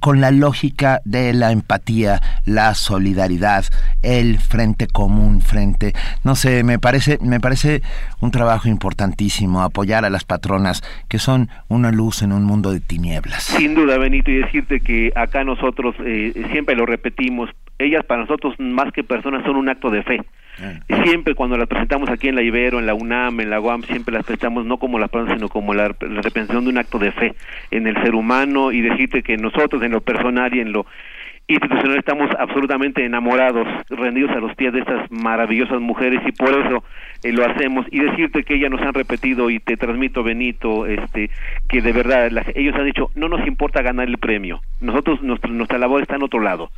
con la lógica de la empatía, la solidaridad, el frente común, frente, no sé, me parece, me parece un trabajo importantísimo apoyar a las patronas que son una luz en un mundo de tinieblas. Sin duda, Benito, y decirte que acá nosotros eh, siempre lo repetimos, ellas para nosotros más que personas son un acto de fe. Siempre cuando las presentamos aquí en la Ibero, en la UNAM, en la UAM, siempre las presentamos no como las personas, sino como la, la representación de un acto de fe en el ser humano y decirte que nosotros en lo personal y en lo institucional estamos absolutamente enamorados, rendidos a los pies de estas maravillosas mujeres y por eso eh, lo hacemos. Y decirte que ellas nos han repetido y te transmito Benito, este que de verdad la- ellos han dicho no nos importa ganar el premio, nosotros nuestra, nuestra labor está en otro lado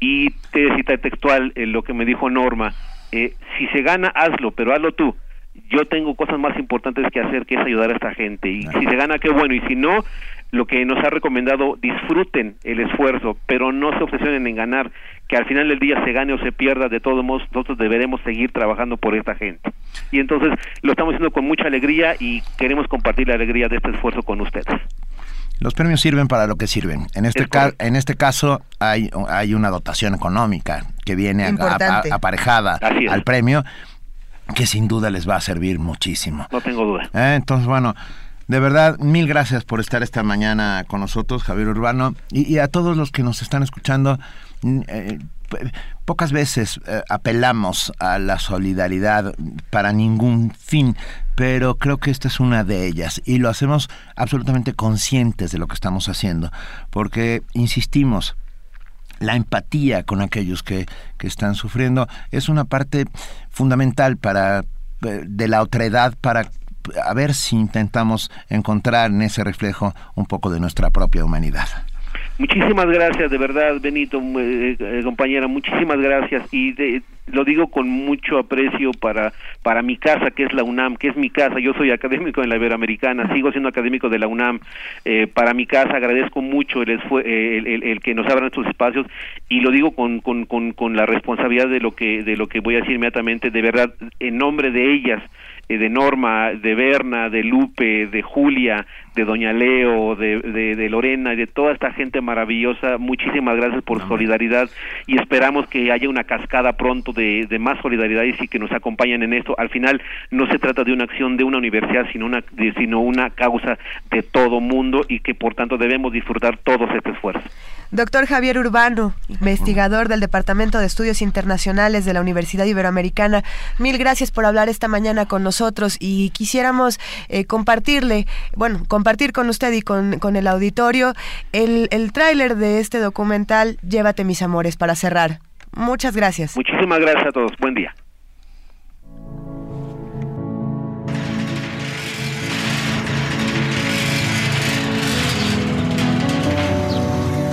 y te voy a citar textual eh, lo que me dijo Norma, eh, si se gana hazlo, pero hazlo tú. Yo tengo cosas más importantes que hacer que es ayudar a esta gente y si se gana qué bueno y si no lo que nos ha recomendado disfruten el esfuerzo, pero no se obsesionen en ganar, que al final del día se gane o se pierda, de todos modos nosotros deberemos seguir trabajando por esta gente. Y entonces lo estamos haciendo con mucha alegría y queremos compartir la alegría de este esfuerzo con ustedes. Los premios sirven para lo que sirven. En este, Es ca- en este caso hay, hay una dotación económica que viene a- a- Importante. a- aparejada al premio que sin duda les va a servir muchísimo. No tengo duda. Eh, Entonces, bueno, de verdad, mil gracias por estar esta mañana con nosotros, Javier Urbano, y, y a todos los que nos están escuchando. mm, eh, pocas veces eh, apelamos a la solidaridad para ningún fin, pero creo que esta es una de ellas y lo hacemos absolutamente conscientes de lo que estamos haciendo, porque insistimos, la empatía con aquellos que, que están sufriendo es una parte fundamental para eh, de la otredad para a ver si intentamos encontrar en ese reflejo un poco de nuestra propia humanidad. Muchísimas gracias, de verdad, Benito, eh, eh, compañera, muchísimas gracias y de- lo digo con mucho aprecio para para mi casa, que es la UNAM, que es mi casa. Yo soy académico en la Iberoamericana, sigo siendo académico de la UNAM. Eh, para mi casa agradezco mucho el, el, el- el que nos abran estos espacios y lo digo con, con, con, con la responsabilidad de lo que de lo que voy a decir inmediatamente. De verdad, en nombre de ellas eh, de Norma, de Berna, de Lupe, de Julia, de Doña Leo, de, de, de Lorena y de toda esta gente maravillosa. Muchísimas gracias por su solidaridad y esperamos que haya una cascada pronto de, de más solidaridad y sí que nos acompañen en esto. Al final no se trata de una acción de una universidad, sino una, de- sino una causa de todo mundo y que por tanto debemos disfrutar todos este esfuerzo. Doctor Javier Urbano, investigador del Departamento de Estudios Internacionales de la Universidad Iberoamericana, mil gracias por hablar esta mañana con nosotros y quisiéramos eh, compartirle, bueno, compartir con usted y con, con el auditorio el, el tráiler de este documental Llévate mis amores para cerrar. Muchas gracias. Muchísimas gracias a todos. Buen día.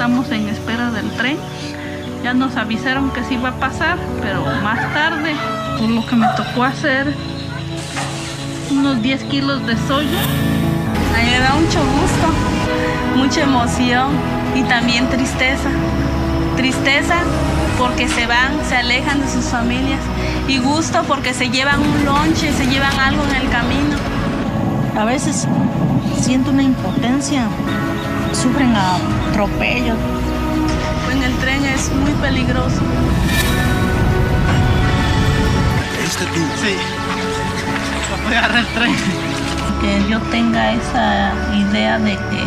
Estamos en espera del tren. Ya nos avisaron que sí iba a pasar, pero más tarde, por lo que me tocó hacer unos 10 kilos de soya. Me da mucho gusto, mucha emoción y también tristeza. Tristeza porque se van, se alejan de sus familias y gusto porque se llevan un lonche, se llevan algo en el camino. A veces siento una impotencia, sufren atropellos. En el tren es muy peligroso. ¿Este tú? Sí. Voy a agarrar el tren. Que yo tenga esa idea de que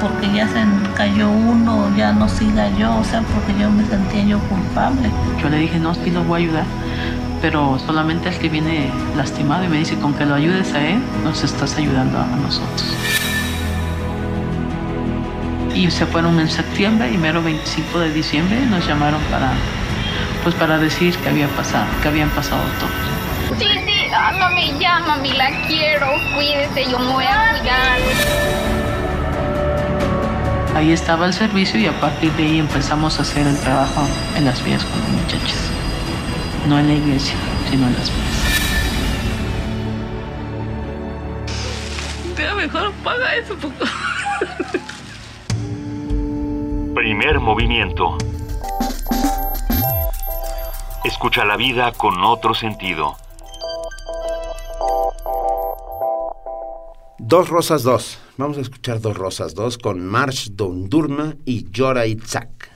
porque ya se cayó uno, ya no siga yo, o sea, porque yo me sentía yo culpable. Yo le dije, no, sí los voy a ayudar, pero solamente el que viene lastimado y me dice, con que lo ayudes a él, nos estás ayudando a nosotros. Y se fueron en septiembre y mero 25 de diciembre nos llamaron para, pues para decir que había pasado, que habían pasado todos. Sí, sí, ah, mami, ya, mami, la quiero, cuídese, yo me voy a cuidar. Ahí estaba el servicio y a partir de ahí empezamos a hacer el trabajo en las vías con los muchachos. No en la iglesia, sino en las vías. Pero mejor paga eso poco. Primer movimiento. Escucha la vida con otro sentido. Dos Rosas 2. Vamos a escuchar Dos Rosas 2 con Marsh Dondurma y Yora Itzak.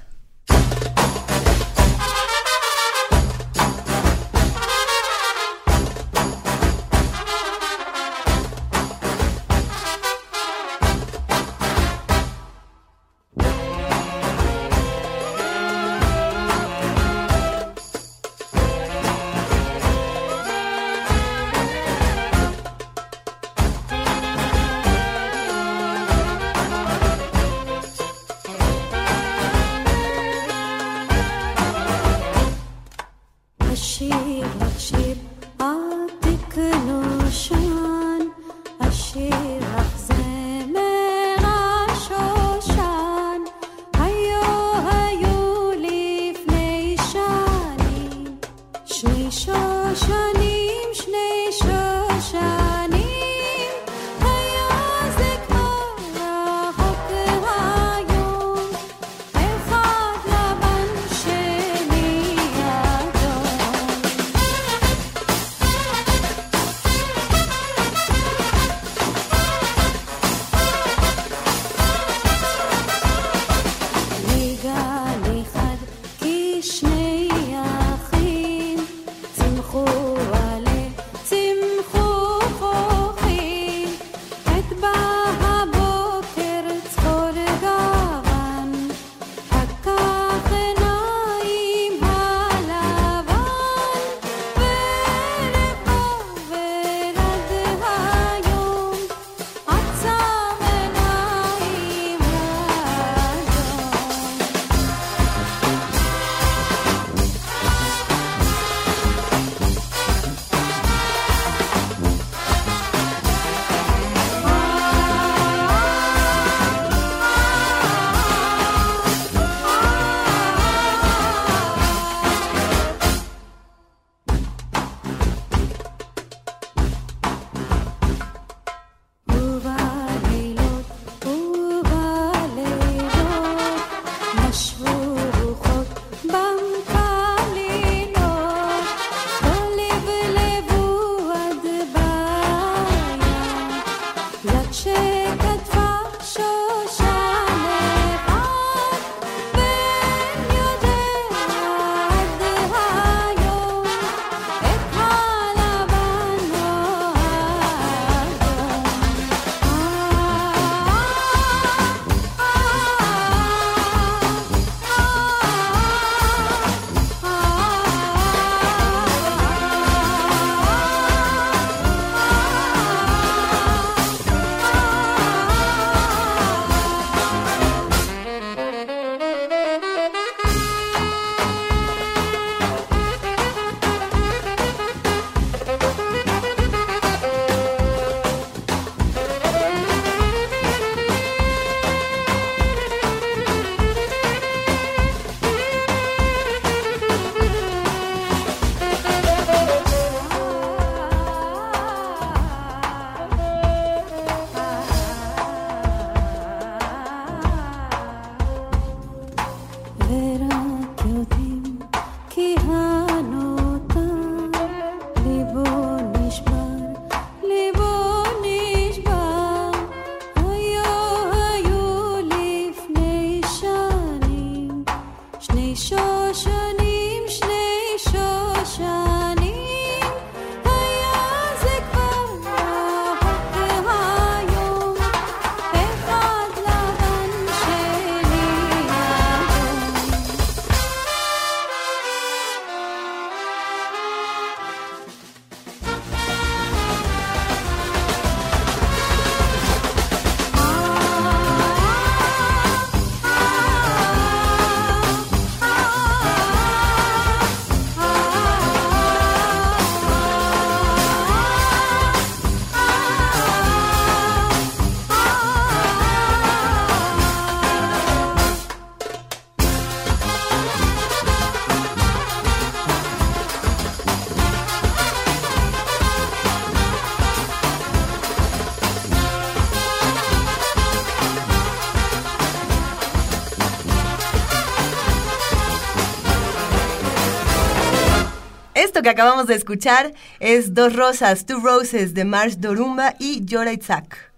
Que acabamos de escuchar es Dos Rosas, Two Roses de Mars Dorumba y Yora Itzhak.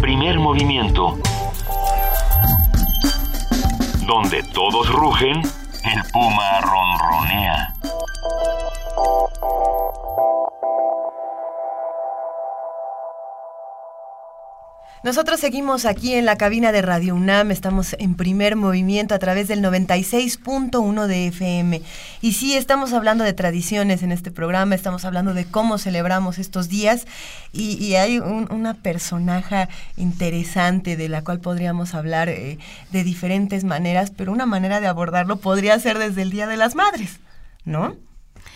Primer movimiento. Donde todos rugen, el puma ronronea. Nosotros seguimos aquí en la cabina de Radio UNAM, estamos en primer movimiento a través del 96.1 de FM. Y sí, estamos hablando de tradiciones en este programa, estamos hablando de cómo celebramos estos días y, hay un- una personaje interesante de la cual podríamos hablar eh, de diferentes maneras, pero una manera de abordarlo podría ser desde el Día de las Madres, ¿no?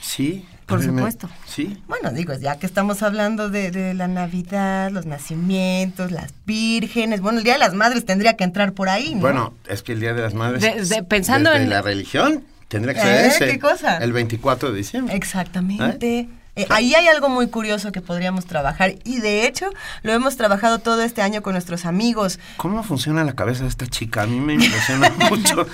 Sí. Por a mí me- supuesto. Sí. Bueno, digo, ya que estamos hablando de, de la Navidad, los nacimientos, las vírgenes, bueno, el Día de las Madres tendría que entrar por ahí, ¿no? Bueno, es que el Día de las Madres. De- de- pensando desde en- la religión, tendría que ser ¿Eh? ese. ¿Qué cosa? El 24 de diciembre. Exactamente. Eh, ahí hay algo muy curioso que podríamos trabajar y de hecho lo hemos trabajado todo este año con nuestros amigos. ¿Cómo funciona la cabeza de esta chica? A mí me impresiona mucho.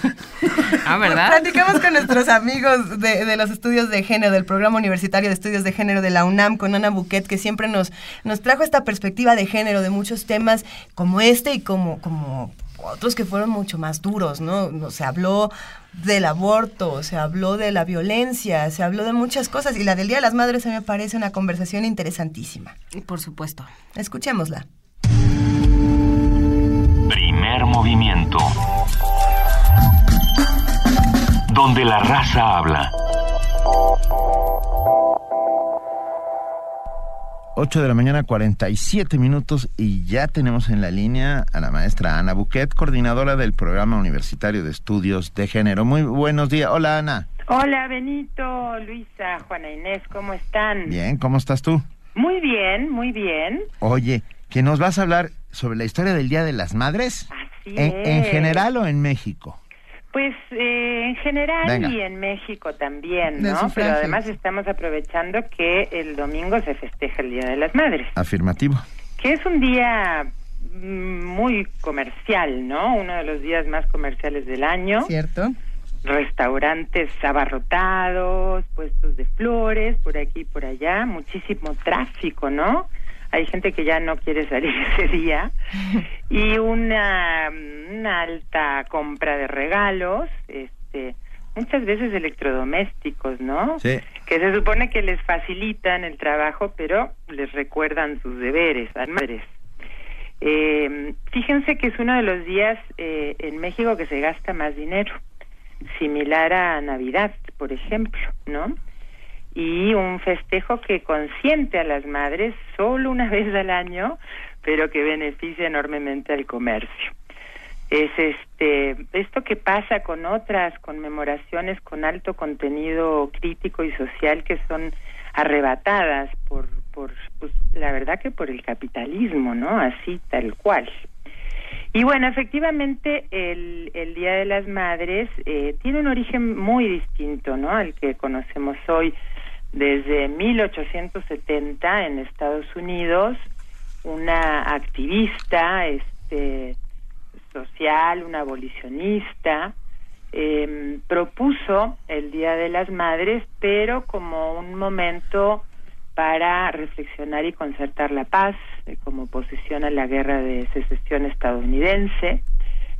Ah, ¿verdad? Platicamos con nuestros amigos de, de los estudios de género, del programa universitario de estudios de género de la UNAM, con Ana Buquet, que siempre nos, nos trajo esta perspectiva de género de muchos temas como este y como, como otros que fueron mucho más duros, ¿no? No, Se habló del aborto, se habló de la violencia, se habló de muchas cosas y la del Día de las Madres a mí me parece una conversación interesantísima. Por supuesto. Escuchémosla. Primer movimiento. Donde la raza habla. 8 de la mañana, 47 minutos y ya tenemos en la línea a la maestra Ana Buquet, coordinadora del Programa Universitario de Estudios de Género. Muy buenos días. Hola Ana. Hola Benito, Luisa, Juana Inés, ¿cómo están? Bien, ¿cómo estás tú? Muy bien, muy bien. Oye, que nos vas a hablar sobre la historia del Día de las Madres. Así ¿En, en es. general o en México? Pues eh, en general Venga. y en México también, ¿no? Pero además estamos aprovechando que el domingo se festeja el Día de las Madres, Afirmativo. que es un día mm, muy comercial, ¿no? Uno de los días más comerciales del año. ¿Cierto? Restaurantes abarrotados, puestos de flores por aquí y por allá, muchísimo tráfico, ¿no? Hay gente que ya no quiere salir ese día y una, una alta compra de regalos, este, muchas veces electrodomésticos, ¿no? Sí. Que se supone que les facilitan el trabajo, pero les recuerdan sus deberes madres. Eh, fíjense que es uno de los días eh, en México que se gasta más dinero, similar a Navidad, por ejemplo, ¿no? Y un festejo que consiente a las madres solo una vez al año, pero que beneficia enormemente al comercio. Es este esto que pasa con otras conmemoraciones con alto contenido crítico y social que son arrebatadas por por pues, la verdad que por el capitalismo, ¿no? Así tal cual. Y bueno, efectivamente el, el Día de las Madres eh, tiene un origen muy distinto, ¿no? Al que conocemos hoy desde 1870 en Estados Unidos, una activista, este, social, una abolicionista, eh, propuso el Día de las Madres, pero como un momento para reflexionar y concertar la paz, eh, como oposición a la guerra de secesión estadounidense.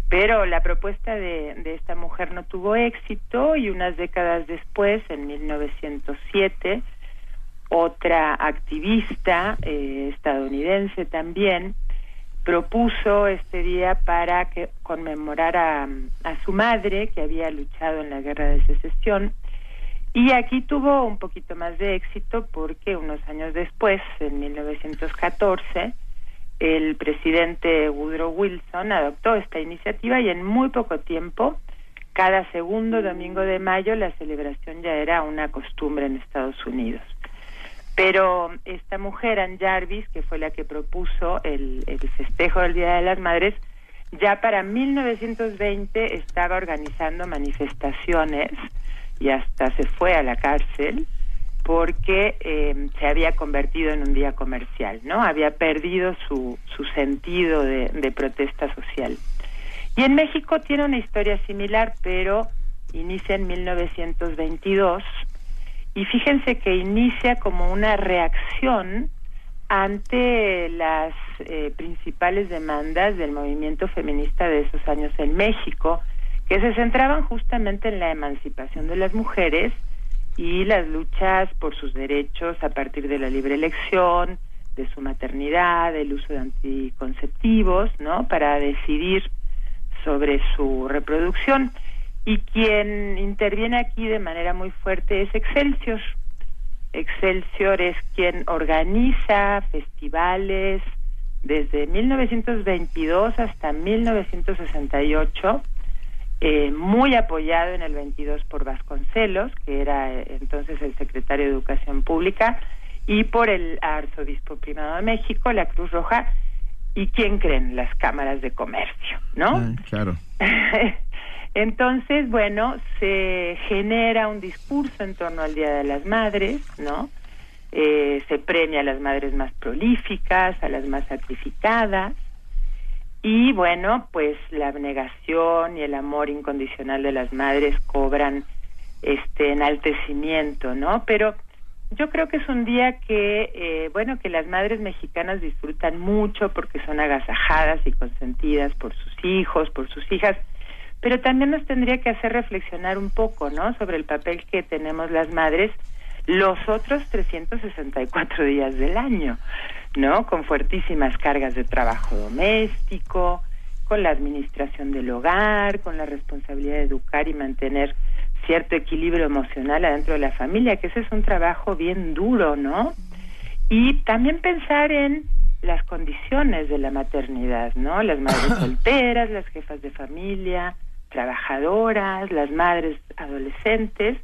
Pero la propuesta de, de esta mujer no tuvo éxito y unas décadas después, en 1907, otra activista eh, estadounidense también propuso este día para que conmemorar a, a su madre que había luchado en la guerra de secesión. Y aquí tuvo un poquito más de éxito porque unos años después, en 1914, el presidente Woodrow Wilson adoptó esta iniciativa y en muy poco tiempo, cada segundo domingo de mayo, la celebración ya era una costumbre en Estados Unidos. Pero esta mujer, Ann Jarvis, que fue la que propuso el, el festejo del Día de las Madres, ya para 1920 estaba organizando manifestaciones y hasta se fue a la cárcel porque eh, se había convertido en un día comercial, ¿no? Había perdido su, su sentido de, de protesta social. Y en México tiene una historia similar, pero inicia en 1922 y fíjense que inicia como una reacción ante las eh, principales demandas del movimiento feminista de esos años en México, que se centraban justamente en la emancipación de las mujeres y las luchas por sus derechos a partir de la libre elección, de su maternidad, del uso de anticonceptivos, ¿no? Para decidir sobre su reproducción. Y quien interviene aquí de manera muy fuerte es Excelsior. Excelsior es quien organiza festivales desde 1922 hasta 1968 eh, muy apoyado en el 22 por Vasconcelos, que era eh, entonces el secretario de Educación Pública, y por el arzobispo primado de México, la Cruz Roja, y quién creen, las cámaras de comercio, ¿no? Ah, claro. Entonces, bueno, se genera un discurso en torno al Día de las Madres, ¿no? Eh, se premia a las madres más prolíficas, a las más sacrificadas, y bueno, pues la abnegación y el amor incondicional de las madres cobran este enaltecimiento, ¿no? Pero yo creo que es un día que, eh, bueno, que las madres mexicanas disfrutan mucho porque son agasajadas y consentidas por sus hijos, por sus hijas, pero también nos tendría que hacer reflexionar un poco, ¿no? Sobre el papel que tenemos las madres los otros 364 días del año, ¿no? Con fuertísimas cargas de trabajo doméstico, con la administración del hogar, con la responsabilidad de educar y mantener cierto equilibrio emocional adentro de la familia, que ese es un trabajo bien duro, ¿no? Y también pensar en las condiciones de la maternidad, ¿no? Las madres solteras, las jefas de familia, trabajadoras, las madres adolescentes,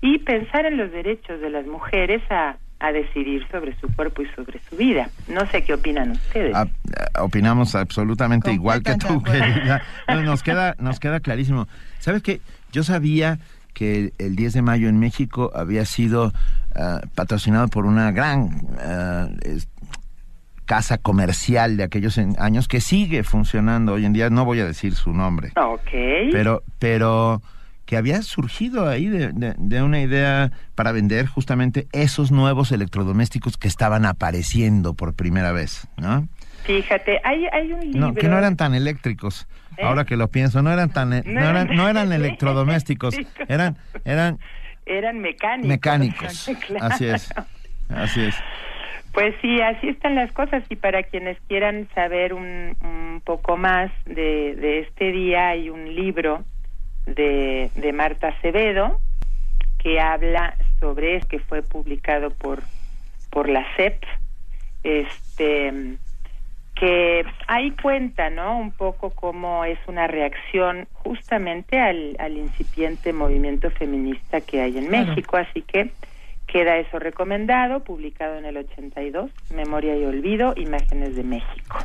y pensar en los derechos de las mujeres a, a decidir sobre su cuerpo y sobre su vida. No sé qué opinan ustedes. Ah, ah, opinamos absolutamente igual que tú. querida. No, nos queda nos queda clarísimo. ¿Sabes qué? Yo sabía que el 10 de mayo en México había sido ah, patrocinado por una gran ah, es- casa comercial de aquellos en- años que sigue funcionando hoy en día. No voy a decir su nombre. Ok. Pero, pero que había surgido ahí de, de- de una idea para vender justamente esos nuevos electrodomésticos que estaban apareciendo por primera vez, ¿no? Fíjate, hay, hay un libro... No, que no eran tan eléctricos. ¿Eh? Ahora que lo pienso, no eran tan, no No eran, no eran electrodomésticos, eran, eran Eran mecánicos. mecánicos. Claro. Así es, así es. Pues sí, así están las cosas y para quienes quieran saber un, un poco más de, de este día hay un libro de, de Marta Acevedo que habla sobre que fue publicado por por la CEP este que ahí cuenta no un poco cómo es una reacción justamente al, al incipiente movimiento feminista que hay en Claro. México. Así que queda eso recomendado publicado en el 82 Memoria y Olvido Imágenes de México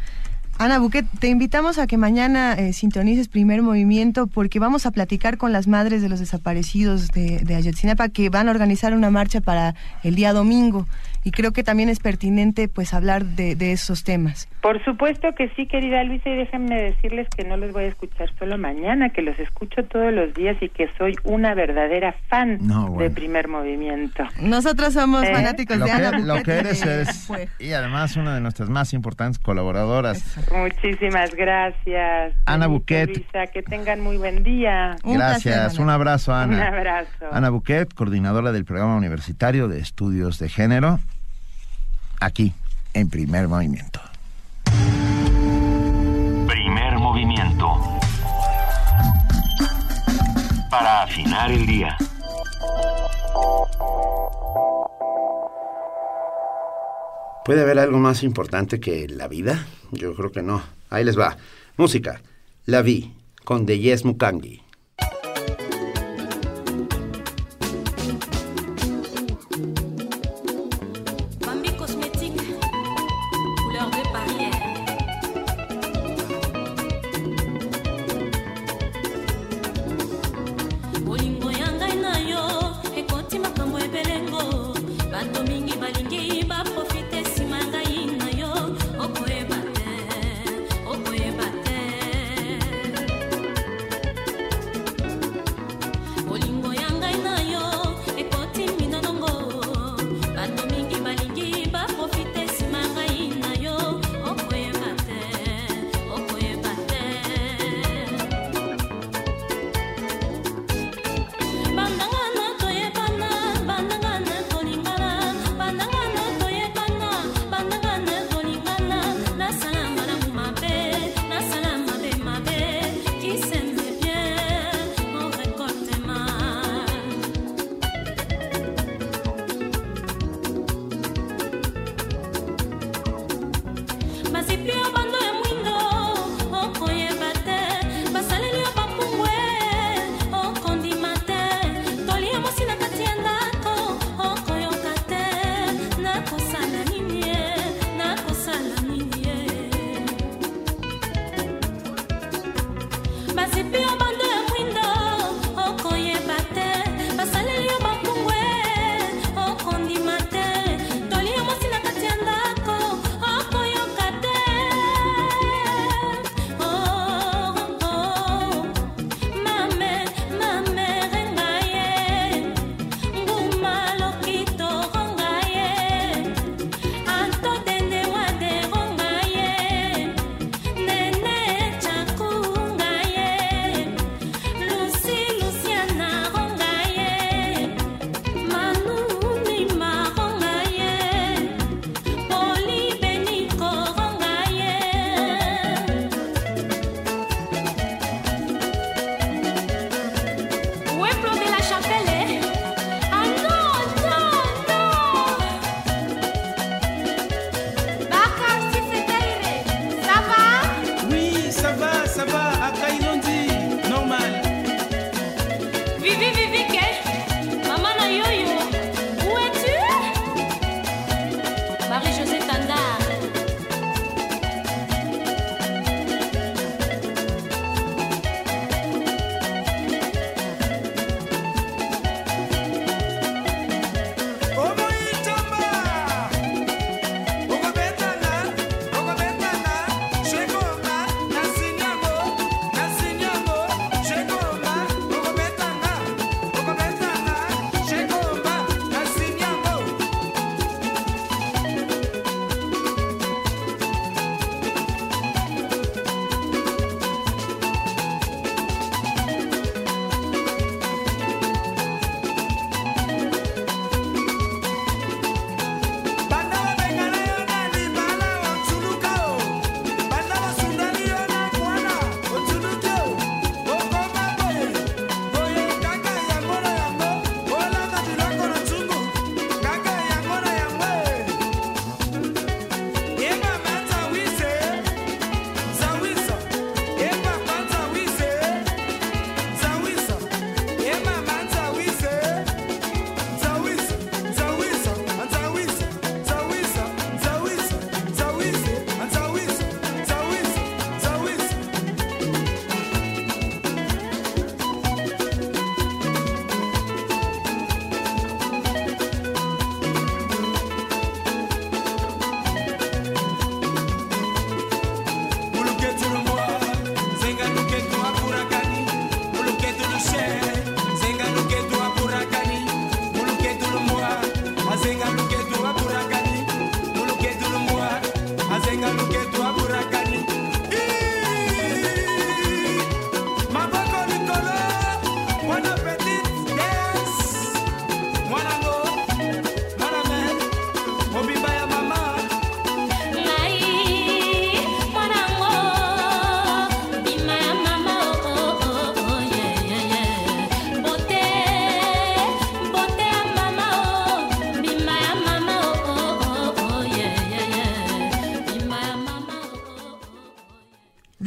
Ana Buquet, te invitamos a que mañana eh, sintonices Primer Movimiento porque vamos a platicar con las madres de los desaparecidos de, de Ayotzinapa que van a organizar una marcha para el día domingo y creo que también es pertinente pues hablar de, de esos temas. Por supuesto que sí, querida Luisa, y déjenme decirles que no los voy a escuchar solo mañana, que los escucho todos los días y que soy una verdadera fan No, bueno. de primer movimiento. Nosotros somos ¿Eh? fanáticos Lo de que, Ana lo Buquet que eres es, y además una de nuestras más importantes colaboradoras. Muchísimas gracias. Ana Buquet. Luisa, que tengan muy buen día. Gracias, un abrazo Ana. Un abrazo. Ana Buquet, coordinadora del programa universitario de estudios de género, aquí, en primer movimiento. Primer movimiento. Para afinar el día. ¿Puede haber algo más importante que la vida? Yo creo que no. Ahí les va. Música. La vi con Deyes Mukangi.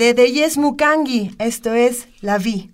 De Deyes Mukangi. Esto es La Vi.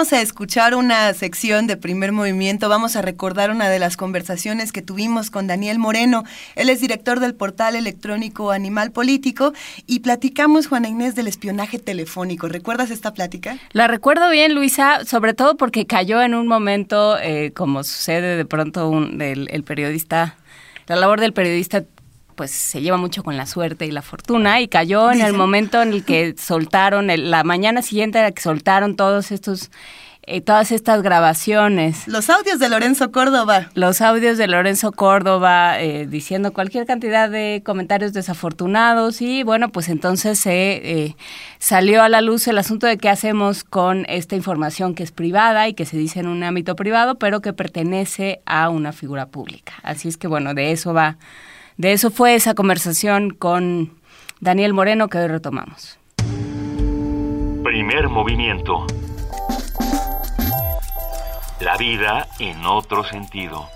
Vamos a escuchar una sección de primer movimiento, vamos a recordar una de las conversaciones que tuvimos con Daniel Moreno. Él es director del portal electrónico Animal Político y platicamos, Juana Inés, del espionaje telefónico. ¿Recuerdas esta plática? La recuerdo bien, Luisa, sobre todo porque cayó en un momento, eh, como sucede de pronto el periodista, la labor del periodista pues se lleva mucho con la suerte y la fortuna y cayó en el momento en el que soltaron, el- la mañana siguiente era que soltaron todos estos, eh, todas estas grabaciones. Los audios de Lorenzo Córdoba. Los audios de Lorenzo Córdoba eh, diciendo cualquier cantidad de comentarios desafortunados y bueno, pues entonces se eh, salió a la luz el asunto de qué hacemos con esta información que es privada y que se dice en un ámbito privado, pero que pertenece a una figura pública. Así es que bueno, de eso va, de eso fue esa conversación con Daniel Moreno que hoy retomamos. Primer movimiento. La vida en otro sentido.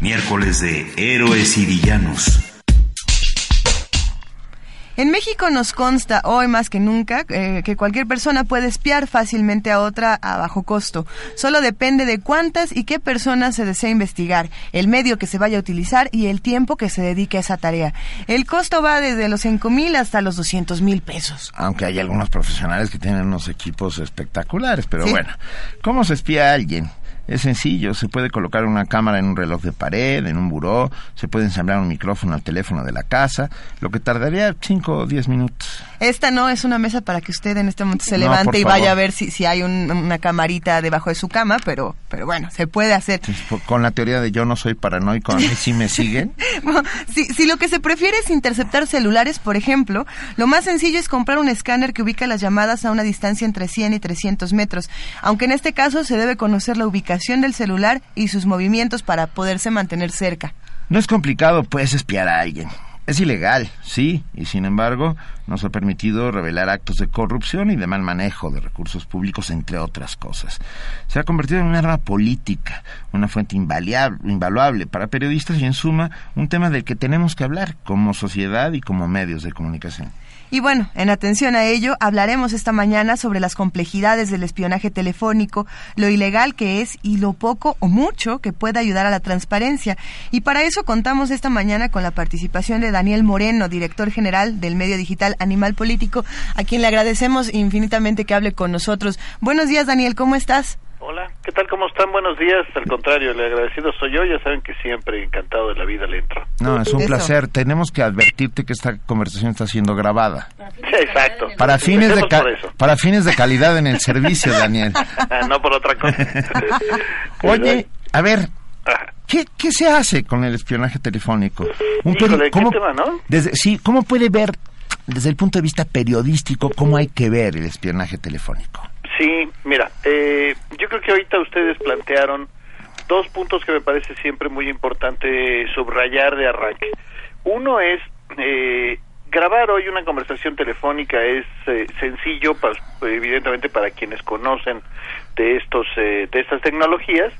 Miércoles de Héroes y Villanos. En México nos consta hoy más que nunca eh, que cualquier persona puede espiar fácilmente a otra a bajo costo. Solo depende de cuántas y qué personas se desea investigar, el medio que se vaya a utilizar y el tiempo que se dedique a esa tarea. El costo va desde los 5 mil hasta los 200 mil pesos. Aunque hay algunos profesionales que tienen unos equipos espectaculares, pero Sí. bueno, ¿cómo se espía a alguien? Es sencillo, se puede colocar una cámara en un reloj de pared, en un buró, se puede ensamblar un micrófono al teléfono de la casa, lo que tardaría 5 o 10 minutos. Esta no es una mesa para que usted en este momento se levante y favor. vaya a ver si, si hay un- una camarita debajo de su cama, pero, pero bueno, se puede hacer. Con la teoría de yo no soy paranoico, a mí sí me siguen. Bueno, si, si lo que se prefiere es interceptar celulares, por ejemplo, lo más sencillo es comprar un escáner que ubica las llamadas a una distancia entre 100 y 300 metros, aunque en este caso se debe conocer la ubicación del celular y sus movimientos para poderse mantener cerca. No es complicado, puedes espiar a alguien. Es ilegal, sí, y sin embargo nos ha permitido revelar actos de corrupción y de mal manejo de recursos públicos, entre otras cosas. Se ha convertido en un arma política, una fuente invaluable para periodistas y, en suma, un tema del que tenemos que hablar como sociedad y como medios de comunicación. Y bueno, en atención a ello, hablaremos esta mañana sobre las complejidades del espionaje telefónico, lo ilegal que es y lo poco o mucho que puede ayudar a la transparencia. Y para eso contamos esta mañana con la participación de Daniel Moreno, director general del medio digital Animal Político, a quien le agradecemos infinitamente que hable con nosotros. Buenos días, Daniel, ¿cómo estás? Hola, ¿qué tal? ¿Cómo están? Buenos días. Al contrario, el agradecido soy yo. Ya saben que siempre encantado de la vida le entro. No, es un Eso. placer. Tenemos que advertirte que esta conversación está siendo grabada. Sí, exacto. Para fines, de Empecemos ca- por eso. para fines de calidad en el servicio, Daniel. Ah, no por otra cosa. Oye, a ver, ¿qué, qué se hace con el espionaje telefónico? Un peri- Híjole, qué ¿cómo- tema, ¿no? desde, sí, ¿cómo puede ver, desde el punto de vista periodístico, cómo hay que ver el espionaje telefónico? Sí, mira, eh, yo creo que ahorita ustedes plantearon dos puntos que me parece siempre muy importante subrayar de arranque. Uno es, eh, grabar hoy una conversación telefónica es eh, sencillo, evidentemente para quienes conocen de, estos, eh, de estas tecnologías,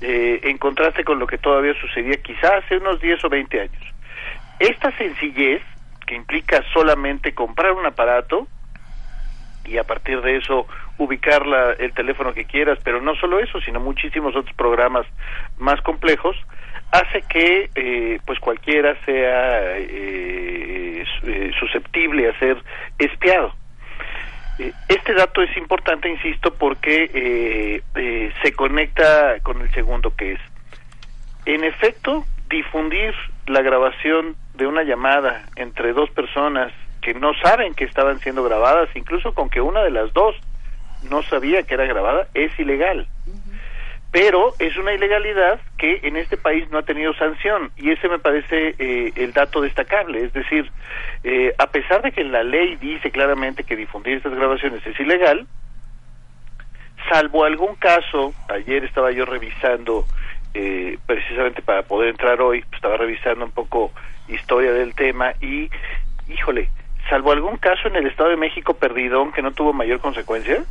eh, en contraste con lo que todavía sucedía quizás hace unos 10 o 20 años. Esta sencillez, que implica solamente comprar un aparato, y a partir de eso ubicar la- el teléfono que quieras, pero no solo eso, sino muchísimos otros programas más complejos, hace que eh, pues cualquiera sea eh, eh, susceptible a ser espiado. Eh, Este dato es importante, insisto, porque eh, se conecta con el segundo que es, en efecto, difundir la grabación de una llamada entre dos personas que no saben que estaban siendo grabadas, incluso con que una de las dos no sabía que era grabada, es ilegal. Pero es una ilegalidad que en este país no ha tenido sanción y ese me parece eh, el dato destacable. Es decir, eh, a pesar de que la ley dice claramente que difundir estas grabaciones es ilegal, salvo algún caso, ayer estaba yo revisando, eh, precisamente para poder entrar hoy, pues, estaba revisando un poco historia del tema y, híjole, salvo algún caso en el Estado de México perdidón que no tuvo mayor consecuencia,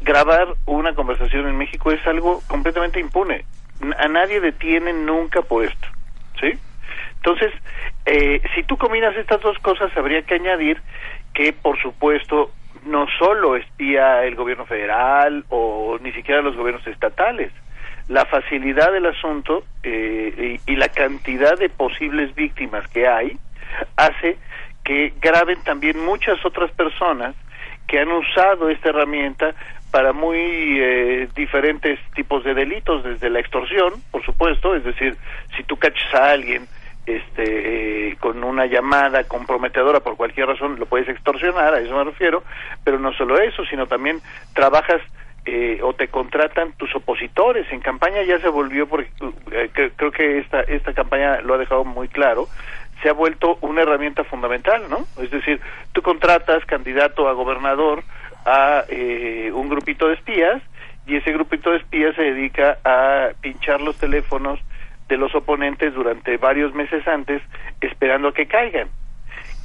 grabar una conversación en México es algo completamente impune. A nadie detiene nunca por esto, ¿sí? Entonces, eh, si tú combinas estas dos cosas, habría que añadir que, por supuesto, no solo espía el gobierno federal o ni siquiera los gobiernos estatales. La facilidad del asunto eh, y, y la cantidad de posibles víctimas que hay hace que graben también muchas otras personas que han usado esta herramienta para muy eh, diferentes tipos de delitos, desde la extorsión, por supuesto, es decir, si tú cachas a alguien este, eh, con una llamada comprometedora por cualquier razón, lo puedes extorsionar, a eso me refiero, pero no solo eso, sino también trabajas eh, o te contratan tus opositores. En campaña ya se volvió, por, eh, cre- creo que esta, esta campaña lo ha dejado muy claro, se ha vuelto una herramienta fundamental, ¿no? Es decir, tú contratas candidato a gobernador a eh, un grupito de espías y ese grupito de espías se dedica a pinchar los teléfonos de los oponentes durante varios meses antes esperando a que caigan.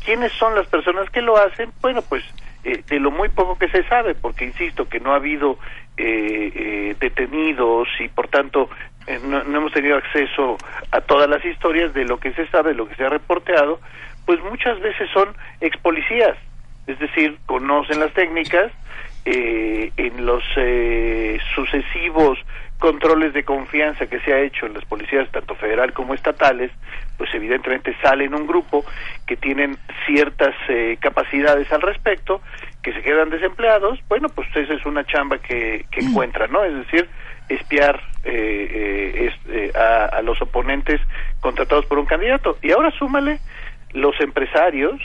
¿Quiénes son las personas que lo hacen? Bueno, pues eh, de lo muy poco que se sabe, porque insisto que no ha habido eh, eh, detenidos y por tanto eh, no, no hemos tenido acceso a todas las historias de lo que se sabe, lo que se ha reporteado, pues muchas veces son ex policías, es decir, conocen las técnicas, eh, en los eh, sucesivos controles de confianza que se ha hecho en las policías, tanto federal como estatales, pues evidentemente salen un grupo que tienen ciertas eh, capacidades al respecto, que se quedan desempleados, bueno, pues esa es una chamba que, que encuentran, ¿no? Es decir, espiar eh, eh, es- eh, a, a los oponentes contratados por un candidato. Y ahora súmale los empresarios,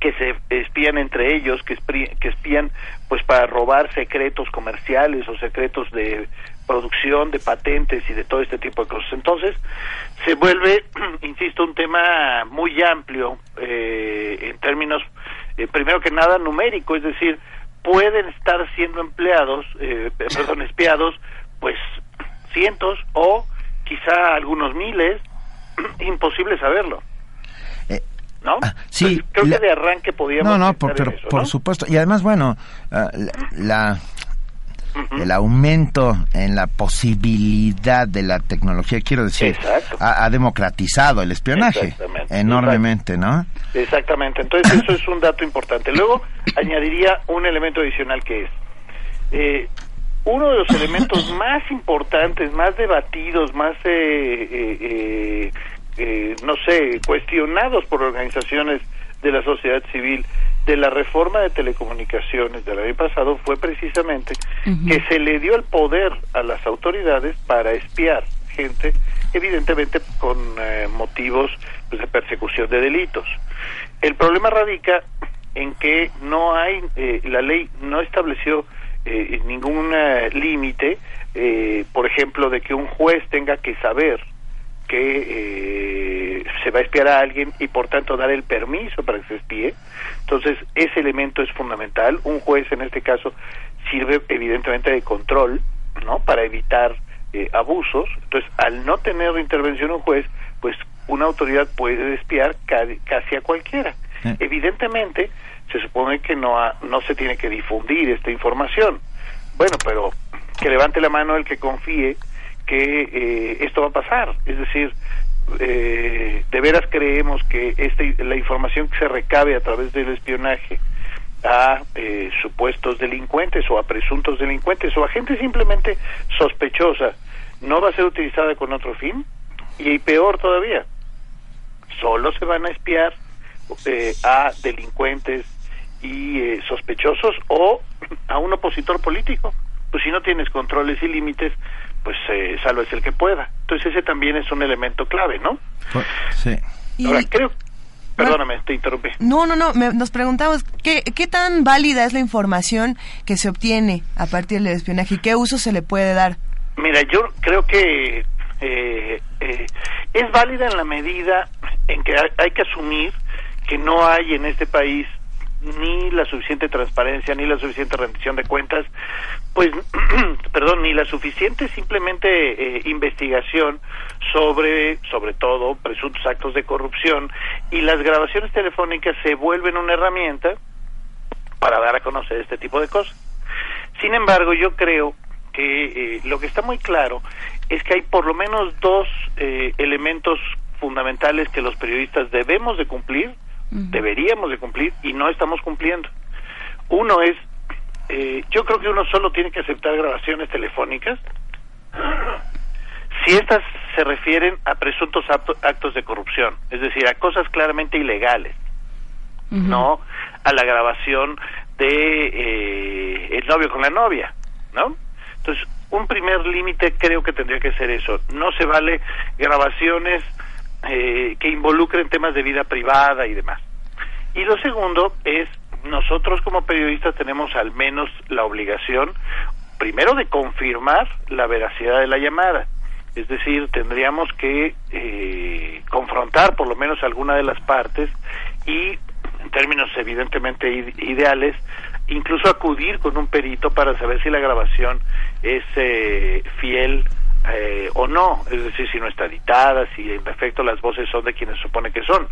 que se espían entre ellos, que, que espían pues para robar secretos comerciales o secretos de producción, de patentes y de todo este tipo de cosas. Entonces, se vuelve, insisto, un tema muy amplio eh, en términos, eh, primero que nada, numérico, es decir, pueden estar siendo empleados, eh, perdón, espiados, pues cientos o quizá algunos miles, imposible saberlo. ¿No? sí, Creo la- que de arranque podíamos No, no, por, pero eso, por ¿no? supuesto. Y además, bueno, ah, la, la- el aumento en la posibilidad de la tecnología, quiero decir, ha, ha democratizado el espionaje enormemente, ¿no? Exactamente, entonces eso es un dato importante. Luego añadiría un elemento adicional que es, eh, uno de los elementos más importantes, más debatidos, más, eh, eh, eh, no sé, cuestionados por organizaciones de la sociedad civil de la reforma de telecomunicaciones del año pasado fue precisamente que se le dio el poder a las autoridades para espiar gente, evidentemente con eh, motivos pues, de persecución de delitos. El problema radica en que no hay, eh, la ley no estableció eh, ningún eh, límite, eh, por ejemplo, de que un juez tenga que saber que eh, se va a espiar a alguien y por tanto dar el permiso para que se espíe. Entonces, ese elemento es fundamental. Un juez en este caso sirve evidentemente de control, ¿no? Para evitar eh, abusos. Entonces, al no tener intervención un juez, pues una autoridad puede espiar ca- casi a cualquiera. Evidentemente, se supone que no, ha- no se tiene que difundir esta información. Bueno, pero que levante la mano el que confíe que eh, esto va a pasar. Es decir, eh, de veras creemos que este, la información que se recabe a través del espionaje a eh, supuestos delincuentes o a presuntos delincuentes o a gente simplemente sospechosa no va a ser utilizada con otro fin y peor todavía solo se van a espiar eh, a delincuentes y eh, sospechosos o a un opositor político pues si no tienes controles y límites pues eh, salvo es el que pueda entonces ese también es un elemento clave no Sí. ahora creo perdóname te interrumpí No, no, no, me- nos preguntamos ¿qué, qué tan válida es la información que se obtiene a partir del espionaje y qué uso se le puede dar. Mira, yo creo que eh, eh, es válida en la medida en que hay, hay que asumir que no hay en este país ni la suficiente transparencia, ni la suficiente rendición de cuentas, pues, perdón, ni la suficiente simplemente eh, investigación sobre, sobre todo, presuntos actos de corrupción, y las grabaciones telefónicas se vuelven una herramienta para dar a conocer este tipo de cosas. Sin embargo, yo creo que eh, lo que está muy claro es que hay por lo menos dos eh, elementos fundamentales que los periodistas debemos de cumplir, deberíamos de cumplir y no estamos cumpliendo. Uno es, eh, yo creo que uno solo tiene que aceptar grabaciones telefónicas si estas se refieren a presuntos acto- actos de corrupción, es decir, a cosas claramente ilegales, no a la grabación de eh, el novio con la novia, ¿no? Entonces, un primer límite creo que tendría que ser eso. No se vale grabaciones eh, que involucren temas de vida privada y demás. Y lo segundo es, nosotros como periodistas tenemos al menos la obligación, primero, de confirmar la veracidad de la llamada. Es decir, tendríamos que eh, confrontar por lo menos alguna de las partes y, en términos evidentemente ide- ideales, incluso acudir con un perito para saber si la grabación es eh, fiel eh, o no, es decir, si no está editada, si en efecto las voces son de quienes supone que son.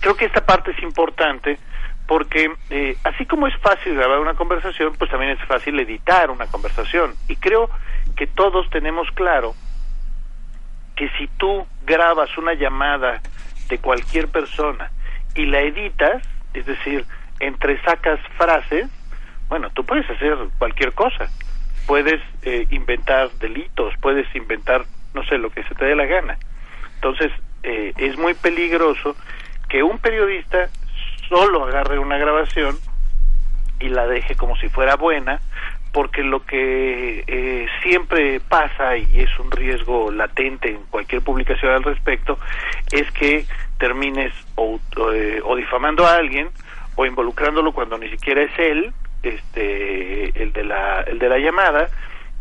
Creo que esta parte es importante porque eh, así como es fácil grabar una conversación, pues también es fácil editar una conversación. Y creo que todos tenemos claro que si tú grabas una llamada de cualquier persona y la editas, es decir, entresacas frases, bueno, tú puedes hacer cualquier cosa. Puedes eh, inventar delitos, puedes inventar, no sé, lo que se te dé la gana. Entonces, eh, es muy peligroso que un periodista solo agarre una grabación y la deje como si fuera buena, porque lo que eh, siempre pasa y es un riesgo latente en cualquier publicación al respecto es que termines o, o, eh, o difamando a alguien o involucrándolo cuando ni siquiera es él este el de la el de la llamada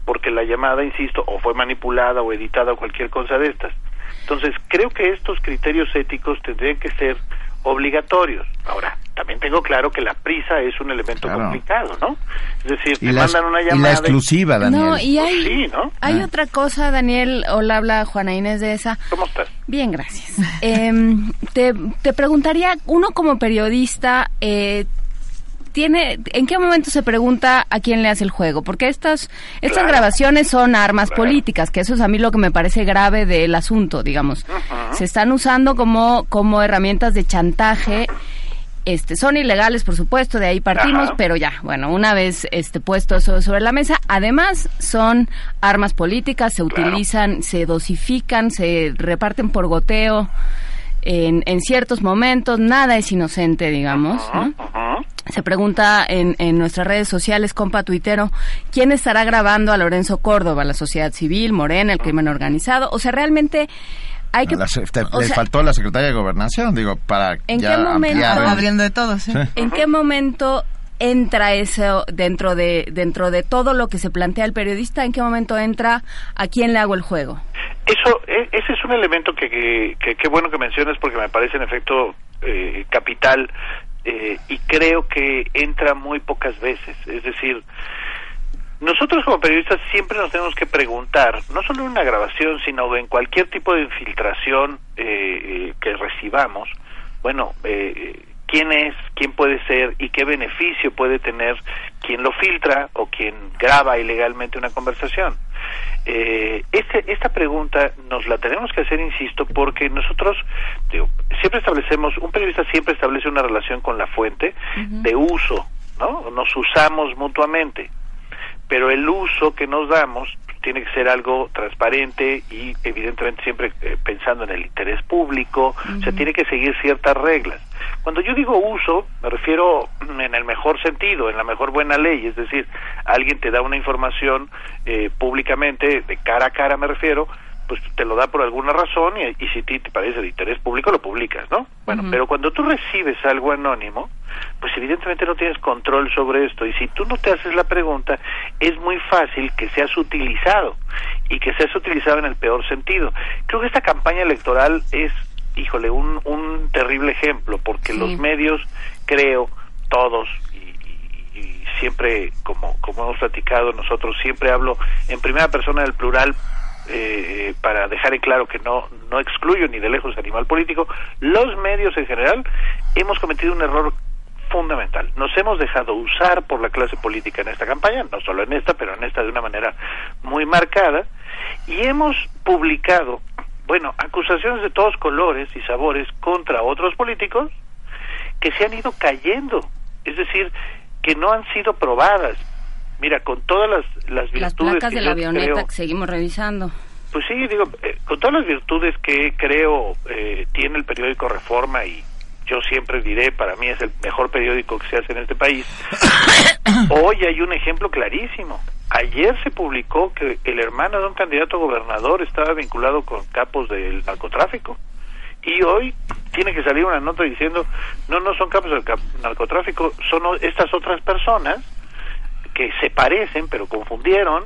porque la llamada insisto o fue manipulada o editada o cualquier cosa de estas entonces creo que estos criterios éticos tendrían que ser obligatorios ahora también tengo claro que la prisa es un elemento Claro. complicado no es decir Y te la, mandan una y la llamada exclusiva, Daniel. No, y hay, sí no hay Ah. otra cosa, Daniel. Hola, habla Juana Inés de esa. ¿Cómo estás? Bien, gracias. Em, te, te preguntaría, uno como periodista, eh, tiene, ¿en qué momento se pregunta a quién le hace el juego? Porque estas, estas Claro. grabaciones son armas políticas, que eso es a mí lo que me parece grave del asunto, digamos. Se están usando como, como herramientas de chantaje. Este, son ilegales, por supuesto, de ahí partimos, Ajá. pero ya, bueno, una vez este, puesto eso sobre la mesa, además son armas políticas, se utilizan, se dosifican, se reparten por goteo en, en ciertos momentos, nada es inocente, digamos. ¿no? Se pregunta en, en nuestras redes sociales, compa tuitero, ¿quién estará grabando a Lorenzo Córdoba? ¿La sociedad civil, Morena, el crimen organizado? O sea, realmente hay que... La te- o le sea, faltó la secretaria de Gobernación, digo, para ¿En ya qué momento- ampliar. Abriendo de todo, sí. Sí. ¿En qué momento entra eso dentro de dentro de todo lo que se plantea el periodista? ¿En qué momento entra a quién le hago el juego? Eso, e- ese es un elemento que, que, que- bueno que mencionas porque me parece en efecto eh, capital eh, y creo que entra muy pocas veces. Es decir, nosotros como periodistas siempre nos tenemos que preguntar, no solo en una grabación, sino en cualquier tipo de infiltración eh, eh, que recibamos, bueno, eh, quién es, quién puede ser y qué beneficio puede tener quien lo filtra o quien graba ilegalmente una conversación. Eh, este, esta pregunta nos la tenemos que hacer, insisto, porque nosotros digo, siempre establecemos, un periodista siempre establece una relación con la fuente de uso, ¿no? Nos usamos mutuamente, pero el uso que nos damos tiene que ser algo transparente y evidentemente siempre eh, pensando en el interés público, o sea, tiene que seguir ciertas reglas. Cuando yo digo uso, me refiero en el mejor sentido, en la mejor buena ley, es decir, alguien te da una información eh, públicamente, de cara a cara me refiero, pues te lo da por alguna razón y, y si ti te parece de interés público lo publicas, ¿no? Bueno, pero cuando tú recibes algo anónimo, pues evidentemente no tienes control sobre esto y si tú no te haces la pregunta, es muy fácil que seas utilizado y que seas utilizado en el peor sentido. Creo que esta campaña electoral es híjole, un, un terrible ejemplo, porque Sí. los medios, creo, todos, y siempre, como, como hemos platicado nosotros, siempre hablo en primera persona del plural, eh, para dejar en claro que no, no excluyo ni de lejos animal político, los medios en general hemos cometido un error fundamental. Nos hemos dejado usar por la clase política en esta campaña, no solo en esta, pero en esta de una manera muy marcada, y hemos publicado, bueno, acusaciones de todos colores y sabores contra otros políticos que se han ido cayendo, es decir, que no han sido probadas. Mira, con todas las, las virtudes Las placas que de la avioneta creo- que seguimos revisando. pues sí, digo, eh, con todas las virtudes que creo eh, tiene el periódico Reforma y yo siempre diré, para mí es el mejor periódico que se hace en este país, hoy hay un ejemplo clarísimo. Ayer se publicó que el hermano de un candidato a gobernador estaba vinculado con capos del narcotráfico. Y hoy tiene que salir una nota diciendo, no, no son capos del narcotráfico, son estas otras personas que se parecen, pero confundieron,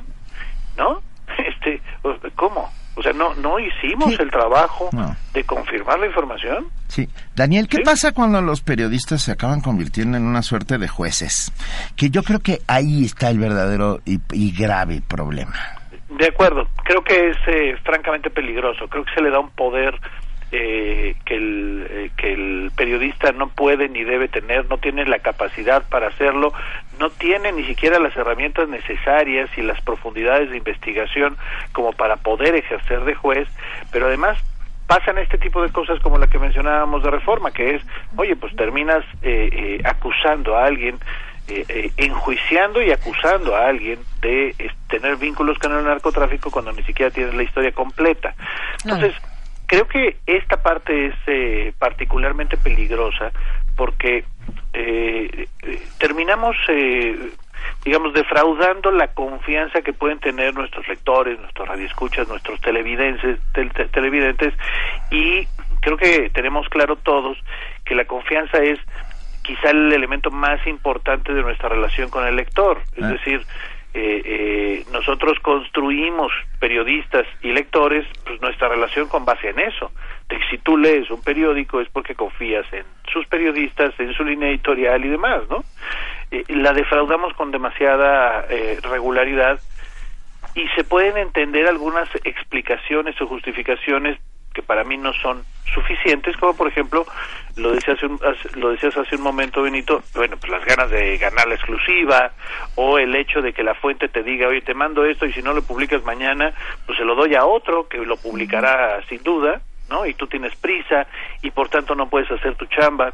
¿no? Este, ¿cómo? O sea, no, no hicimos el trabajo No. de confirmar la información. Sí. Daniel, ¿qué pasa cuando los periodistas se acaban convirtiendo en una suerte de jueces? Que yo creo que ahí está el verdadero y, y grave problema. De acuerdo, creo que es eh, francamente peligroso, creo que se le da un poder eh, que, el, eh, que el periodista no puede ni debe tener, no tiene la capacidad para hacerlo, no tiene ni siquiera las herramientas necesarias y las profundidades de investigación como para poder ejercer de juez, pero además pasan este tipo de cosas como la que mencionábamos de reforma, que es, oye, pues terminas eh, eh, acusando a alguien, eh, eh, enjuiciando y acusando a alguien de eh, tener vínculos con el narcotráfico cuando ni siquiera tienes la historia completa. Entonces, creo que esta parte es eh, particularmente peligrosa porque eh, terminamos, eh, digamos, defraudando la confianza que pueden tener nuestros lectores, nuestros radioescuchas, nuestros televidentes, tel- tel- televidentes y creo que tenemos claro todos que la confianza es quizá el elemento más importante de nuestra relación con el lector, es Ah. decir, eh, eh, nosotros construimos periodistas y lectores pues nuestra relación con base en eso. De que si tú lees un periódico es porque confías en sus periodistas en su línea editorial y demás no Eh, la defraudamos con demasiada eh, regularidad y se pueden entender algunas explicaciones o justificaciones que para mí no son suficientes, como por ejemplo, lo decías hace un, lo decías hace un momento, Benito, bueno, pues las ganas de ganar la exclusiva, o el hecho de que la fuente te diga, oye, te mando esto y si no lo publicas mañana, pues se lo doy a otro que lo publicará sin duda, ¿no? Y tú tienes prisa y por tanto no puedes hacer tu chamba.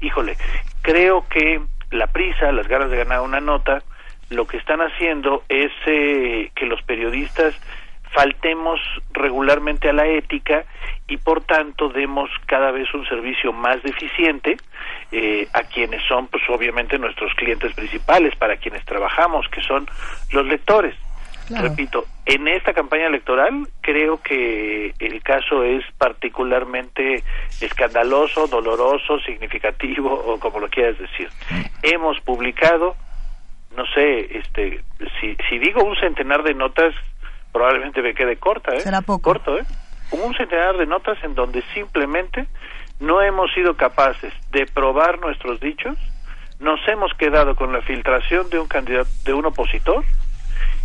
Híjole, creo que la prisa, las ganas de ganar una nota, lo que están haciendo es eh, que los periodistas faltemos regularmente a la ética y por tanto demos cada vez un servicio más deficiente eh, a quienes son pues obviamente nuestros clientes principales para quienes trabajamos que son los lectores Claro. repito en esta campaña electoral creo que el caso es particularmente escandaloso doloroso significativo o como lo quieras decir hemos publicado no sé, este, si, si digo un centenar de notas, probablemente me quede corta, ¿eh? Será poco. Corto, ¿eh? Un centenar de notas en donde simplemente no hemos sido capaces de probar nuestros dichos, nos hemos quedado con la filtración de un candidato, de un opositor,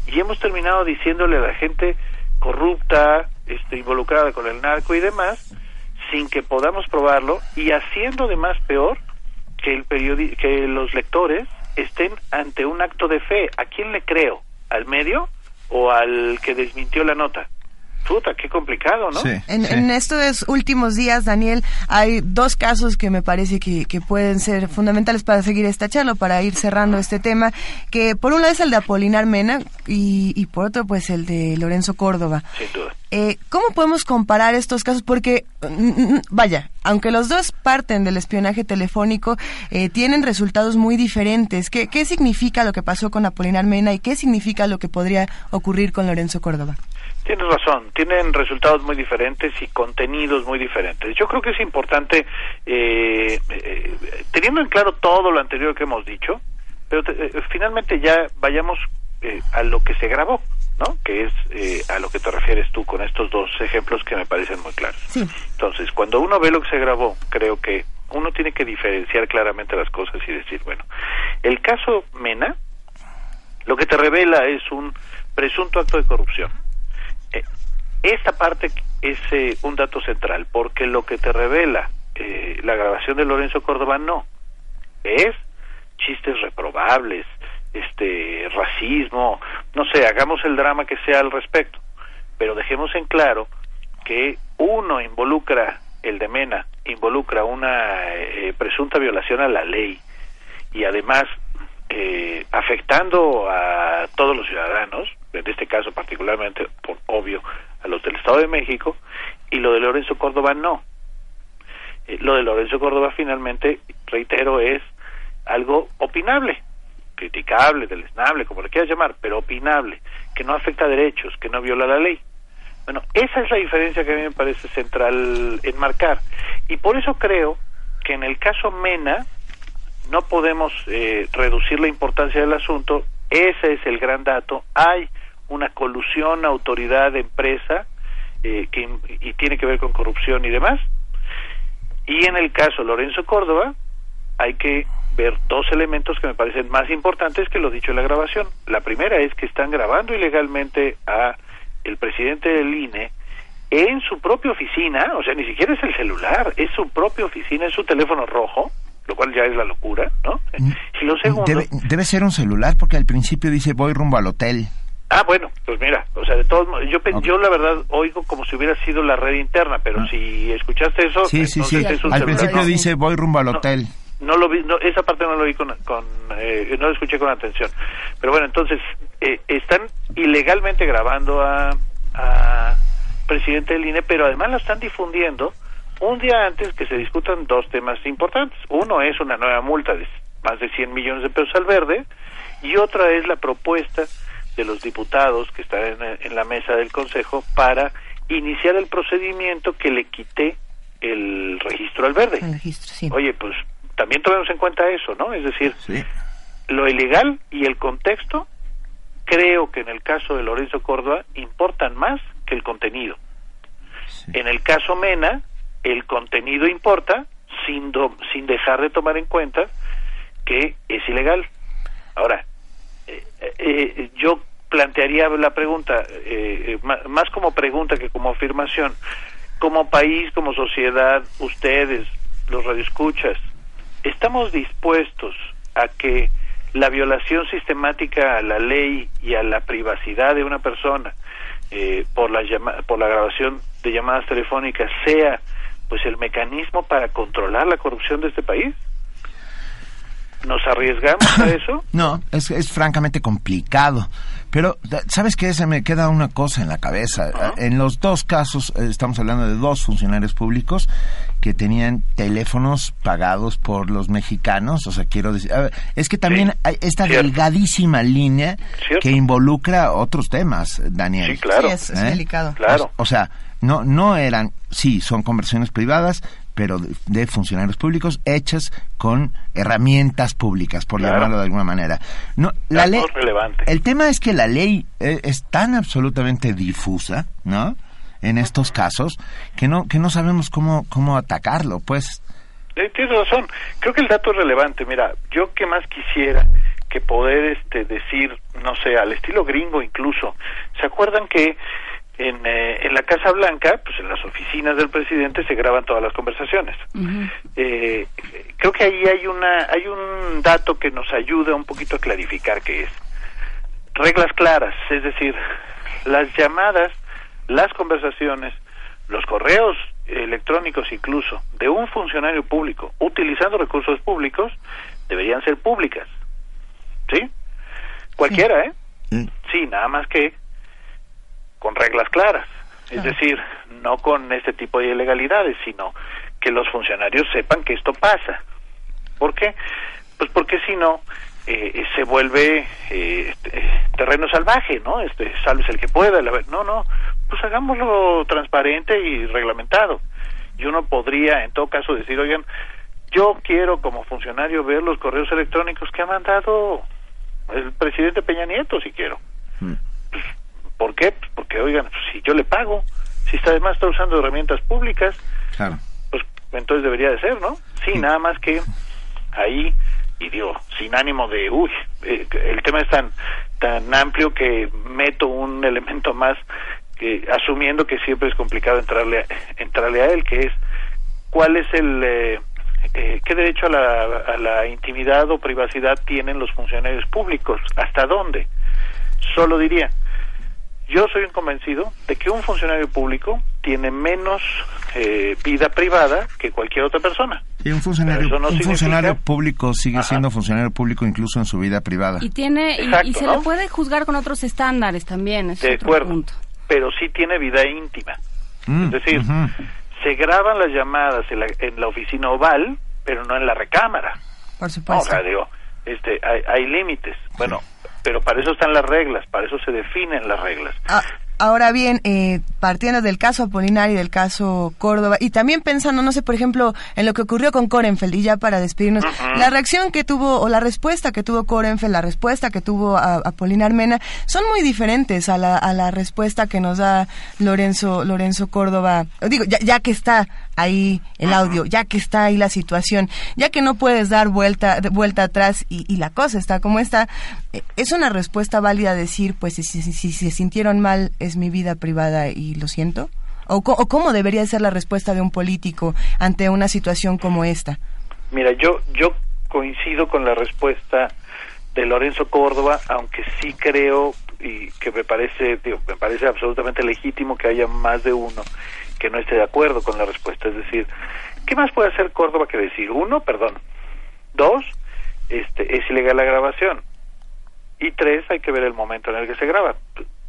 y hemos terminado diciéndole a la gente corrupta, este, involucrada con el narco y demás, sin que podamos probarlo, y haciendo de más peor que el periodi que los lectores estén ante un acto de fe. ¿A quién le creo? ¿Al medio o al que desmintió la nota? Puta, qué complicado, ¿no? En, en estos últimos días, Daniel, hay dos casos que me parece que, que pueden ser fundamentales para seguir esta charla, para ir cerrando este tema, que por un lado es el de Apolinar Mena y, y por otro pues el de Lorenzo Córdoba. Sin duda. Eh, ¿Cómo podemos comparar estos casos? Porque, mm, mm, vaya, aunque los dos parten del espionaje telefónico, eh, tienen resultados muy diferentes. ¿Qué, ¿Qué significa lo que pasó con Apolinar Mena y qué significa lo que podría ocurrir con Lorenzo Córdoba? Tienes razón, tienen resultados muy diferentes y contenidos muy diferentes. Yo creo que es importante, eh, eh, teniendo en claro todo lo anterior que hemos dicho, pero te- eh, finalmente ya vayamos eh, a lo que se grabó, ¿no? Que es eh, a lo que te refieres tú con estos dos ejemplos que me parecen muy claros. Sí. Entonces, cuando uno ve lo que se grabó, creo que uno tiene que diferenciar claramente las cosas y decir, bueno, el caso Mena, lo que te revela es un presunto acto de corrupción. Esta parte es eh, un dato central, porque lo que te revela eh, la grabación de Lorenzo Córdoba no, es chistes reprobables, este racismo, no sé, hagamos el drama que sea al respecto, pero dejemos en claro que uno involucra el de Mena involucra una eh, presunta violación a la ley y además eh, afectando a todos los ciudadanos, en este caso particularmente, por obvio, a los del Estado de México, y lo de Lorenzo Córdoba no. Eh, lo de Lorenzo Córdoba finalmente, reitero, es algo opinable, criticable, deleznable, como le quieras llamar, pero opinable, que no afecta derechos, que no viola la ley. Bueno, esa es la diferencia que a mí me parece central enmarcar. Y por eso creo que en el caso Mena no podemos eh, reducir la importancia del asunto. Ese es el gran dato. Hay una colusión autoridad-empresa eh, que, y tiene que ver con corrupción y demás. Y en el caso Lorenzo Córdoba hay que ver dos elementos que me parecen más importantes que lo dicho en la grabación. La primera es que están grabando ilegalmente a el presidente del INE en su propia oficina, o sea, ni siquiera es el celular, es su propia oficina, es su teléfono rojo, lo cual ya es la locura, ¿no? Y lo segundo... Debe, debe ser un celular porque al principio dice voy rumbo al hotel. Ah, bueno, pues mira, o sea, de todos modos, yo, pen- yo la verdad oigo como si hubiera sido la red interna, pero si escuchaste eso, Ah. Sí, sí, sí. entonces es un Al celular. principio No, dice voy rumbo al No. hotel. no lo vi, no, esa parte no lo vi con, con eh, no lo escuché con atención. Pero bueno, entonces eh, están ilegalmente grabando a, a presidente del INE, pero además lo están difundiendo un día antes que se discutan dos temas importantes. Uno es una nueva multa de más de 100 millones de pesos al verde y otra es la propuesta de los diputados que están en, en la mesa del Consejo para iniciar el procedimiento que le quité el registro al verde. El registro, sí. Oye, pues también tomemos en cuenta eso, ¿no? Es decir, lo ilegal y el contexto, creo que en el caso de Lorenzo Córdoba importan más que el contenido. En el caso Mena, el contenido importa sin, do- sin dejar de tomar en cuenta que es ilegal. Ahora, eh, eh, yo plantearía la pregunta, eh, eh, más como pregunta que como afirmación. Como país, como sociedad, ustedes, los radioescuchas, ¿estamos dispuestos a que la violación sistemática a la ley y a la privacidad de una persona eh, por, la llama- por la grabación de llamadas telefónicas sea pues el mecanismo para controlar la corrupción de este país? ¿Nos arriesgamos a eso? No, es, es francamente complicado. Pero, ¿sabes qué? Se me queda una cosa en la cabeza. En los dos casos, eh, estamos hablando de dos funcionarios públicos que tenían teléfonos pagados por los mexicanos. O sea, quiero decir, a ver, es que también hay esta delgadísima línea que involucra otros temas, Daniel. Sí, claro. Sí, es- es delicado. Claro. O, o sea, no, no eran, sí, son conversiones privadas, pero de, de funcionarios públicos hechas con herramientas públicas, por Claro. llamarlo de alguna manera. No, la ley, el tema es que la ley eh, es tan absolutamente difusa, ¿no? En estos casos que no que no sabemos cómo cómo atacarlo, pues. Tienes razón. Creo que el dato es relevante. Mira, yo que más quisiera que poder este decir, no sé, al estilo gringo incluso. ¿Se acuerdan que en, eh, en la Casa Blanca, pues en las oficinas del presidente se graban todas las conversaciones? Eh, creo que ahí hay una hay un dato que nos ayuda un poquito a clarificar qué es. Reglas claras, es decir, las llamadas, las conversaciones, los correos electrónicos incluso de un funcionario público utilizando recursos públicos deberían ser públicas. ¿Sí? Cualquiera, ¿eh? Sí, nada más que con reglas claras. Es decir, no con este tipo de ilegalidades, sino que los funcionarios sepan que esto pasa. ¿Por qué? Pues porque si no, eh, se vuelve eh, este, terreno salvaje, ¿no? Este, salves el que pueda. la no, no, pues hagámoslo transparente y reglamentado. Y uno podría, en todo caso, decir, oigan, yo quiero como funcionario ver los correos electrónicos que ha mandado el presidente Peña Nieto, si quiero. ¿Por qué? Pues oigan, pues, si yo le pago, si está además está usando herramientas públicas, Claro. pues entonces debería de ser, ¿no? Sí, nada más que ahí, y digo, sin ánimo de, uy, eh, el tema es tan, tan amplio que meto un elemento más, que, asumiendo que siempre es complicado entrarle a, entrarle a él, que es cuál es el... eh, eh, ¿Qué derecho a la, a la intimidad o privacidad tienen los funcionarios públicos? ¿Hasta dónde? Solo diría, yo soy un convencido de que un funcionario público tiene menos eh, vida privada que cualquier otra persona. Y un funcionario, Pero eso no un significa- funcionario público sigue siendo funcionario público incluso en su vida privada. Y tiene y- se ¿no? le puede juzgar con otros estándares también. Es De otro acuerdo, punto. pero sí tiene vida íntima. Mm, Es decir, se graban las llamadas en la, en la oficina oval, pero no en la recámara. Por No, o supuesto. sea, digo, este, hay, hay límites. Bueno, pero para eso están las reglas, para eso se definen las reglas. Ah, ahora bien, eh, partiendo del caso Apolinar y del caso Córdoba, y también pensando, no sé, por ejemplo, en lo que ocurrió con Korenfeld, y ya para despedirnos, la reacción que tuvo, o la respuesta que tuvo Korenfeld, la respuesta que tuvo a- Apolinar Mena, son muy diferentes a la, a la respuesta que nos da Lorenzo, Lorenzo Córdoba. Digo, ya, ya que está ahí el audio, ya que está ahí la situación, ya que no puedes dar vuelta, vuelta atrás y, y la cosa está como está, eh, es una respuesta válida decir, pues si, si, se sintieron mal es mi vida privada y lo siento. ¿O, o cómo debería ser la respuesta de un político ante una situación como esta? Mira, yo yo coincido con la respuesta de Lorenzo Córdoba, aunque sí creo y que me parece digo, me parece absolutamente legítimo que haya más de uno que no esté de acuerdo con la respuesta, es decir, ¿qué más puede hacer Córdoba que decir uno, perdón, dos, este es ilegal la grabación y tres hay que ver el momento en el que se graba.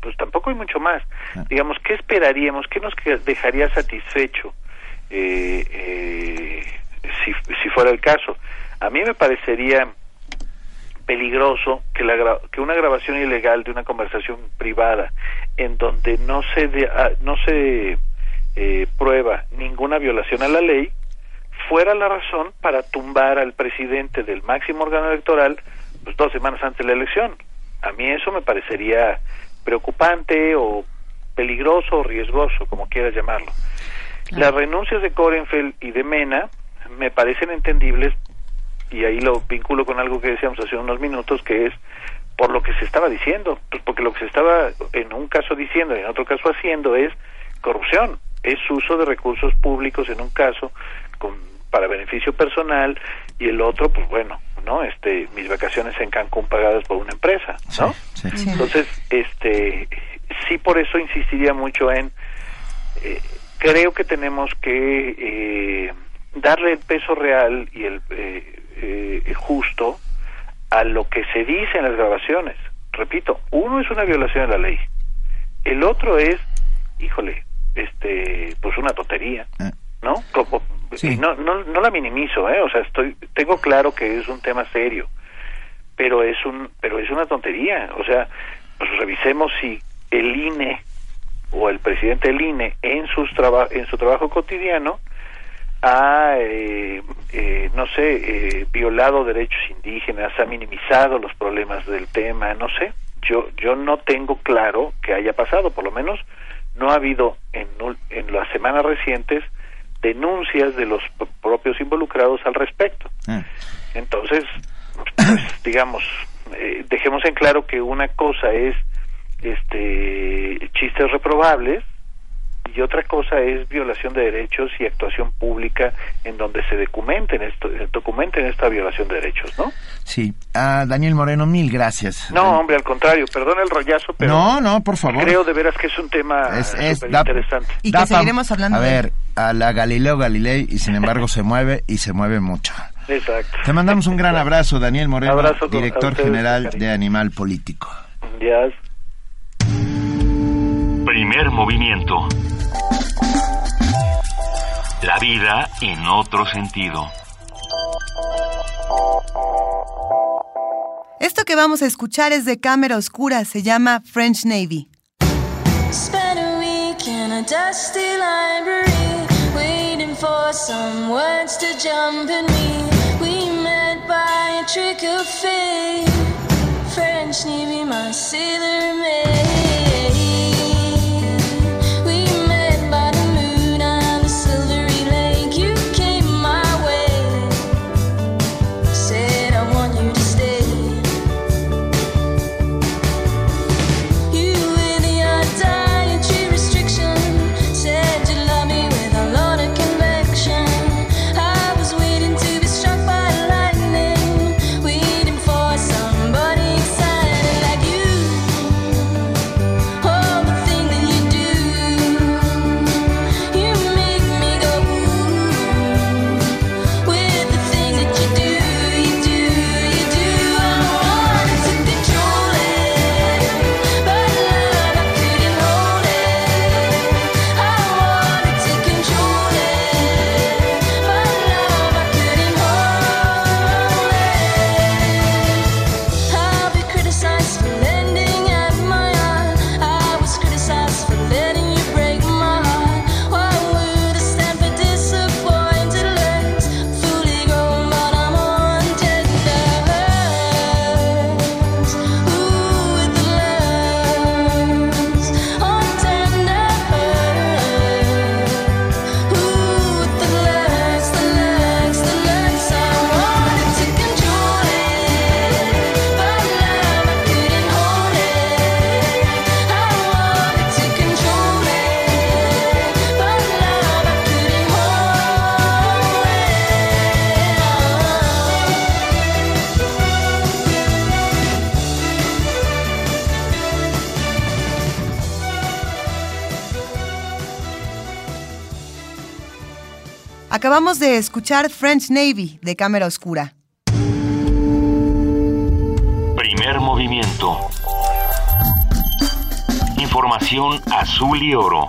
Pues tampoco hay mucho más. Digamos, ¿qué esperaríamos? ¿Qué nos dejaría satisfecho eh, eh, si, si fuera el caso? A mí me parecería peligroso que, la, gra- que una grabación ilegal de una conversación privada en donde no se, de- ah, no se eh, prueba ninguna violación a la ley fuera la razón para tumbar al presidente del máximo órgano electoral pues, dos semanas antes de la elección. A mí eso me parecería preocupante o peligroso o riesgoso, como quieras llamarlo. Las renuncias de Korenfeld y de Mena me parecen entendibles y ahí lo vinculo con algo que decíamos hace unos minutos, que es por lo que se estaba diciendo, pues porque lo que se estaba en un caso diciendo y en otro caso haciendo es corrupción, es uso de recursos públicos en un caso con, para beneficio personal y el otro, pues bueno, no, este, mis vacaciones en Cancún pagadas por una empresa, ¿no? Entonces, este, sí por eso insistiría mucho en, eh, creo que tenemos que eh, darle el peso real y el eh, eh, justo a lo que se dice en las grabaciones. Repito, uno es una violación de la ley, el otro es, híjole, este, pues una tontería, ¿no? Como- y no, no, no la minimizo, ¿eh? O sea, estoy, tengo claro que es un tema serio, pero es un, pero es una tontería. O sea, pues revisemos si el INE o el presidente del INE en sus traba- en su trabajo cotidiano ha, eh, eh, no sé, eh, violado derechos indígenas, ha minimizado los problemas del tema, no sé. Yo, yo no tengo claro que haya pasado, por lo menos no ha habido en, en las semanas recientes denuncias de los propios involucrados al respecto. Entonces, pues, digamos, eh, dejemos en claro que una cosa es este chistes reprobables y otra cosa es violación de derechos y actuación pública en donde se documenten esto, eh, documenten esta violación de derechos, ¿no? Sí. Ah, Daniel Moreno, mil gracias. No, hombre, al contrario, perdón el rollazo, pero No, no, por favor. creo de veras que es un tema Es- es- súper da- interesante. da pa- A ver, a la Galileo Galilei y sin embargo se mueve y se mueve mucho. Exacto. Te mandamos un gran abrazo, Daniel Moreno, Abrazo director ustedes, general de Animal Político. Ya. Primer movimiento. La vida en otro sentido. Esto que vamos a escuchar es de cámara oscura, se llama French Navy. Spent a week in a dusty library, waiting for some words to jump in me. We met by a trick of fate. French Navy, my sailor maid. Acabamos de escuchar French Navy de Cámara Oscura. Primer movimiento. Información azul y oro.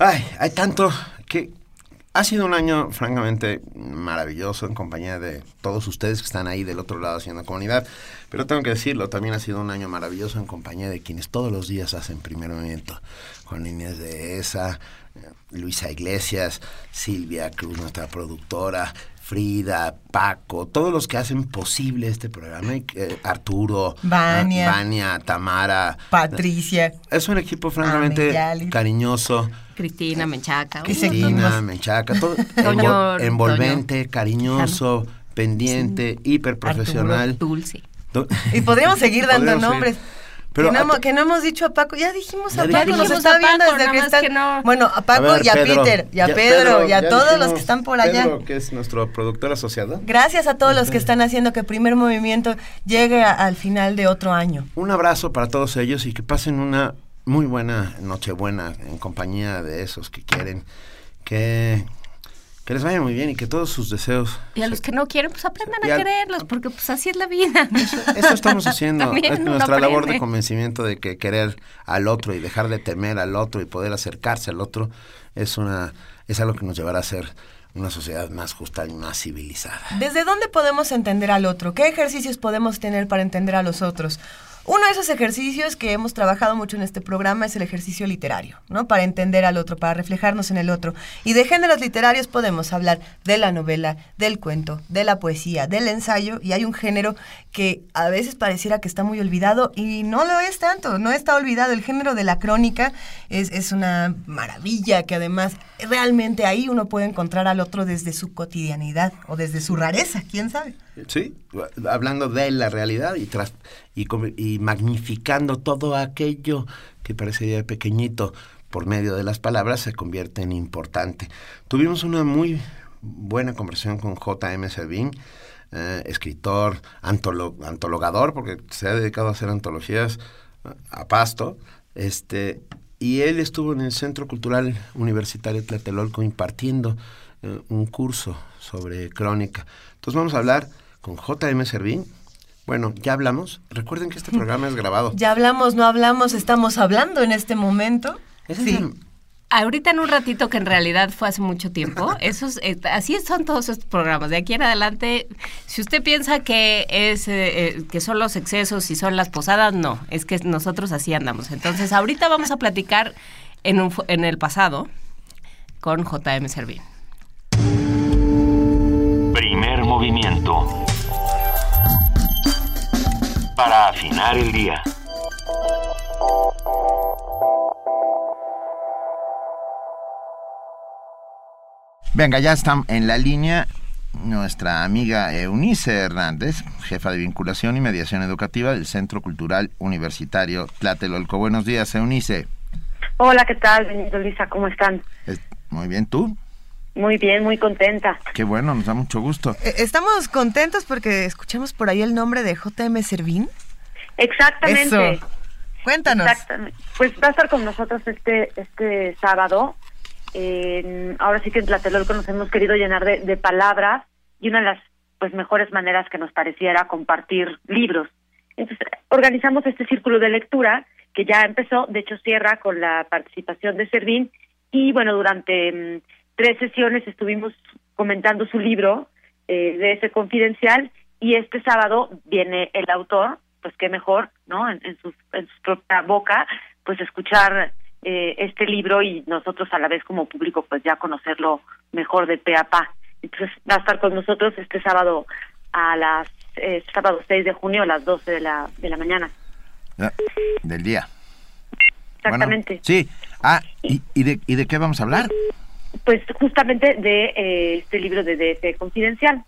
Ay, hay tanto que ha sido un año francamente maravilloso en compañía de todos ustedes que están ahí del otro lado haciendo comunidad. Pero tengo que decirlo, también ha sido un año maravilloso en compañía de quienes todos los días hacen primer movimiento. Juan Inés de ESA, eh, Luisa Iglesias, Silvia Cruz, nuestra productora, Frida, Paco, todos los que hacen posible este programa, que- Arturo, Vania. ah, Vania, Tamara. Patricia. Es un equipo francamente Yali. cariñoso. Cristina Menchaca. Cristina, Menchaca, todo envol- envolvente, cariñoso, pendiente, hiperprofesional. Arturo Dulce. Y podríamos seguir dando Podríamos seguir. Pero que, no a- hemos, que no hemos dicho a Paco, ya dijimos Ya a Paco, nos dijimos está a viendo desde que más está. que no. Bueno, a Paco ver, y a Pedro, Peter, y a ya- Pedro, y a todos los que están por allá. Pedro, que es nuestro productor asociado. Gracias a todos los que están haciendo que Primer Movimiento llegue a- al final de otro año. Un abrazo para todos ellos y que pasen una muy buena Nochebuena en compañía de esos que quieren que, que les vaya muy bien y que todos sus deseos. Y a los que no quieren, pues aprendan a al- quererlos, porque pues así es la vida. Eso estamos haciendo. Es nuestra labor de convencimiento de que querer al otro y dejar de temer al otro y poder acercarse al otro es una es algo que nos llevará a ser una sociedad más justa y más civilizada. ¿Desde dónde podemos entender al otro? ¿Qué ejercicios podemos tener para entender a los otros? Uno de esos ejercicios que hemos trabajado mucho en este programa es el ejercicio literario, ¿no? Para entender al otro, para reflejarnos en el otro. Y de géneros literarios podemos hablar de la novela, del cuento, de la poesía, del ensayo, y hay un género que a veces pareciera que está muy olvidado y no lo es tanto, no está olvidado. El género de la crónica es, es una maravilla que además realmente ahí uno puede encontrar al otro desde su cotidianidad o desde su rareza, quién sabe. Sí, hablando de la realidad y, tras, y, y magnificando todo aquello que parecería pequeñito por medio de las palabras se convierte en importante. Tuvimos una muy buena conversación con J.M. Servín, eh, escritor, antolo- antologador, porque se ha dedicado a hacer antologías eh, a pasto, este, y él estuvo en el Centro Cultural Universitario Tlatelolco impartiendo eh, un curso sobre crónica. Entonces vamos a hablar con J.M. Servín. Bueno, ya hablamos. Recuerden que este programa es grabado. Ya hablamos, no hablamos, estamos hablando en este momento. Sí. Ahorita en un ratito que en realidad fue hace mucho tiempo, esos, eh, así son todos estos programas. De aquí en adelante, si usted piensa que es eh, eh, que son los excesos y son las posadas, no, es que nosotros así andamos. Entonces, ahorita vamos a platicar en, un, en el pasado con JM Servín. Primer movimiento. Para afinar el día. Venga, ya está en la línea nuestra amiga Eunice Hernández, jefa de vinculación y mediación educativa del Centro Cultural Universitario Tlatelolco. Buenos días, Eunice. Hola, ¿qué tal, Benito Lisa? ¿Cómo están? Es- Muy bien, ¿tú? Muy bien, muy contenta. Qué bueno, nos da mucho gusto. Eh, Estamos contentos porque escuchamos por ahí el nombre de JM Servín. Exactamente. Eso. Cuéntanos. Exactamente. Pues va a estar con nosotros este este sábado. En- ahora sí que en Tlatelolco nos hemos querido llenar de, de palabras y una de las pues mejores maneras que nos pareciera compartir libros. Entonces organizamos este círculo de lectura que ya empezó, de hecho cierra con la participación de Servín y bueno durante mm, tres sesiones estuvimos comentando su libro eh, de ese confidencial y este sábado viene el autor, pues qué mejor, ¿no? En, en, su, en su propia boca, pues escuchar eh, este libro y nosotros a la vez como público pues ya conocerlo mejor de pe a pa. Entonces va a estar con nosotros este sábado a las eh, sábado 6 de junio a las 12 de la, de la mañana. Ah, Del día. Exactamente. Bueno, sí. Ah, ¿y, y de, ¿y de qué vamos a hablar? Pues justamente de eh, este libro de DF Confidencial.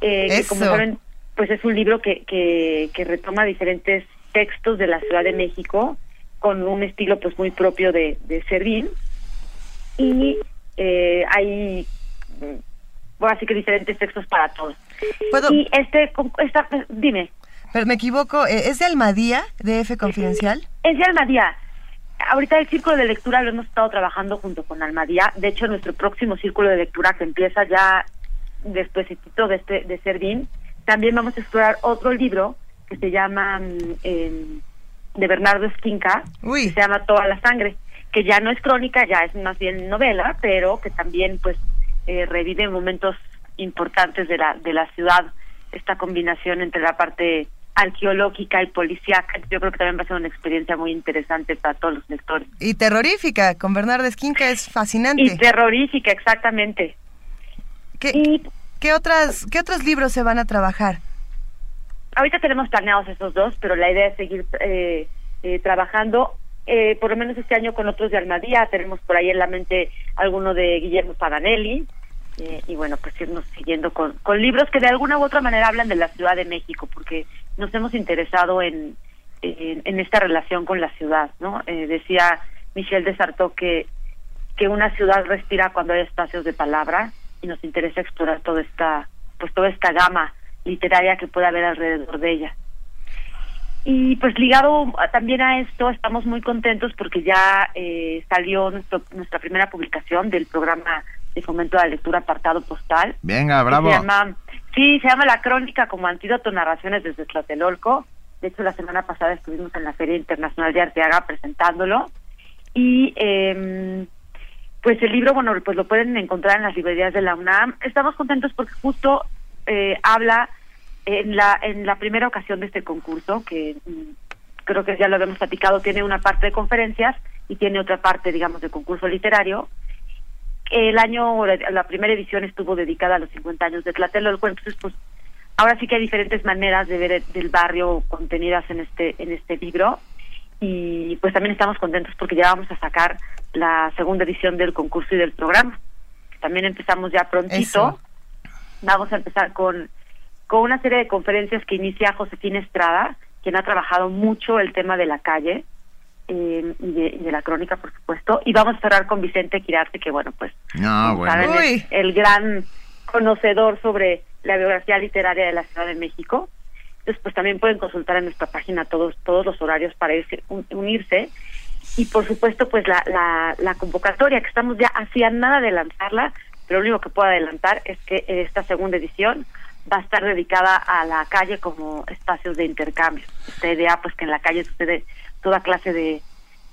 Eh, que como Eso. saben, pues es un libro que, que, que retoma diferentes textos de la Ciudad de México con un estilo pues muy propio de, de Servín. Y eh, hay, mm, bueno, así que diferentes textos para todos. Y este, esta, dime. Pero me equivoco, eh, ¿es de Almadía, de F Confidencial? Es de Almadía. Ahorita el círculo de lectura lo hemos estado trabajando junto con Almadía. De hecho, nuestro próximo círculo de lectura que empieza ya después de este de Servín, también vamos a explorar otro libro que se llama em, de Bernardo Esquinca, que se llama Toda la sangre, que ya no es crónica, ya es más bien novela, pero que también pues eh, revive momentos importantes de la de la ciudad, esta combinación entre la parte arqueológica y policíaca. Yo creo que también va a ser una experiencia muy interesante para todos los lectores. Y terrorífica, con Bernardo Esquinca es fascinante. Y terrorífica, exactamente. ¿Qué, ¿qué, otras, ¿Qué otros libros se van a trabajar? Ahorita tenemos planeados esos dos, pero la idea es seguir eh, eh, trabajando, eh, por lo menos este año con otros de Almadía. Tenemos por ahí en la mente alguno de Guillermo Paganelli. Eh, y bueno, pues irnos siguiendo con, con libros que de alguna u otra manera hablan de la Ciudad de México, porque nos hemos interesado en, en, esta relación con la ciudad, ¿no? Eh, decía Michel Desartó que, que una ciudad respira cuando hay espacios de palabra y nos interesa explorar toda esta, pues toda esta gama literaria que puede haber alrededor de ella. Y pues ligado también a esto, estamos muy contentos porque ya eh, salió nuestro- nuestra primera publicación del programa de fomento a la lectura apartado postal. Venga, bravo. Se llama, sí, se llama La Crónica como antídoto narraciones desde Tlatelolco. De hecho, la semana pasada estuvimos en la Feria Internacional de Arteaga presentándolo. Y eh, pues el libro, bueno, pues lo pueden encontrar en las librerías de la UNAM. Estamos contentos porque justo eh, habla en la en la primera ocasión de este concurso, que mm, creo que ya lo habíamos platicado, tiene una parte de conferencias y tiene otra parte, digamos, de concurso literario. El año, la, primera edición estuvo dedicada a los 50 años de Tlatelolco, entonces pues ahora sí que hay diferentes maneras de ver el- del barrio contenidas en este en este libro y pues también estamos contentos porque ya vamos a sacar la segunda edición del concurso y del programa. También empezamos ya prontito. Eso. Vamos a empezar con con una serie de conferencias que inicia Josefina Estrada, quien ha trabajado mucho el tema de la calle eh, y, de, y de la crónica, por supuesto. Y vamos a cerrar con Vicente Quirarte, que bueno, pues No, bueno. saben, es el gran conocedor sobre la biografía literaria de la Ciudad de México. Entonces, pues también pueden consultar en nuestra página todos todos los horarios para irse, un- unirse. Y por supuesto, pues la, la, la convocatoria, que estamos ya hacía nada de lanzarla, pero lo único que puedo adelantar es que esta segunda edición va a estar dedicada a la calle como espacios de intercambio. Esta idea, pues que en la calle sucede toda clase de,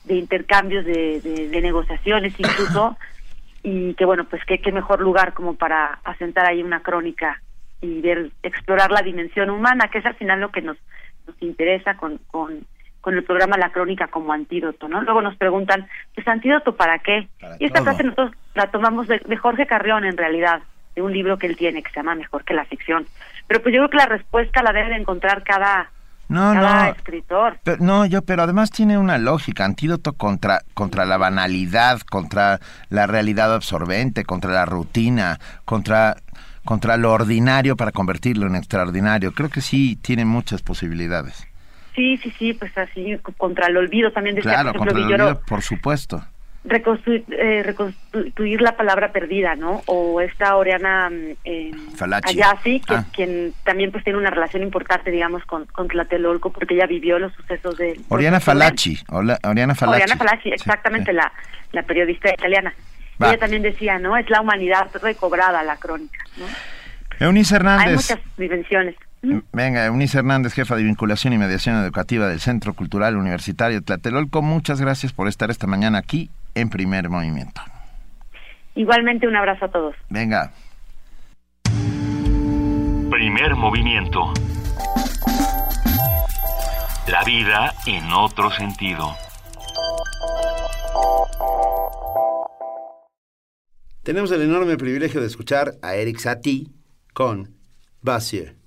de intercambios, de, de, de negociaciones incluso, y que bueno, pues qué, mejor lugar como para asentar ahí una crónica y ver, explorar la dimensión humana, que es al final lo que nos, nos interesa con, con, con el programa La Crónica como antídoto, ¿no? Luego nos preguntan, pues antídoto para qué? y esta todo. frase nosotros la tomamos de, de Jorge Carrión en realidad, de un libro que él tiene que se llama Mejor que la ficción. Pero pues yo creo que la respuesta la debe de encontrar cada, No, cada no. escritor. Pero- no, yo, pero además tiene una lógica, antídoto contra, contra la banalidad, contra la realidad absorbente, contra la rutina, contra, contra lo ordinario para convertirlo en extraordinario. Creo que sí tiene muchas posibilidades. Sí, sí, sí, pues así, co- contra el olvido también decía, Claro, por ejemplo, contra el Villoro, olvido, por supuesto. Reconstru- eh, reconstruir la palabra perdida, ¿no? O esta Oriana mm, eh. Ayasi, que, Ah. quien también pues tiene una relación importante, digamos, con, con Tlatelolco, porque ella vivió los sucesos de... Oriana Falachi. Ola- Oriana Falachi. Oriana Falachi, Sí, exactamente, sí. La, la periodista italiana. Va. Ella también decía, ¿no? Es la humanidad recobrada, la crónica, ¿no? Eunice Hay Hernández. muchas dimensiones. Venga, Eunice Hernández, jefa de vinculación y mediación educativa del Centro Cultural Universitario Tlatelolco. Muchas gracias por estar esta mañana aquí en Primer Movimiento. Igualmente un abrazo a todos. Venga. Primer movimiento. La vida en otro sentido. Tenemos el enorme privilegio de escuchar a Eric Satie con Bassier.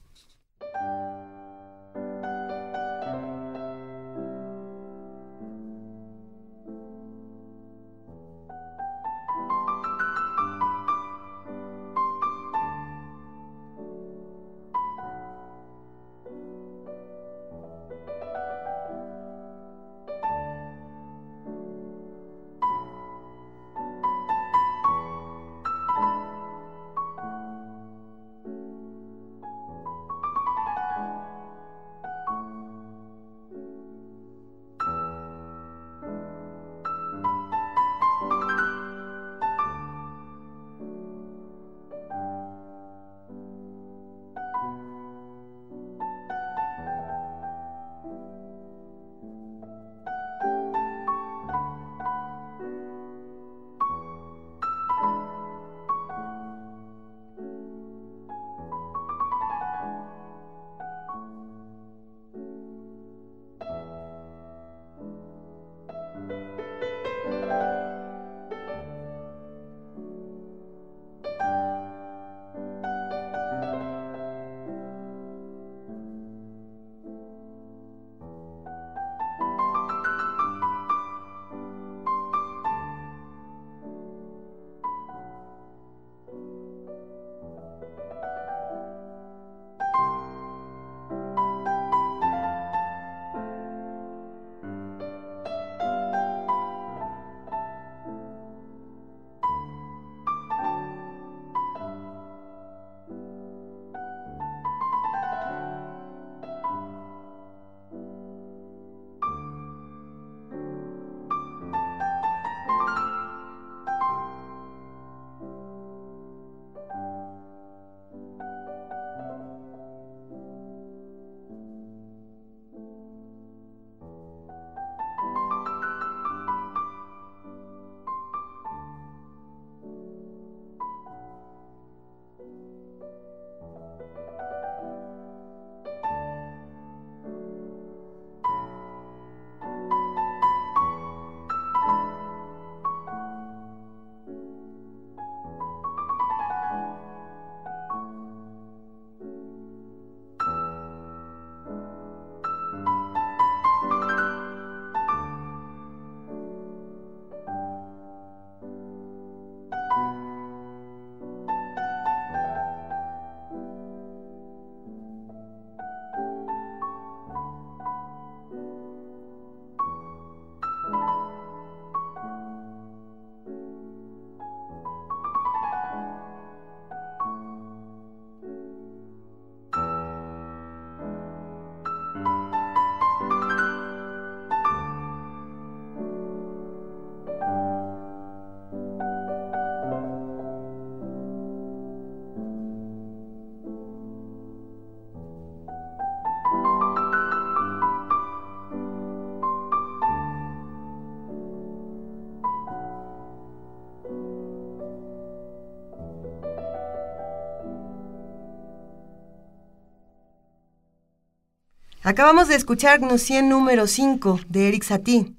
Acabamos de escuchar Gnocien número 5 de Eric Satie.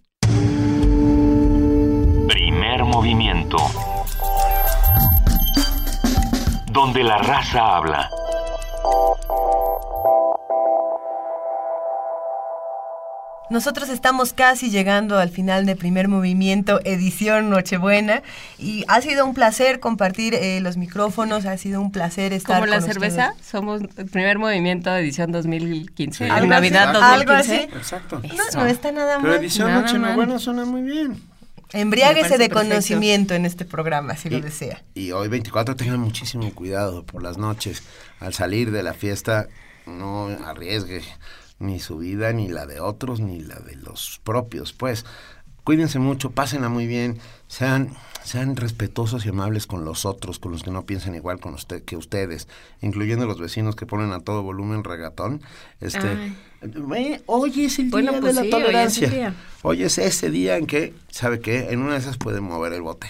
Primer movimiento. Donde la raza habla. Nosotros estamos casi llegando al final de primer movimiento, edición Nochebuena, y ha sido un placer compartir eh, los micrófonos, ha sido un placer estar Como la con cerveza, ustedes. somos el primer movimiento de edición 2015. Sí. En Algo Navidad así, 2015. algo así. Exacto. No, no está nada Pero mal. edición Nada Nochebuena suena muy bien. Embriáguese de perfecto. conocimiento en este programa, si lo desea. Y hoy 24 tengan muchísimo cuidado por las noches. Al salir de la fiesta no arriesgue ni su vida, ni la de otros, ni la de los propios. Pues cuídense mucho, pásenla muy bien, sean, sean respetuosos y amables con los otros, con los que no piensan igual con usted, que ustedes, incluyendo los vecinos que ponen a todo volumen regatón. Este, ve, hoy es el Bueno, día pues de la sí, hoy es tolerancia. día. Hoy es ese día en que, ¿sabe qué? En una de esas puede mover el bote.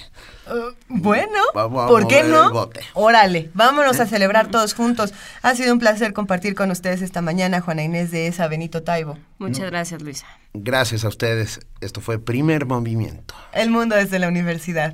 Bueno, Vamos a ¿por qué no? el bote. Órale, vámonos a celebrar todos juntos. Ha sido un placer compartir con ustedes esta mañana, Juana Inés de esa, Benito Taibo. Muchas gracias, Luisa. Gracias a ustedes. Esto fue Primer Movimiento. El mundo desde la universidad.